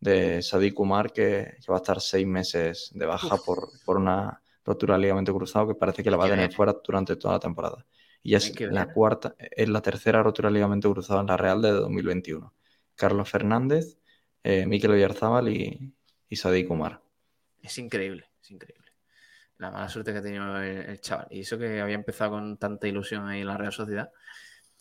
de Sadik Umar, que, que, va a estar seis meses de baja por, por, una rotura de ligamento cruzado que parece que la va a tener fuera durante toda la temporada. Y es la cuarta, es la tercera rotura de ligamento cruzado en la Real de 2021. Carlos Fernández, eh, Miquel Oyarzábal y, y Sadik Umar. Es increíble, es increíble. La mala suerte que ha tenido el, el, chaval. Y eso que había empezado con tanta ilusión ahí en la Real Sociedad.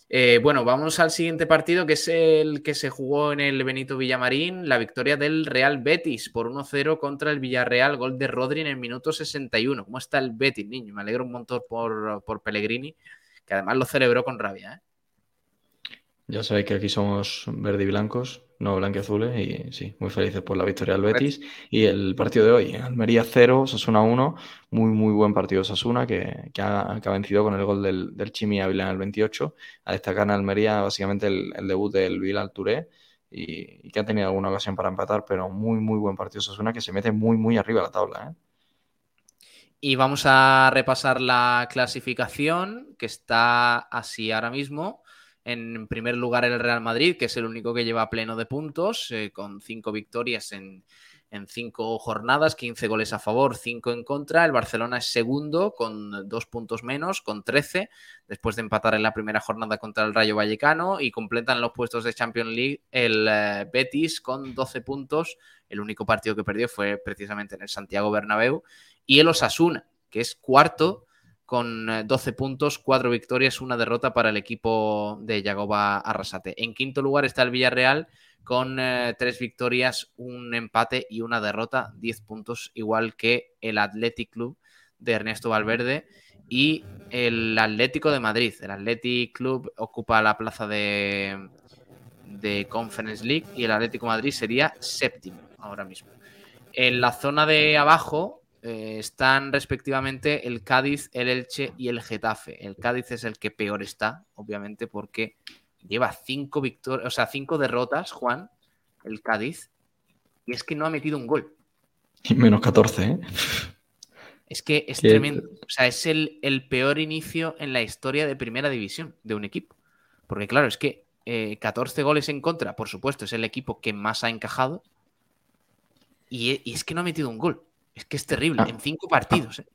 Eh, bueno, vamos al siguiente partido, que es el que se jugó en el Benito Villamarín, la victoria del Real Betis por 1-0 contra el Villarreal, gol de Rodri en el minuto 61. ¿Cómo está el Betis, niño? Me alegro un montón por, por Pellegrini, que además lo celebró con rabia. ¿eh? Ya sabéis que aquí somos verde y blancos, no blanqueazules, y sí, muy felices por la victoria del Betis. Y el partido de hoy, Almería 0, Sasuna 1, muy, muy buen partido Sasuna, que, que, ha, que ha, vencido con el gol del, del Chimi Ávila en el 28. A destacar en Almería, básicamente, el, el debut del Bilal Touré, y, y, que ha tenido alguna ocasión para empatar, pero muy, muy buen partido Sasuna, que se mete muy, muy arriba a la tabla. ¿eh? Y vamos a repasar la clasificación, que está así ahora mismo. En primer lugar el Real Madrid, que es el único que lleva pleno de puntos, eh, con cinco victorias en, en, cinco jornadas, 15 goles a favor, 5 en contra. El Barcelona es segundo, con dos puntos menos, con 13, después de empatar en la primera jornada contra el Rayo Vallecano. Y completan los puestos de Champions League el eh, Betis con 12 puntos. El único partido que perdió fue precisamente en el Santiago Bernabéu. Y el Osasuna, que es cuarto con 12 puntos, 4 victorias, una derrota para el equipo de Yagoba Arrasate. En quinto lugar está el Villarreal con eh, 3 victorias, un empate y una derrota, 10 puntos, igual que el Athletic Club de Ernesto Valverde y el Atlético de Madrid. El Athletic Club ocupa la plaza de, de Conference League y el Atlético Madrid sería séptimo ahora mismo. En la zona de abajo eh, están respectivamente el Cádiz, el Elche y el Getafe. El Cádiz es el que peor está, obviamente, porque lleva cinco victorias, o sea, cinco derrotas, Juan, el Cádiz, y es que no ha metido un gol. Y menos 14, ¿eh? Es que es tremendo. O sea, es el, el, peor inicio en la historia de primera división de un equipo. Porque claro, es que 14 goles en contra, por supuesto, es el equipo que más ha encajado. Y, es que no ha metido un gol. Es que es terrible. Ah. En cinco partidos. ¿eh?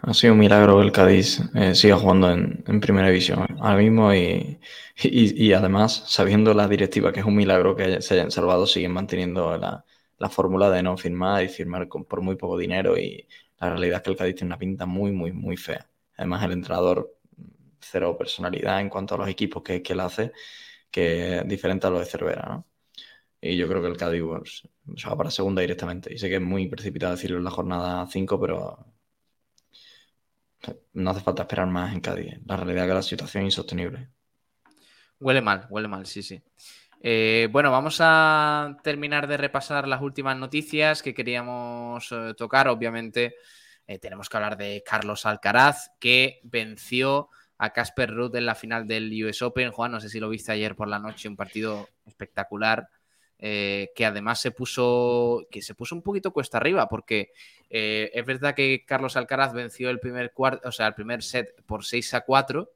Ha sido un milagro que el Cádiz eh, siga jugando en, primera división ahora mismo y, y, además, sabiendo la directiva que es un milagro que se hayan salvado, siguen manteniendo la, la fórmula de no firmar y firmar con, por muy poco dinero y la realidad es que el Cádiz tiene una pinta muy, muy, muy fea. Además, el entrenador cero personalidad en cuanto a los equipos que, que él hace, que es diferente a lo de Cervera, ¿no? Y yo creo que el Cádiz se va para segunda directamente. Y sé que es muy precipitado decirlo en la jornada 5, pero no hace falta esperar más en Cádiz. La realidad es que la situación es insostenible. Huele mal, huele mal, sí, sí. Eh, bueno, vamos a terminar de repasar las últimas noticias que queríamos eh, tocar. Obviamente, eh, tenemos que hablar de Carlos Alcaraz, que venció a Casper Ruth en la final del US Open. Juan, no sé si lo viste ayer por la noche, un partido espectacular. Que además se puso que se puso un poquito cuesta arriba porque es verdad que Carlos Alcaraz venció el primer o sea, el primer set por 6 a 4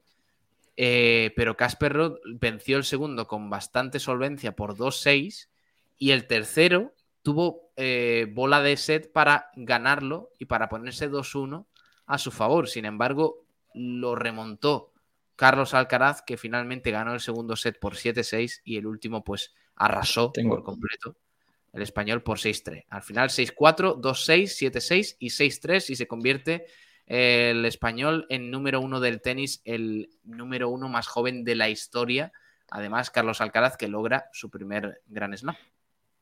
eh, pero Casper Ruud venció el segundo con bastante solvencia por 2-6 y el tercero tuvo eh, bola de set para ganarlo y para ponerse 2-1 a su favor. Sin embargo, lo remontó Carlos Alcaraz, que finalmente ganó el segundo set por 7-6 y el último pues arrasó por completo el español por 6-3. Al final 6-4, 2-6, 7-6 y 6-3 y se convierte el español en número uno del tenis, el número uno más joven de la historia. Además, Carlos Alcaraz, que logra su primer gran slam.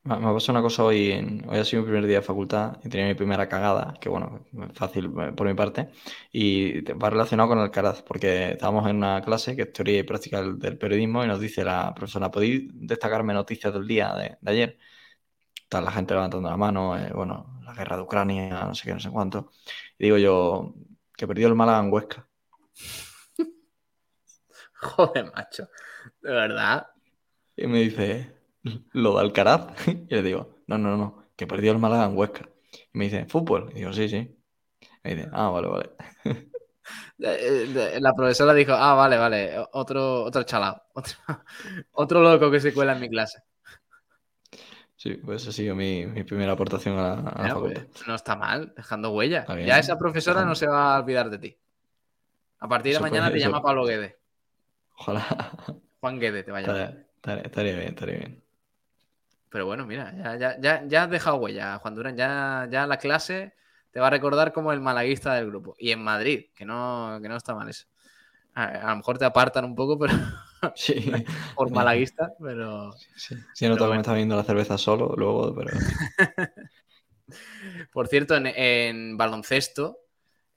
Me ha pasado una cosa hoy, hoy ha sido mi primer día de facultad y tenía mi primera cagada, que bueno, fácil eh, por mi parte, y va relacionado con Alcaraz, porque estábamos en una clase que es teoría y práctica del, periodismo y nos dice la profesora, ¿podéis destacarme noticias del día de, ayer? Está la gente levantando la mano, eh, bueno, la guerra de Ucrania, no sé qué, no sé cuánto. Y digo yo, que perdió el Málaga en Huesca. Joder, macho. De verdad. Y me dice, lo de Alcaraz. Y le digo, no, no, no, que perdió el Málaga en Huesca. Y me dice, ¿fútbol? Y digo, sí, sí. Y dice, ah, vale, vale. La profesora dijo, ah, vale, vale, otro, otro chalao, otro, otro loco que se cuela en mi clase. Sí, pues ha sido mi, primera aportación a la, facultad. Pues, no está mal, dejando huella. Ya esa profesora no se va a olvidar de ti. A partir de mañana te llama Pablo Guede. Ojalá. Juan Guede te vaya a llamar. Estaría, bien, estaría bien. Pero bueno, mira, ya, ya, ya, has dejado huella, Juan Durán. Ya, ya la clase te va a recordar como el malaguista del grupo. Y en Madrid, que no, que no está mal eso. A, lo mejor te apartan un poco, pero sí. por malaguista, pero. Sí, sí que me está viendo la cerveza solo, luego, pero. por cierto, en, baloncesto,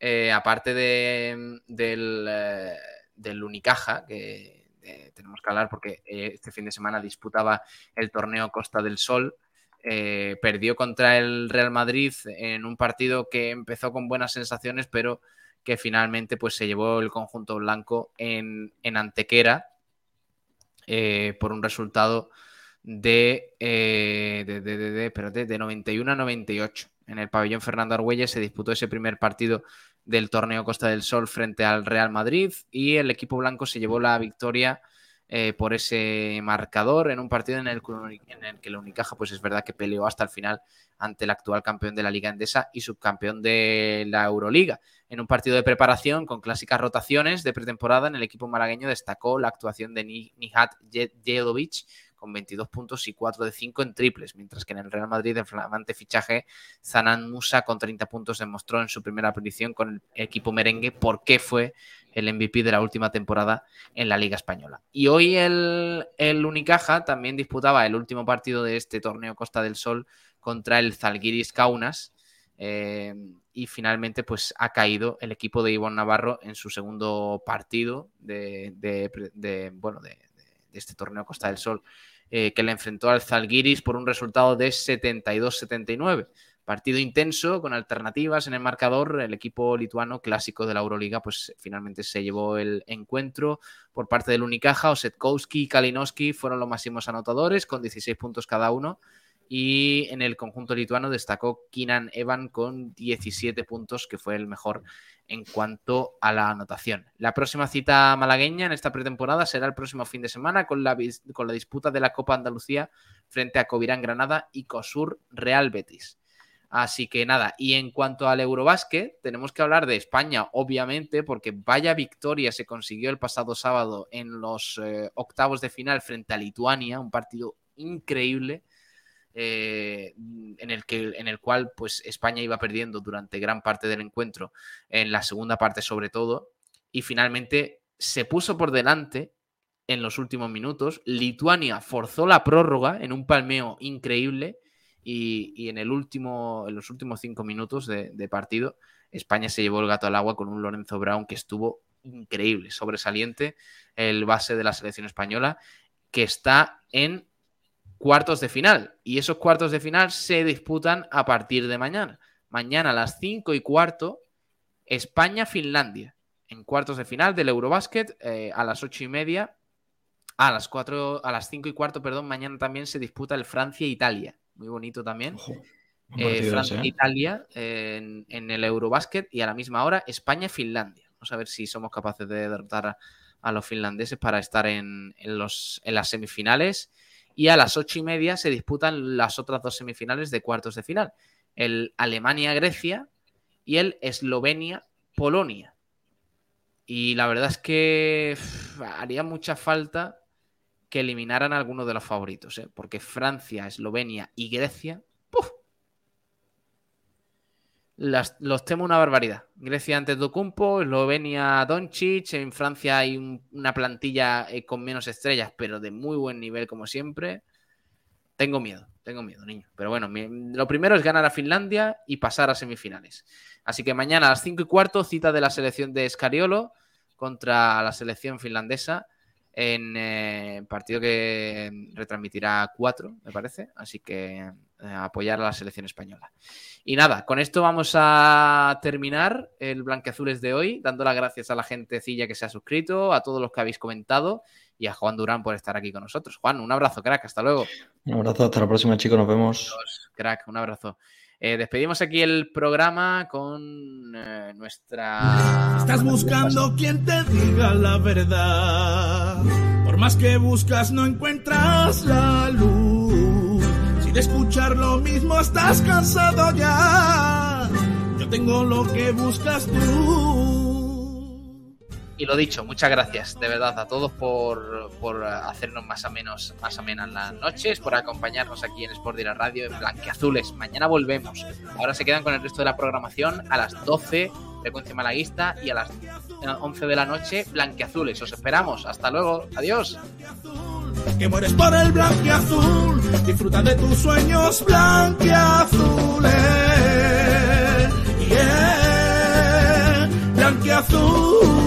eh, aparte de, del, eh, del, Unicaja, que eh, tenemos que hablar porque este fin de semana disputaba el torneo Costa del Sol. perdió contra el Real Madrid en un partido que empezó con buenas sensaciones, pero que finalmente pues, se llevó el conjunto blanco en, Antequera eh, por un resultado de, eh, de, de, 91 a 98. En el pabellón Fernando Argüelles se disputó ese primer partido del torneo Costa del Sol frente al Real Madrid y el equipo blanco se llevó la victoria eh, por ese marcador en un partido en el, en el, que la Unicaja, pues es verdad que peleó hasta el final ante el actual campeón de la Liga Endesa y subcampeón de la Euroliga. En un partido de preparación con clásicas rotaciones de pretemporada, en el equipo malagueño destacó la actuación de Nihat Jedovic con 22 puntos y 4 de 5 en triples, mientras que en el Real Madrid el flamante fichaje Zanan Musa con 30 puntos demostró en su primera aparición con el equipo merengue por qué fue el MVP de la última temporada en la Liga Española. Y hoy el, el Unicaja también disputaba el último partido de este torneo Costa del Sol contra el Zalgiris Kaunas. Eh, y finalmente pues ha caído el equipo de Ivonne Navarro en su segundo partido de, bueno, de, este torneo Costa del Sol, eh, que le enfrentó al Zalgiris por un resultado de 72-79. Partido intenso, con alternativas en el marcador. El equipo lituano clásico de la Euroliga, pues finalmente se llevó el encuentro por parte del Unicaja. Osetkowski y Kalinowski fueron los máximos anotadores, con 16 puntos cada uno. Y en el conjunto lituano destacó Kinan Evan con 17 puntos, que fue el mejor en cuanto a la anotación. La próxima cita malagueña en esta pretemporada será el próximo fin de semana con la, con la disputa de la Copa Andalucía frente a Covirán Granada y Cosur Real Betis. Así que nada, y en cuanto al Eurobásquet, tenemos que hablar de España, obviamente, porque vaya victoria se consiguió el pasado sábado en los eh, octavos de final frente a Lituania, un partido increíble eh, en, el que, en el cual pues, España iba perdiendo durante gran parte del encuentro, en la segunda parte sobre todo, y finalmente se puso por delante en los últimos minutos. Lituania forzó la prórroga en un palmeo increíble y, en, el último, en los últimos cinco minutos de, de partido España se llevó el gato al agua con un Lorenzo Brown que estuvo increíble, sobresaliente, el base de la selección española, que está en cuartos de final. Y esos cuartos de final se disputan a partir de mañana. Mañana a las 5 y cuarto, España-Finlandia. En cuartos de final del Eurobásquet, eh, a las 8 y media. A las 4, a las 5 y cuarto, perdón, mañana también se disputa el Francia-Italia. Muy bonito también. Eh, Francia-Italia en, el Eurobásquet y a la misma hora España-Finlandia. Vamos a ver si somos capaces de derrotar a, los finlandeses para estar en, los, en las semifinales y a las ocho y media se disputan las otras dos semifinales de cuartos de final. El Alemania-Grecia y el Eslovenia-Polonia. Y la verdad es que haría mucha falta que eliminaran a alguno de los favoritos, ¿eh? porque Francia, Eslovenia y Grecia los temo una barbaridad. Grecia antes Documpo, Eslovenia Doncic, en Francia hay una plantilla eh, con menos estrellas, pero de muy buen nivel como siempre. Tengo miedo, tengo miedo, niño. Pero bueno, lo primero es ganar a Finlandia y pasar a semifinales. Así que mañana a las 5 y cuarto, cita de la selección de Scariolo contra la selección finlandesa en eh, partido que retransmitirá 4, me parece. Así que eh, apoyar a la selección española. Y nada, con esto vamos a terminar el Blanqueazules de hoy, dando las gracias a la gentecilla que se ha suscrito, a todos los que habéis comentado y a Juan Durán por estar aquí con nosotros. Juan, un abrazo, crack, hasta luego. Un abrazo, hasta la próxima, chicos, nos vemos. crack, un abrazo. Eh, despedimos aquí el programa con eh, nuestra. Estás buscando quien te diga la verdad. Por más que buscas, no encuentras la luz escuchar lo mismo estás cansado ya. Yo tengo lo que buscas tú. Y lo dicho, muchas gracias de verdad a todos por, por hacernos más a menos más amenas las noches, por acompañarnos aquí en Sport de la Radio en Blanqueazules. Mañana volvemos. Ahora se quedan con el resto de la programación a las 12, frecuencia malaguista, y a las eh, 11 de la noche, Blanqueazules. Os esperamos. Hasta luego. Adiós. Que mueres por el blanqueazul, disfruta de tus sueños blanqueazules. Yeah, blanqueazul.